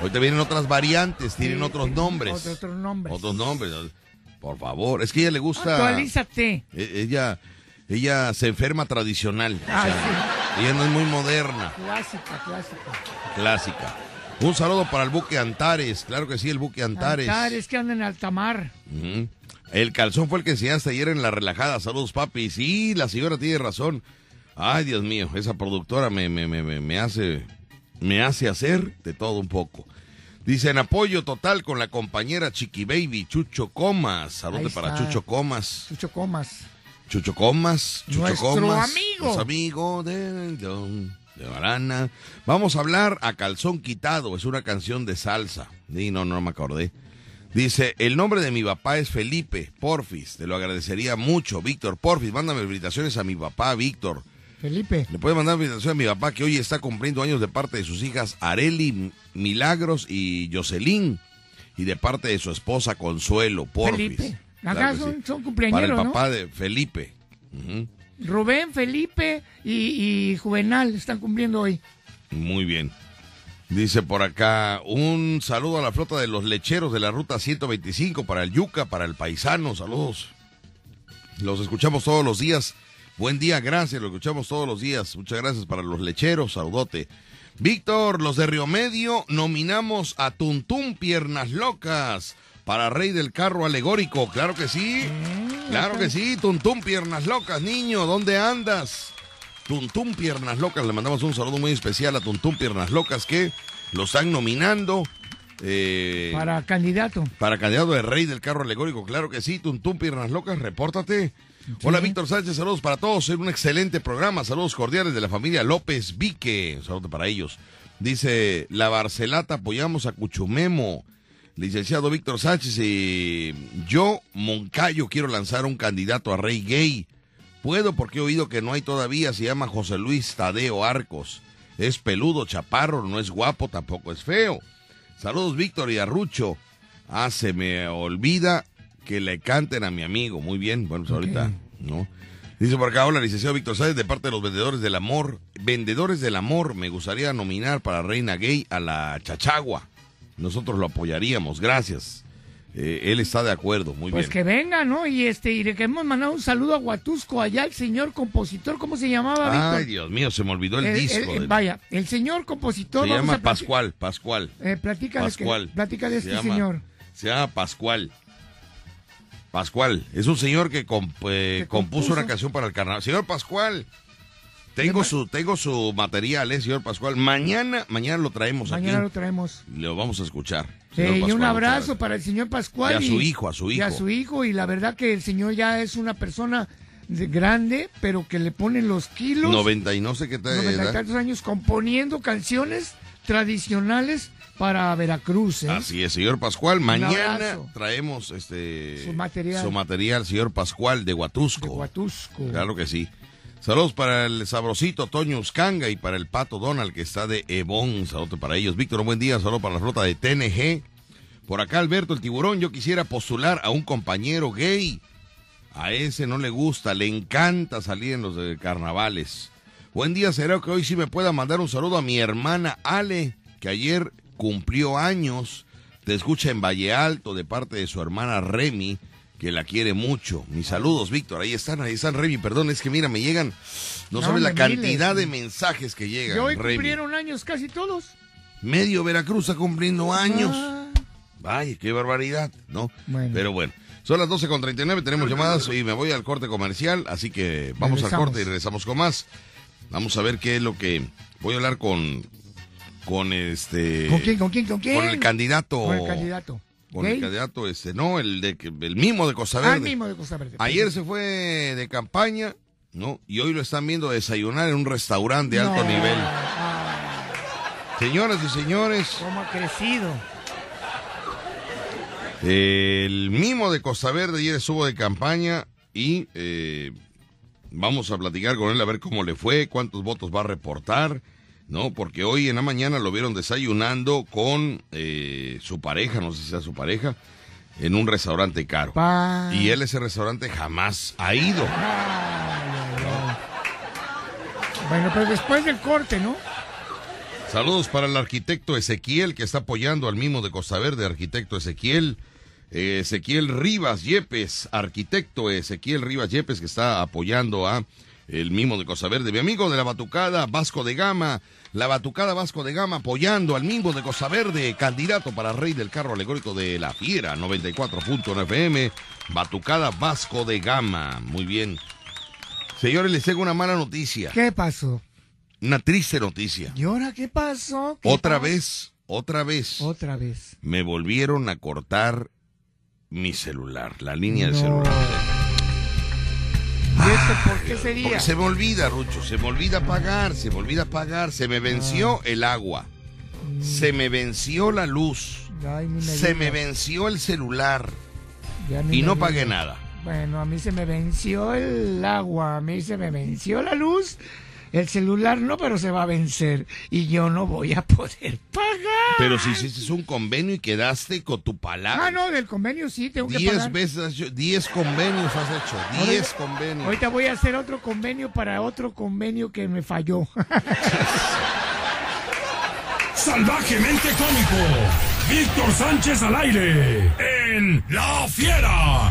Ahorita vienen otras variantes, tienen Sí, otros sí, nombres. otro- otros nombres. Otros nombres. Por favor, es que ella le gusta... Actualízate. E- Ella, ella se enferma tradicional. o Ah, Ella no es muy moderna, Clásica, clásica. clásica. Un saludo para el buque Antares, claro que sí, el buque Antares. Antares que andan en alta mar. El calzón fue el que enseñaste ayer en la relajada. Saludos, papi. Sí, la señora tiene razón. Ay, Dios mío, esa productora me, me, me, me- hace, me hace hacer de todo un poco. Dice, en apoyo total con la compañera Chiqui Baby, Chucho Comas. Saludos para. Chucho Comas. Chucho Comas. Chucho Comas, Chucho Nuestro Comas. amigo. Es amigo de, de, Barana. Vamos a hablar a calzón quitado. Es una canción de salsa. Y no, no me acordé. Dice, el nombre de mi papá es Felipe Porfis. Te lo agradecería mucho, Víctor Porfis. Mándame felicitaciones a mi papá, Víctor. Felipe. Le puede mandar felicitaciones a mi papá que hoy está cumpliendo años de parte de sus hijas Areli, Milagros y Jocelyn. Y de parte de su esposa Consuelo Porfis. Felipe. Acá son, sí. son Para el papá de Felipe. Ujú. Rubén, Felipe y, Juvenal están cumpliendo hoy. Muy bien. Dice por acá, un saludo a la flota de los lecheros de la ruta 125 para el Yuca, para el Paisano, saludos. Los escuchamos todos los días. Buen día, gracias, lo escuchamos todos los días. Muchas gracias para los lecheros, saludote. Víctor, los de Río Medio nominamos a Tuntum Piernas Locas para Rey del Carro Alegórico. Claro que sí, claro que sí, Tuntum Piernas Locas, niño, ¿dónde andas? Tuntum Piernas Locas, le mandamos un saludo muy especial a Tuntum Piernas Locas que lo están nominando eh, Para candidato. para candidato de rey del carro alegórico. Claro que sí, Tuntum Piernas Locas, repórtate. Hola Víctor Sánchez, saludos para todos, es un excelente programa, saludos cordiales de la familia López Vique, un saludo para ellos. Dice, la Barcelata apoyamos a Cuchumemo. Licenciado Víctor Sánchez y yo, Moncayo, quiero lanzar un candidato a rey gay. Puedo porque he oído que no hay todavía, se llama José Luis Tadeo Arcos. Es peludo, chaparro, no es guapo, tampoco es feo. Saludos Víctor y Arrucho. Ah, se me olvida que le canten a mi amigo. Muy bien, bueno, pues ahorita, ¿no? Dice por acá, hola, licenciado Víctor Sáenz, de parte de los vendedores del amor. Vendedores del amor, me gustaría nominar para reina gay a la Chachagua. Nosotros lo apoyaríamos, gracias. Eh, él está de acuerdo, muy Pues bien. que venga, ¿no? Y este, y le queremos mandar un saludo a Huatusco, allá el señor compositor, ¿cómo se llamaba, Víctor? Ay, Dios mío, se me olvidó el, El- disco. el- el- del- vaya, el señor compositor. se llama Pascual, Pascual. Eh, platícale, Pascual. Que, platícale a Se este llama- señor. Se llama Pascual. Pascual. Es un señor que, comp- eh, compuso, compuso. una canción para el carnaval. Señor Pascual. Tengo su, tengo su material, eh, señor Pascual. Mañana, mañana lo traemos Mañana lo aquí. traemos. Lo vamos a escuchar. Sí, y un abrazo para el señor Pascual. Y a su hijo, a su Y a hijo. su hijo, y la verdad que el señor ya es una persona de- grande, pero que le ponen los kilos. 90 y no sé qué tal. noventa y tantos años componiendo canciones tradicionales para Veracruz. ¿eh? Así es, señor Pascual. Mañana traemos este Su material. su material, señor Pascual de Huatusco. De Huatusco. Claro que sí. Saludos para el sabrosito Toño Uscanga y para el pato Donald que está de Ebon. Saludos para ellos. Víctor, buen día. Saludos para la flota de TNG. Por acá Alberto el tiburón. Yo quisiera postular a un compañero gay. A ese no le gusta, le encanta salir en los carnavales. Buen día, será que hoy sí me pueda mandar un saludo a mi hermana Ale, que ayer cumplió años. Te escucha en Valle Alto de parte de su hermana Remy, que la quiere mucho. Mis saludos, Víctor. Ahí están, ahí están, Remy. Perdón, es que mira, me llegan, no, No, sabes la cantidad miles. de mensajes que llegan, Y hoy Remy. cumplieron años casi todos. Medio Veracruz está cumpliendo años. Ah. Vaya, qué barbaridad, ¿no? Bueno. Pero bueno, son las 12 con 39, tenemos llamadas y me voy al corte comercial, así que vamos al corte y regresamos con más. Vamos a ver qué es lo que voy a hablar con con este ¿Con quién? ¿Con quién? ¿Con quién? con el candidato Con el candidato. Con el candidato este, no, el de que- el mismo de Costa Ah, Verde. el mismo de Costa Verde. Ayer se fue de campaña, ¿no? Y hoy lo están viendo desayunar en un restaurante de alto nivel. Señoras y señores, ¿Cómo ha crecido? El mimo de Costa Verde ayer estuvo de campaña y eh, vamos a platicar con él a ver cómo le fue, cuántos votos va a reportar, ¿no? Porque hoy en la mañana lo vieron desayunando con eh, su pareja, no sé si sea su pareja, en un restaurante caro. Pa- Y él ese restaurante jamás ha ido. Bueno, pero después del corte, ¿no? Saludos para el arquitecto Ezequiel que está apoyando al mimo de Costa Verde, arquitecto Ezequiel. Eh, Ezequiel Rivas Yepes, arquitecto Ezequiel Rivas Yepes que está apoyando a el mimo de Costa Verde. Mi amigo de la Batucada Vasco de Gama, la Batucada Vasco de Gama apoyando al mimo de Costa Verde, candidato para rey del carro alegórico de la Fiera, 94.1 FM, Batucada Vasco de Gama. Muy bien. Señores, les tengo una mala noticia, ¿Qué pasó? una triste noticia. ¿Y ahora qué pasó? ¿Qué Otra pasó? vez, otra vez. Otra vez. Me volvieron a cortar mi celular, la línea de No. celular. ¿Y esto por qué sería? Porque se me olvida, Rucho, se me olvida pagar, se me olvida pagar, se me venció Ah. el agua, se me venció la luz, Ay, ni me se me venció el celular y no pagué nada. Bueno, a mí se me venció el agua, a mí se me venció la luz. El celular no, pero se va a vencer. Y yo no voy a poder pagar. Pero si hiciste un convenio y quedaste con tu Ah, palabra, no, del convenio sí, tengo que diez pagar. veces, has hecho- diez convenios has hecho, diez convenios. Ahorita voy a hacer otro convenio para otro convenio que me falló. Salvajemente cómico. Víctor Sánchez al aire. En La Fiera.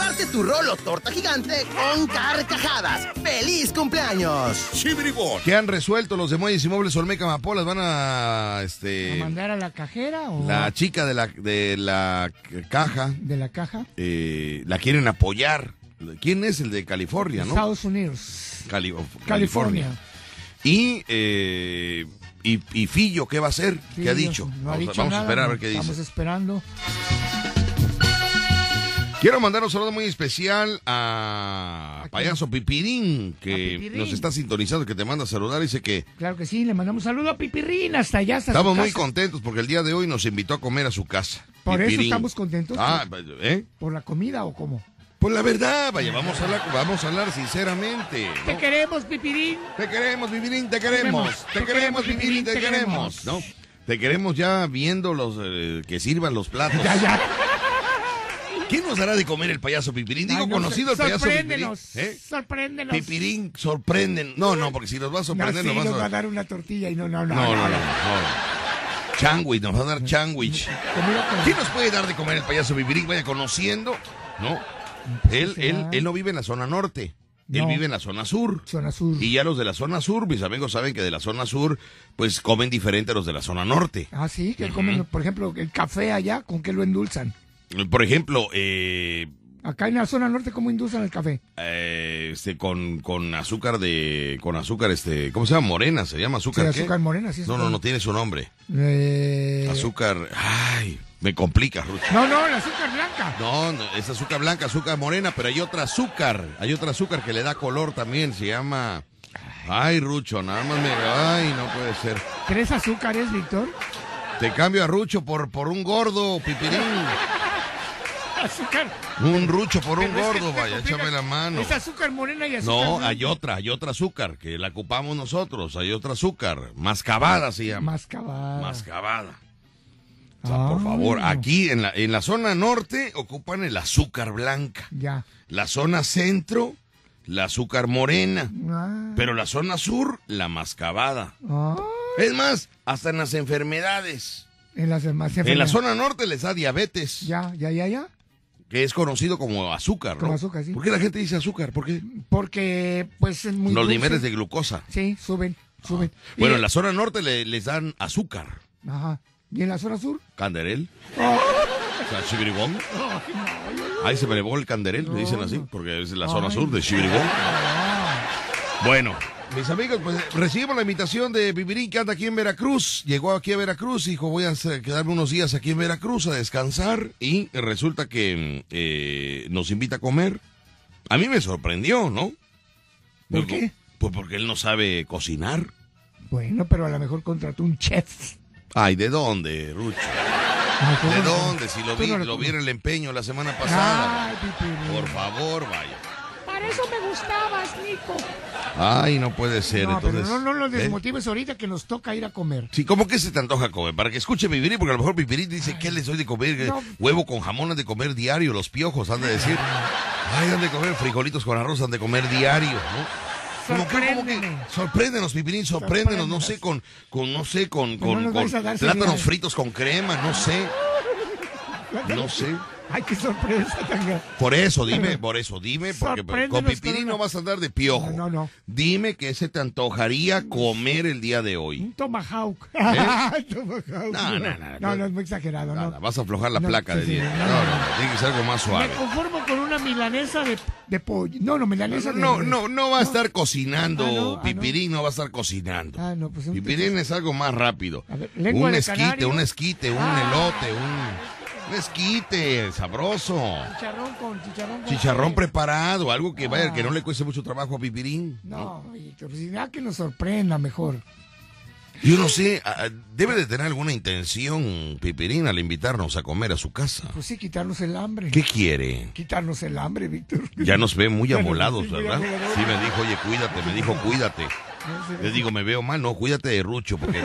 Parte tu rolo torta gigante con carcajadas. ¡Feliz cumpleaños! ¿Qué han resuelto los de Muelles Inmuebles Olmeca Amapolas? Van a, ¿A este, mandar a la cajera o la chica de la, de la caja, de la caja? eh, la quieren apoyar. ¿Quién es el de California, no? Estados Unidos. Cali- California. Y, eh, y, y Fillo, ¿qué va a hacer? Sí, ¿Qué ha dicho? No ha vamos a- dicho vamos a nada, esperar a ver qué Estamos dice. esperando. Quiero mandar un saludo muy especial a Payaso Pipirín, que Pipirín. nos está sintonizando, que te manda a saludar. Dice que Claro que sí, le mandamos saludo a Pipirrín hasta allá, hasta su estamos muy contentos porque el día de hoy nos invitó a comer a su casa. Por eso Pipirín. estamos contentos. Ah, ¿eh? ¿Por la comida o cómo? Pues la verdad, vaya, vamos a hablar, vamos a hablar sinceramente. ¿no? Te queremos, Pipirín. Te queremos, Pipirín, te queremos. Te queremos, Pipirín, te queremos. ¿No? Te queremos ya viendo los eh, que sirvan los platos. Ya, ya. ¿Quién nos dará de comer el payaso Pipirín? Digo, Ay, no, conocido el payaso Pipirín. Sorpréndenos. ¿eh? Sorpréndenos. Pipirín, sorprenden. No, no, porque si nos va a No, sorprender, sí, nos va a nos va a dar una tortilla y no, no, no. No, no, no, no. Changuich, nos va a dar con- ¿Quién nos puede dar de comer el payaso Pipirín? Vaya conociendo, ¿no? Él, él, él no vive en la zona norte. Él No. vive en la zona sur. Zona sur. Y ya los de la zona sur, mis amigos saben que de la zona sur, pues comen diferente a los de la zona norte. Ah, sí, que comen, por ejemplo, el café allá, ¿con qué lo endulzan? Por ejemplo, eh, Acá en la zona norte, ¿cómo inducen el café? Eh, este, con, con azúcar de, con azúcar, este, ¿cómo se llama? Morena, se llama azúcar. Sí, ¿qué? azúcar morena, sí. No, no, no tiene su nombre. Eh, Azúcar, ay, me complica, Rucho. No, no, el azúcar blanca. No, no, es azúcar blanca, azúcar morena, pero hay otra azúcar, hay otra azúcar que le da color también, se llama... Ay, Rucho, nada más me... Ay, no puede ser. ¿Tres azúcares, Víctor? Te cambio a Rucho por, por un gordo, pipirín. Azúcar. Un Rucho por un Pero es que gordo, vaya, échame la mano. Es azúcar morena y azúcar No, blanca. hay otra, hay otra azúcar que la ocupamos nosotros, hay otra azúcar, mascabada se llama. Mascabada. Mascabada. O sea, por favor, aquí en la, en la zona norte ocupan el azúcar blanca. Ya. La zona centro, la azúcar morena. Ah. Pero la zona sur, la mascabada. Ah. Es más, hasta en las enfermedades. En las En la zona norte les da diabetes, Ya, ya, ya, ya. Que es conocido como azúcar, ¿no? Como azúcar, sí. ¿Por qué la gente dice azúcar? ¿Por qué? Porque, pues, es muy Los dulce. niveles de glucosa. Sí, suben, suben. Bueno, Y- en la zona norte le- les dan azúcar. Ajá. ¿Y en la zona sur? Canderel. Oh. O sea, chibirigón. Ahí se me elevó el canderel, le dicen así, porque es la zona sur de chibirigón. Bueno, mis amigos, pues recibimos la invitación de Pipirín que anda aquí en Veracruz. Llegó aquí a Veracruz y dijo, voy a quedarme unos días aquí en Veracruz a descansar. Y resulta que eh, nos invita a comer. A mí me sorprendió, ¿no? ¿Por qué? Pues porque él no sabe cocinar. Bueno, pero a lo mejor contrató un chef. Ay, ¿de dónde, Rucho? ¿cómo ¿De dónde? Si lo vi, no lo lo vi conoces. en el empeño la semana pasada. Ay. Por favor, vaya. Para eso me gustabas, Nico. Ay, no puede ser, No, entonces. pero no, no lo ¿eh? desmotives ahorita que nos toca ir a comer. Sí, ¿cómo que se te antoja comer? Para que escuche Pipirín, porque a lo mejor Pipirín dice, ¿qué les doy de comer? No. Huevo con jamón han de comer diario, los piojos han de decir. Ay, han de comer frijolitos con arroz, han de comer diario, ¿no? Sorpréndeme. sorpréndenos, Pipirín, sorpréndenos, no sé, con, con no sé, con, no con, con plátanos fritos con crema, no sé, no sé. Ay, qué sorpresa tan grande. Por eso, dime, por eso, dime, porque con Pipirín no vas a andar de piojo. No, no. Dime qué se te antojaría comer el día de hoy. Un tomahawk. ¿Eh? tomahawk. No, no, no, no, no, es muy exagerado. Nada, no. vas a aflojar la No, placa de sí, dieta. no, No, no, no, no, tiene que ser algo más Me suave. conformo con una milanesa de, de pollo. No, no, milanesa de... No, no, no va a estar cocinando, Ah, no, ah, Pipirín no va a estar cocinando. Ah, no, pues Pipirín es algo más rápido. Un esquite, un esquite, un Ah. elote, un, un esquite sabroso. Chicharrón con chicharrón con... Chicharrón preparado, algo que vaya, Ah. que no le cueste mucho trabajo a Pipirín. No, Víctor, pues ya que nos sorprenda mejor. Yo no sé, ah, debe de tener alguna intención Pipirín al invitarnos a comer a su casa. Pues sí, quitarnos el hambre. ¿Qué quiere? Quitarnos el hambre, Víctor. Ya nos ve muy amolados, ¿verdad? Sí, me dijo, oye, cuídate, me dijo, cuídate. Le digo, me veo mal, no, cuídate de Rucho, porque.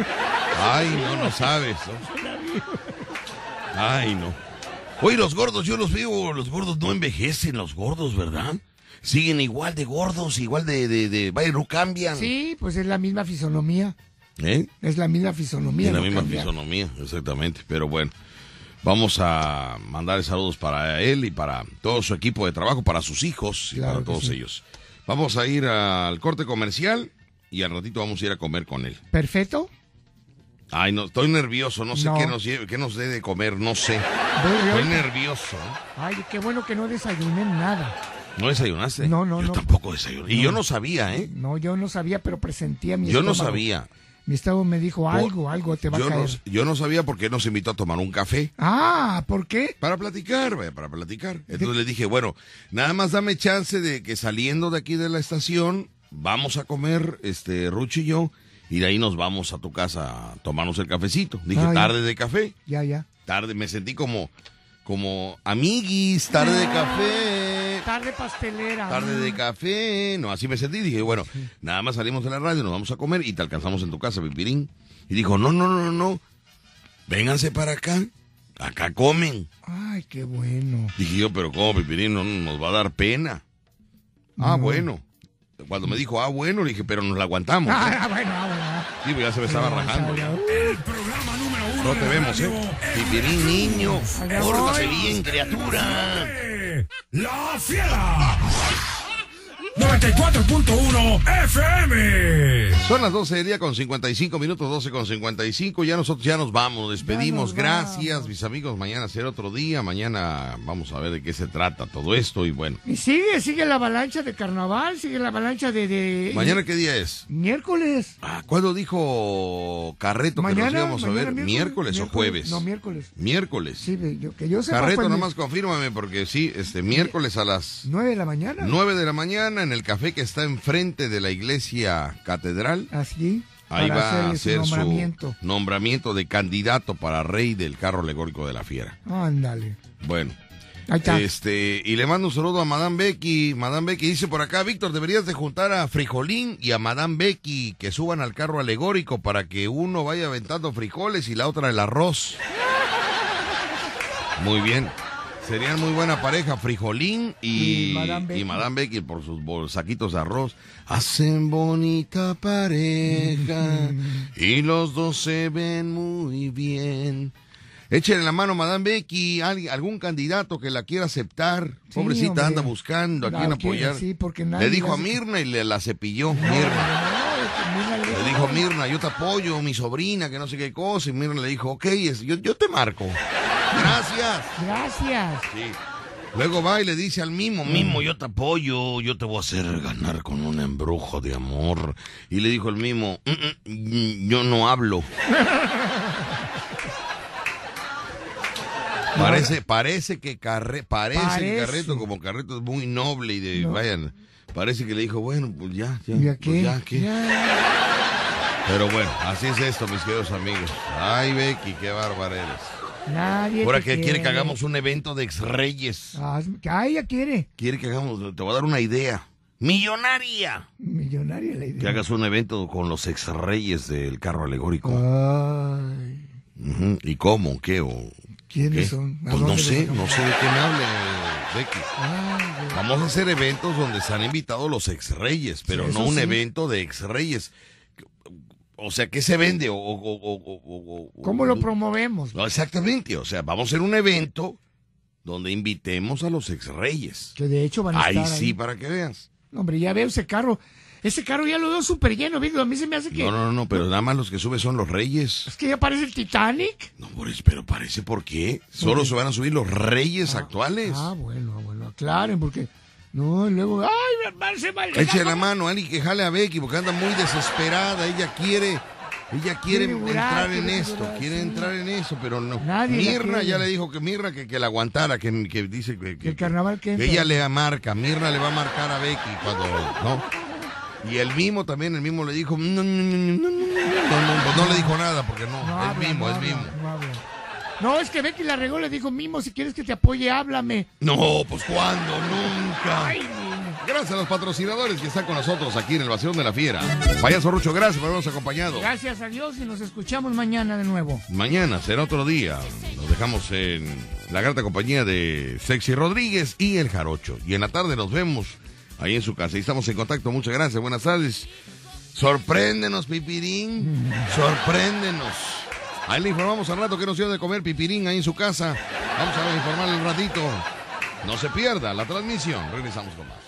Ay, no, no sabes. ¿no? Ay, no. Oye, los gordos, yo los veo, los gordos no envejecen, los gordos, ¿verdad? Siguen igual de gordos, igual de, de, de no cambian. Sí, pues es la misma fisonomía. ¿Eh? Es la misma fisonomía. En la no misma fisonomía, exactamente. Pero bueno, vamos a mandar saludos para él y para todo su equipo de trabajo, para sus hijos y Claro para todos sí. ellos. Vamos a ir al corte comercial y al ratito vamos a ir a comer con él. Perfecto. Ay, no, estoy nervioso, no sé No. qué nos lleve, qué nos dé de comer, no sé. Estoy nervioso. Ay, qué bueno que no desayuné nada. ¿No desayunaste? No, no, yo no. tampoco desayuné. Y No. yo no sabía, ¿eh? No, yo no sabía, pero presentía mi Yo no sabía. Mi estómago me dijo algo, algo te va Yo a no, caer. yo no sabía por qué nos invitó a tomar un café. Ah, ¿por qué? Para platicar, vaya, para platicar. Entonces le dije, bueno, nada más dame chance de que saliendo de aquí de la estación, vamos a comer, este, Rucho y yo, y de ahí nos vamos a tu casa a tomarnos el cafecito. Dije, Ah, ya. tarde de café. Ya, ya. Tarde, me sentí como, como amiguis, tarde de café. Tarde pastelera. Tarde de café, no, así me sentí. Dije, bueno, nada más salimos de la radio, nos vamos a comer y te alcanzamos en tu casa, Pipirín. Y dijo, no, no, no, no, vénganse para acá, acá comen. Ay, qué bueno. Dije yo, pero ¿cómo, Pipirín? No nos va a dar pena. Ah, No. bueno. Cuando me dijo, ah, bueno, le dije, pero nos la aguantamos. ¿eh? Ah, bueno, ah, bueno. ah. Sí, pues ya se me estaba rajando. ya. El programa número uno No te vemos, ¿eh? Pipirín, niño. Pórtase bien, criatura. La Fiera. 94.1 FM. Son las 12 del día con 55 minutos, 12 con 55. Ya nosotros ya nos vamos, nos despedimos. nos Gracias, mis amigos. Mañana será otro día. Mañana vamos a ver de qué se trata todo esto. Y bueno, Y sigue, sigue la avalancha de carnaval, sigue la avalancha de... de ¿mañana qué día es? Miércoles. Ah, ¿Cuándo dijo Carreto que nos Mañana, íbamos a mañana, ver? ¿Miércoles, o jueves? No, miércoles. Miércoles. Sí, ve, yo, que yo sepa Carreto, nomás confírmame porque sí, este miércoles a las ¿Nueve de la mañana? 9 de la mañana en el café que está enfrente de la iglesia catedral. Así. Ahí va a su hacer nombramiento. su nombramiento de candidato para rey del carro alegórico de la fiera. Ándale. Bueno. Ahí está. Este, y le mando un saludo a Madame Becky. Madame Becky dice por acá, Víctor, deberías de juntar a Frijolín y a Madame Becky que suban al carro alegórico para que uno vaya aventando frijoles y la otra el arroz. Muy bien. Serían muy buena pareja, Frijolín y, Y Madame Becky. y Madame Becky por sus saquitos de arroz. Hacen bonita pareja y los dos se ven muy bien. Échenle la mano, Madame Becky, alguien- algún candidato que la quiera aceptar. Sí, Pobrecita hombre. anda buscando a quiere, apoyar. sí, porque nadie le dijo a Mirna y le la cepilló. Mirna. Le dijo Mirna, yo te apoyo, mi sobrina, que no sé qué cosa. Y Mirna le dijo, ok, es- yo, yo te marco. Gracias. Gracias. Sí. Luego va y le dice al Mimo, Mimo, yo te apoyo, yo te voy a hacer ganar con un embrujo de amor. Y le dijo el Mimo, "Mm, mm, yo no hablo. Parece, parece que Carre, parece, que Parece. Carreto, como Carreto es muy noble y de, No. vayan, parece que le dijo, bueno, pues ya, ya, ¿Ya pues qué? ya, ¿qué? Pero bueno, así es esto, mis queridos amigos. Ay, Becky, qué bárbaro eres. Nadie Ahora que quiere que hagamos un evento de ex-reyes. Haz- que ah, ella quiere. Quiere que hagamos, te voy a dar una idea. Millonaria. Millonaria la idea. Que hagas un evento con los ex-reyes del carro alegórico. Ay. ¿Y cómo? ¿Qué? ¿O ¿Quiénes qué? son? ¿A Pues no sé, no sé de qué me Becky. Ay. Vamos a hacer eventos donde se han invitado los ex-reyes, pero Sí, no un sí. evento de ex-reyes. O sea, ¿qué se vende? O, o- o- o- o- o- ¿Cómo lo promovemos? No, exactamente, o sea, vamos a hacer un evento donde invitemos a los ex-reyes. Que de hecho van a Ahí estar sí, ahí. para que veas. No, Hombre, ya veo ese carro. Ese carro ya lo veo súper lleno, Víctor. A mí se me hace que... No, no, no, pero nada más los que suben son los reyes. Es que ya parece el Titanic. No, pero parece por qué. Solo se van a subir los reyes actuales. Ah, bueno, bueno, aclaren, porque... No, y luego... ¡Ay, mi se va Eche la mano, alguien que jale a Becky porque anda muy desesperada. Ella quiere, ella quiere entrar en esto, quiere sí. entrar en eso, pero no. Nadie Mirna ya le dijo que Mirna que, que la aguantara, que, que dice que, Que el carnaval que ella le marca, Mirna le va a marcar a Becky cuando, ¿no? Y el mismo también, el mismo le dijo, no, no, no, no, no, no, no, pues no le dijo nada porque no, es mismo, no es mismo. No, es que Becky la regó, le dijo, Mimo, si quieres que te apoye, háblame. No, pues cuándo, nunca. Ay. Gracias a los patrocinadores que están con nosotros aquí en el Vacío de la Fiera. Payaso Rucho, gracias por habernos acompañado. Gracias a Dios y nos escuchamos mañana de nuevo. Mañana será otro día. Nos dejamos en la grata compañía de Sexy Rodríguez y el Jarocho. Y en la tarde nos vemos ahí en su casa. Y estamos en contacto. Muchas gracias. Buenas tardes. Sorpréndenos, Pipirín. Sorpréndenos. Ahí le informamos al rato que nos dio de comer Pipirín ahí en su casa. Vamos a informarle un ratito. No se pierda la transmisión. Regresamos con más.